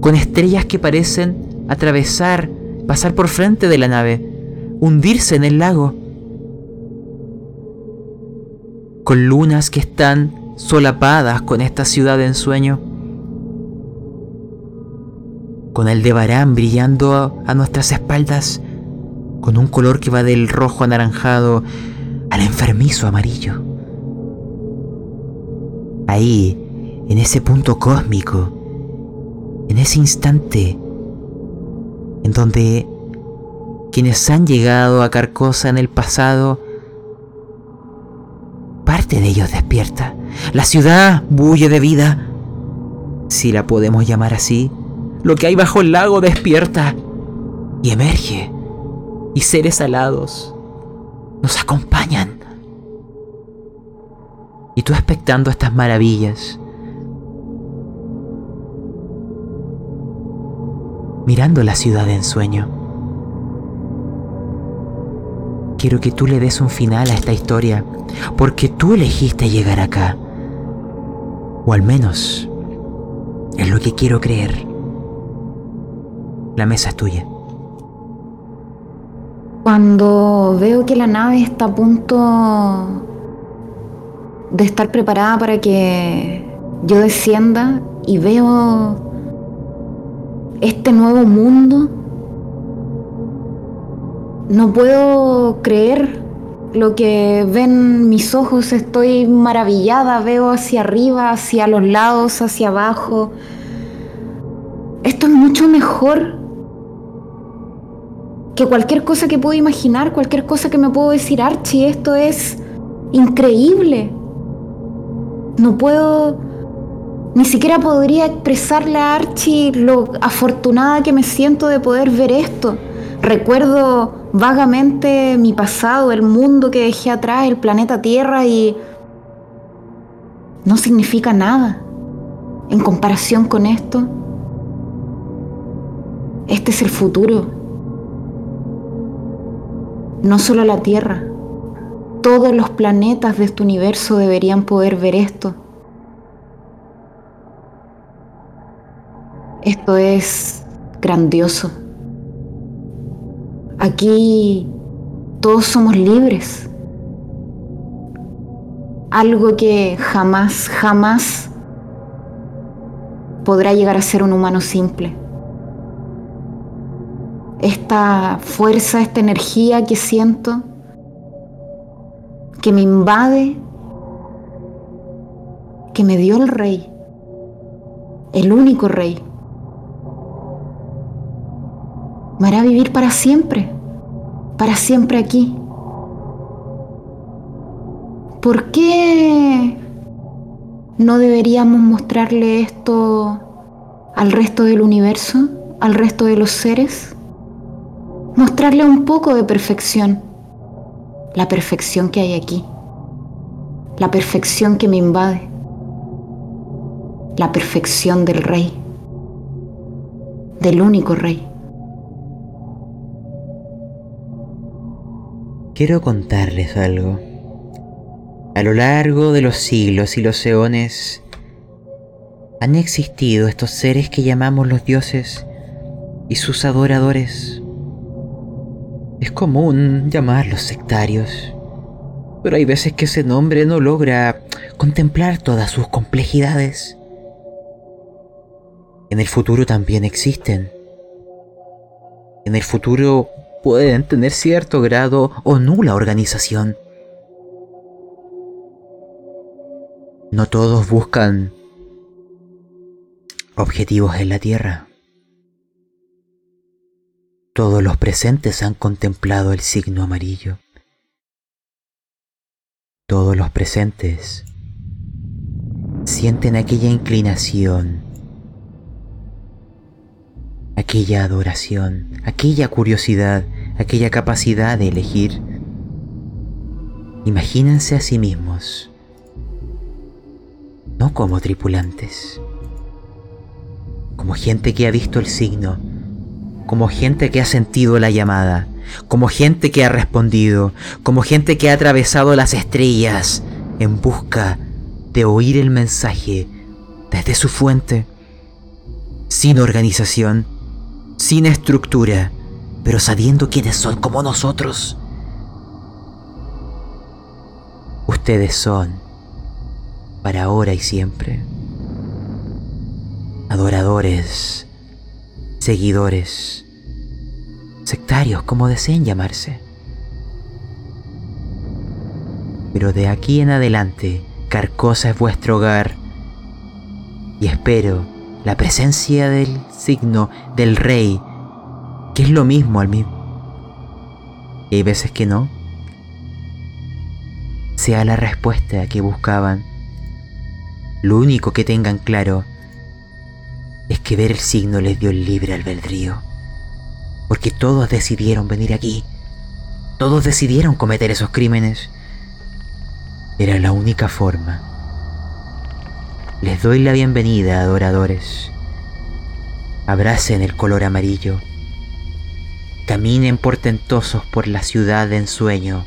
con estrellas que parecen atravesar, pasar por frente de la nave, hundirse en el lago, con lunas que están solapadas con esta ciudad en sueño, con el de Barán brillando a nuestras espaldas, con un color que va del rojo anaranjado al enfermizo amarillo. Ahí, en ese punto cósmico, en ese instante en donde quienes han llegado a Carcosa en el pasado, parte de ellos despierta. La ciudad bulle de vida. si la podemos llamar así, lo que hay bajo el lago despierta y emerge, y seres alados nos acompañan. Y tú expectando estas maravillas, mirando la ciudad en sueño. Quiero que tú le des un final a esta historia, porque tú elegiste llegar acá. O al menos es lo que quiero creer. La mesa es tuya. Cuando veo que la nave está a punto de estar preparada para que yo descienda y veo este nuevo mundo, no puedo creer lo que ven mis ojos, estoy maravillada, veo hacia arriba, hacia los lados, hacia abajo. Esto es mucho mejor que cualquier cosa que puedo imaginar, cualquier cosa que me puedo decir, Archie, esto es increíble. No puedo, ni siquiera podría expresarle a Archie lo afortunada que me siento de poder ver esto. Recuerdo vagamente mi pasado, el mundo que dejé atrás, el planeta Tierra y no significa nada en comparación con esto. Este es el futuro no solo la Tierra, todos los planetas de este universo deberían poder ver esto. Esto es grandioso. Aquí todos somos libres. Algo que jamás, jamás podrá llegar a ser un humano simple esta fuerza, esta energía que siento, que me invade, que me dio el rey, el único rey. Me hará vivir para siempre, para siempre aquí. ¿Por qué no deberíamos mostrarle esto al resto del universo, al resto de los seres? Mostrarle un poco de perfección, la perfección que hay aquí, la perfección que me invade, la perfección del rey, del único rey. Quiero contarles algo. A lo largo de los siglos y los eones han existido estos seres que llamamos los dioses y sus adoradores. Es común llamarlos sectarios, pero hay veces que ese nombre no logra contemplar todas sus complejidades. En el futuro también existen. En el futuro pueden tener cierto grado o nula organización. No todos buscan objetivos en la Tierra. Todos los presentes han contemplado el signo amarillo. Todos los presentes sienten aquella inclinación, aquella adoración, aquella curiosidad, aquella capacidad de elegir. Imagínense a sí mismos, no como tripulantes, como gente que ha visto el signo, como gente que ha sentido la llamada, como gente que ha respondido, como gente que ha atravesado las estrellas en busca de oír el mensaje desde su fuente, sin organización, sin estructura, pero sabiendo quiénes son como nosotros. Ustedes son, para ahora y siempre, adoradores seguidores, sectarios, como deseen llamarse. Pero de aquí en adelante, Carcosa es vuestro hogar y espero la presencia del signo del rey, que es lo mismo al mismo. Y hay veces que no, sea la respuesta que buscaban. Lo único que tengan claro es que ver el signo les dio el libre albedrío. Porque todos decidieron venir aquí. Todos decidieron cometer esos crímenes. Era la única forma. Les doy la bienvenida, adoradores. Abracen el color amarillo. Caminen portentosos por la ciudad de ensueño.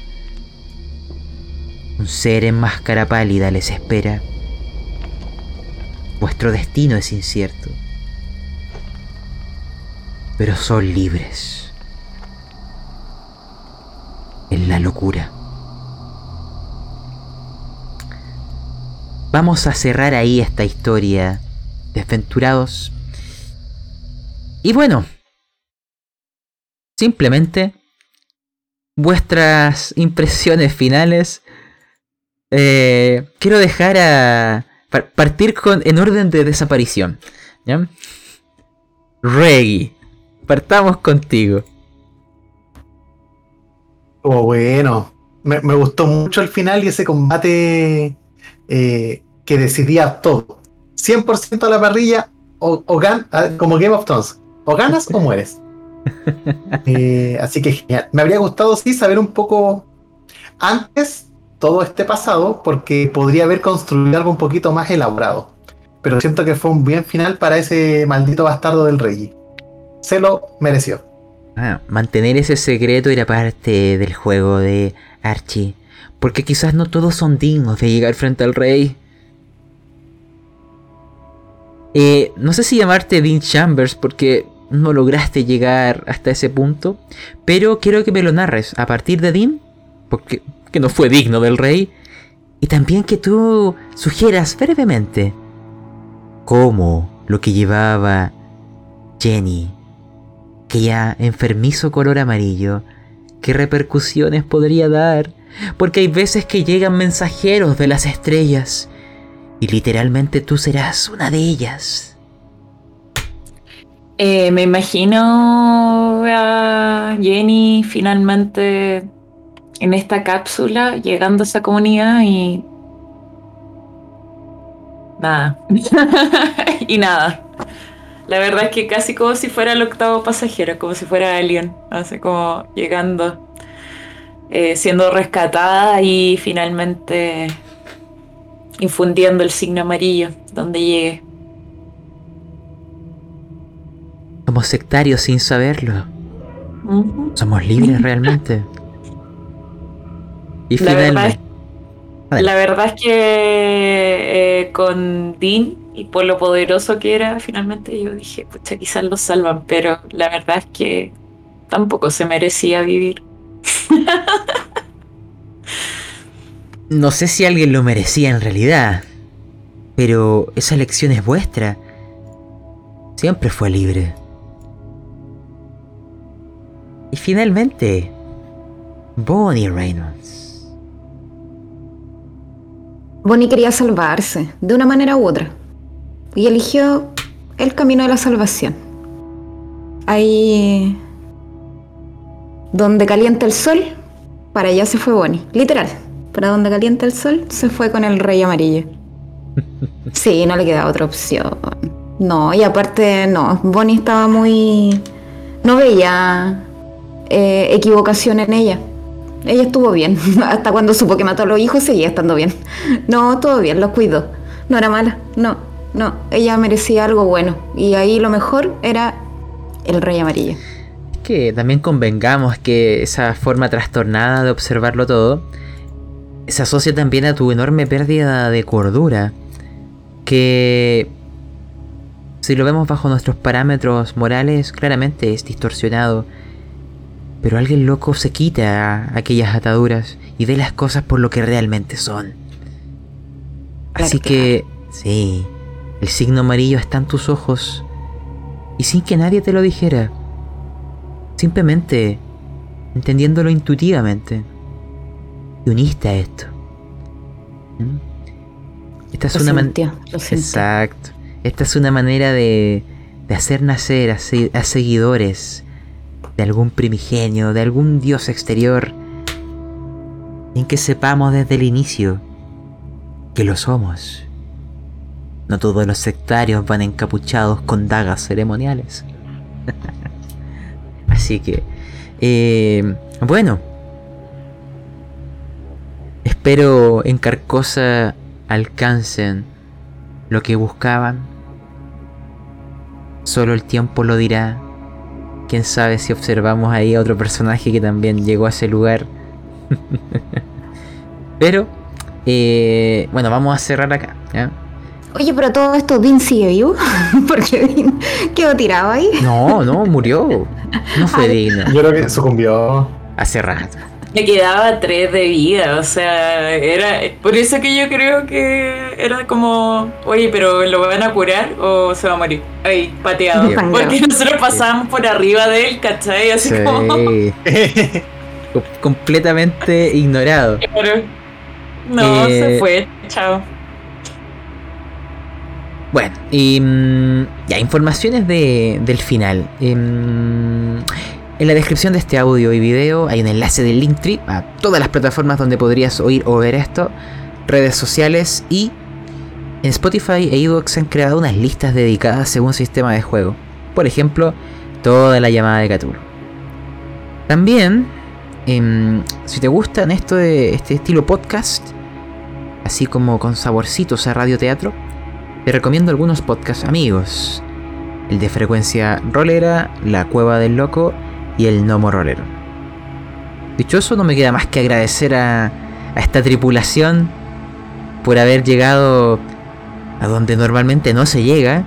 Un ser en máscara pálida les espera. Vuestro destino es incierto. Pero son libres. En la locura. Vamos a cerrar ahí esta historia, desventurados. Y bueno, simplemente vuestras impresiones finales. Eh, quiero dejar a partir con en orden de desaparición. ¿ya? Reggie, partamos contigo. Oh, bueno. Me, me gustó mucho el final y ese combate eh, que decidía todo. 100% a la parrilla o, o gan como Game of Thrones. O ganas o mueres. <laughs> Eh, así que genial. Me habría gustado, sí, saber un poco antes todo este pasado, porque podría haber construido algo un poquito más elaborado. Pero siento que fue un bien final para ese maldito bastardo del rey. Se lo mereció. Ah, mantener ese secreto era parte del juego de Archie. Porque quizás no todos son dignos de llegar frente al rey. Eh, no sé si llamarte Dean Chambers porque no lograste llegar hasta ese punto. Pero quiero que me lo narres a partir de Dean. Porque que no fue digno del rey. Y también que tú sugieras brevemente cómo lo que llevaba Jenny, que ya enfermizo color amarillo, qué repercusiones podría dar porque hay veces que llegan mensajeros de las estrellas y literalmente tú serás una de ellas. Eh, me imagino a Jenny finalmente en esta cápsula llegando a esa comunidad y nada. <laughs> y nada. La verdad es que casi como si fuera el octavo pasajero, como si fuera Alien, así como llegando eh, siendo rescatada y finalmente infundiendo el signo amarillo donde llegue. Somos sectarios sin saberlo. Somos libres <laughs> realmente. Y la verdad, es, la verdad es que eh, con Dean y por lo poderoso que era, finalmente yo dije, pucha, quizás lo salvan, pero la verdad es que tampoco se merecía vivir. <laughs> no sé si alguien lo merecía en realidad, pero esa elección es vuestra. Siempre fue libre. Y finalmente, Bonnie Reynolds. Bonnie quería salvarse, de una manera u otra, y eligió el camino de la salvación. Ahí donde calienta el sol, para allá se fue Bonnie. Literal. Para donde calienta el sol, se fue con el rey amarillo. <laughs> Sí, no le queda otra opción. No, y aparte, no. Bonnie estaba muy. No veía eh, equivocación en ella. Ella estuvo bien. <laughs> Hasta cuando supo que mató a los hijos, seguía estando bien. No, todo bien, los cuidó. No era mala. No, no. Ella merecía algo bueno. Y ahí lo mejor era el rey amarillo que también convengamos que esa forma trastornada de observarlo todo se asocia también a tu enorme pérdida de cordura, que si lo vemos bajo nuestros parámetros morales, claramente es distorsionado. Pero alguien loco se quita aquellas ataduras y ve las cosas por lo que realmente son. Así que, sí, el signo amarillo está en tus ojos y sin que nadie te lo dijera Simplemente entendiéndolo intuitivamente. Y uniste a esto. ¿Mm? Esta es una manera. Exacto. Esta es una manera de, de hacer nacer a, a seguidores de algún primigenio, de algún dios exterior, en que sepamos desde el inicio que lo somos. No todos los sectarios van encapuchados con dagas ceremoniales. <laughs> Así que, eh, bueno, espero en Carcosa alcancen lo que buscaban. Solo el tiempo lo dirá. Quién sabe si observamos ahí a otro personaje que también llegó a ese lugar. <laughs> Pero, eh, bueno, vamos a cerrar acá. Oye, pero todo esto, Dean sigue vivo. <laughs> Porque Dean quedó tirado ahí. No, no, murió. No fue <laughs> digno. Yo creo que sucumbió. Hace rato. Le quedaba tres de vida, o sea, era por eso que yo creo que era como, oye, pero ¿lo van a curar o se va a morir? Ahí, pateado. Porque nosotros pasábamos por arriba de él, ¿cachai? Así Sí. como, Com- completamente ignorado. pero no, Eh, se fue, chao. Bueno, mm, ya, informaciones de, del final. Em, en la descripción de este audio y video hay un enlace del Linktree a todas las plataformas donde podrías oír o ver esto, redes sociales y en Spotify e iVoox han creado unas listas dedicadas según sistema de juego. Por ejemplo, toda la llamada de Cthulhu. También, em, si te gustan esto de este estilo podcast, así como con saborcitos a radioteatro, te recomiendo algunos podcasts amigos. El de frecuencia rolera, La Cueva del Loco y El Nomo Rolero. Dicho eso, no me queda más que agradecer a, a esta tripulación por haber llegado a donde normalmente no se llega.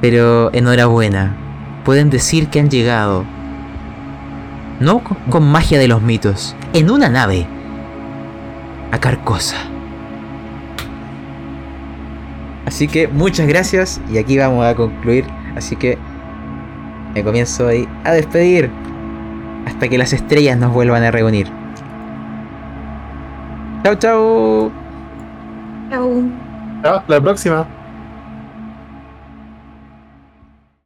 Pero enhorabuena, pueden decir que han llegado. No con, con magia de los mitos, en una nave. A Carcosa. Así que muchas gracias y aquí vamos a concluir. Así que me comienzo ahí a despedir hasta que las estrellas nos vuelvan a reunir. Chau chau. Chau. Hasta la próxima.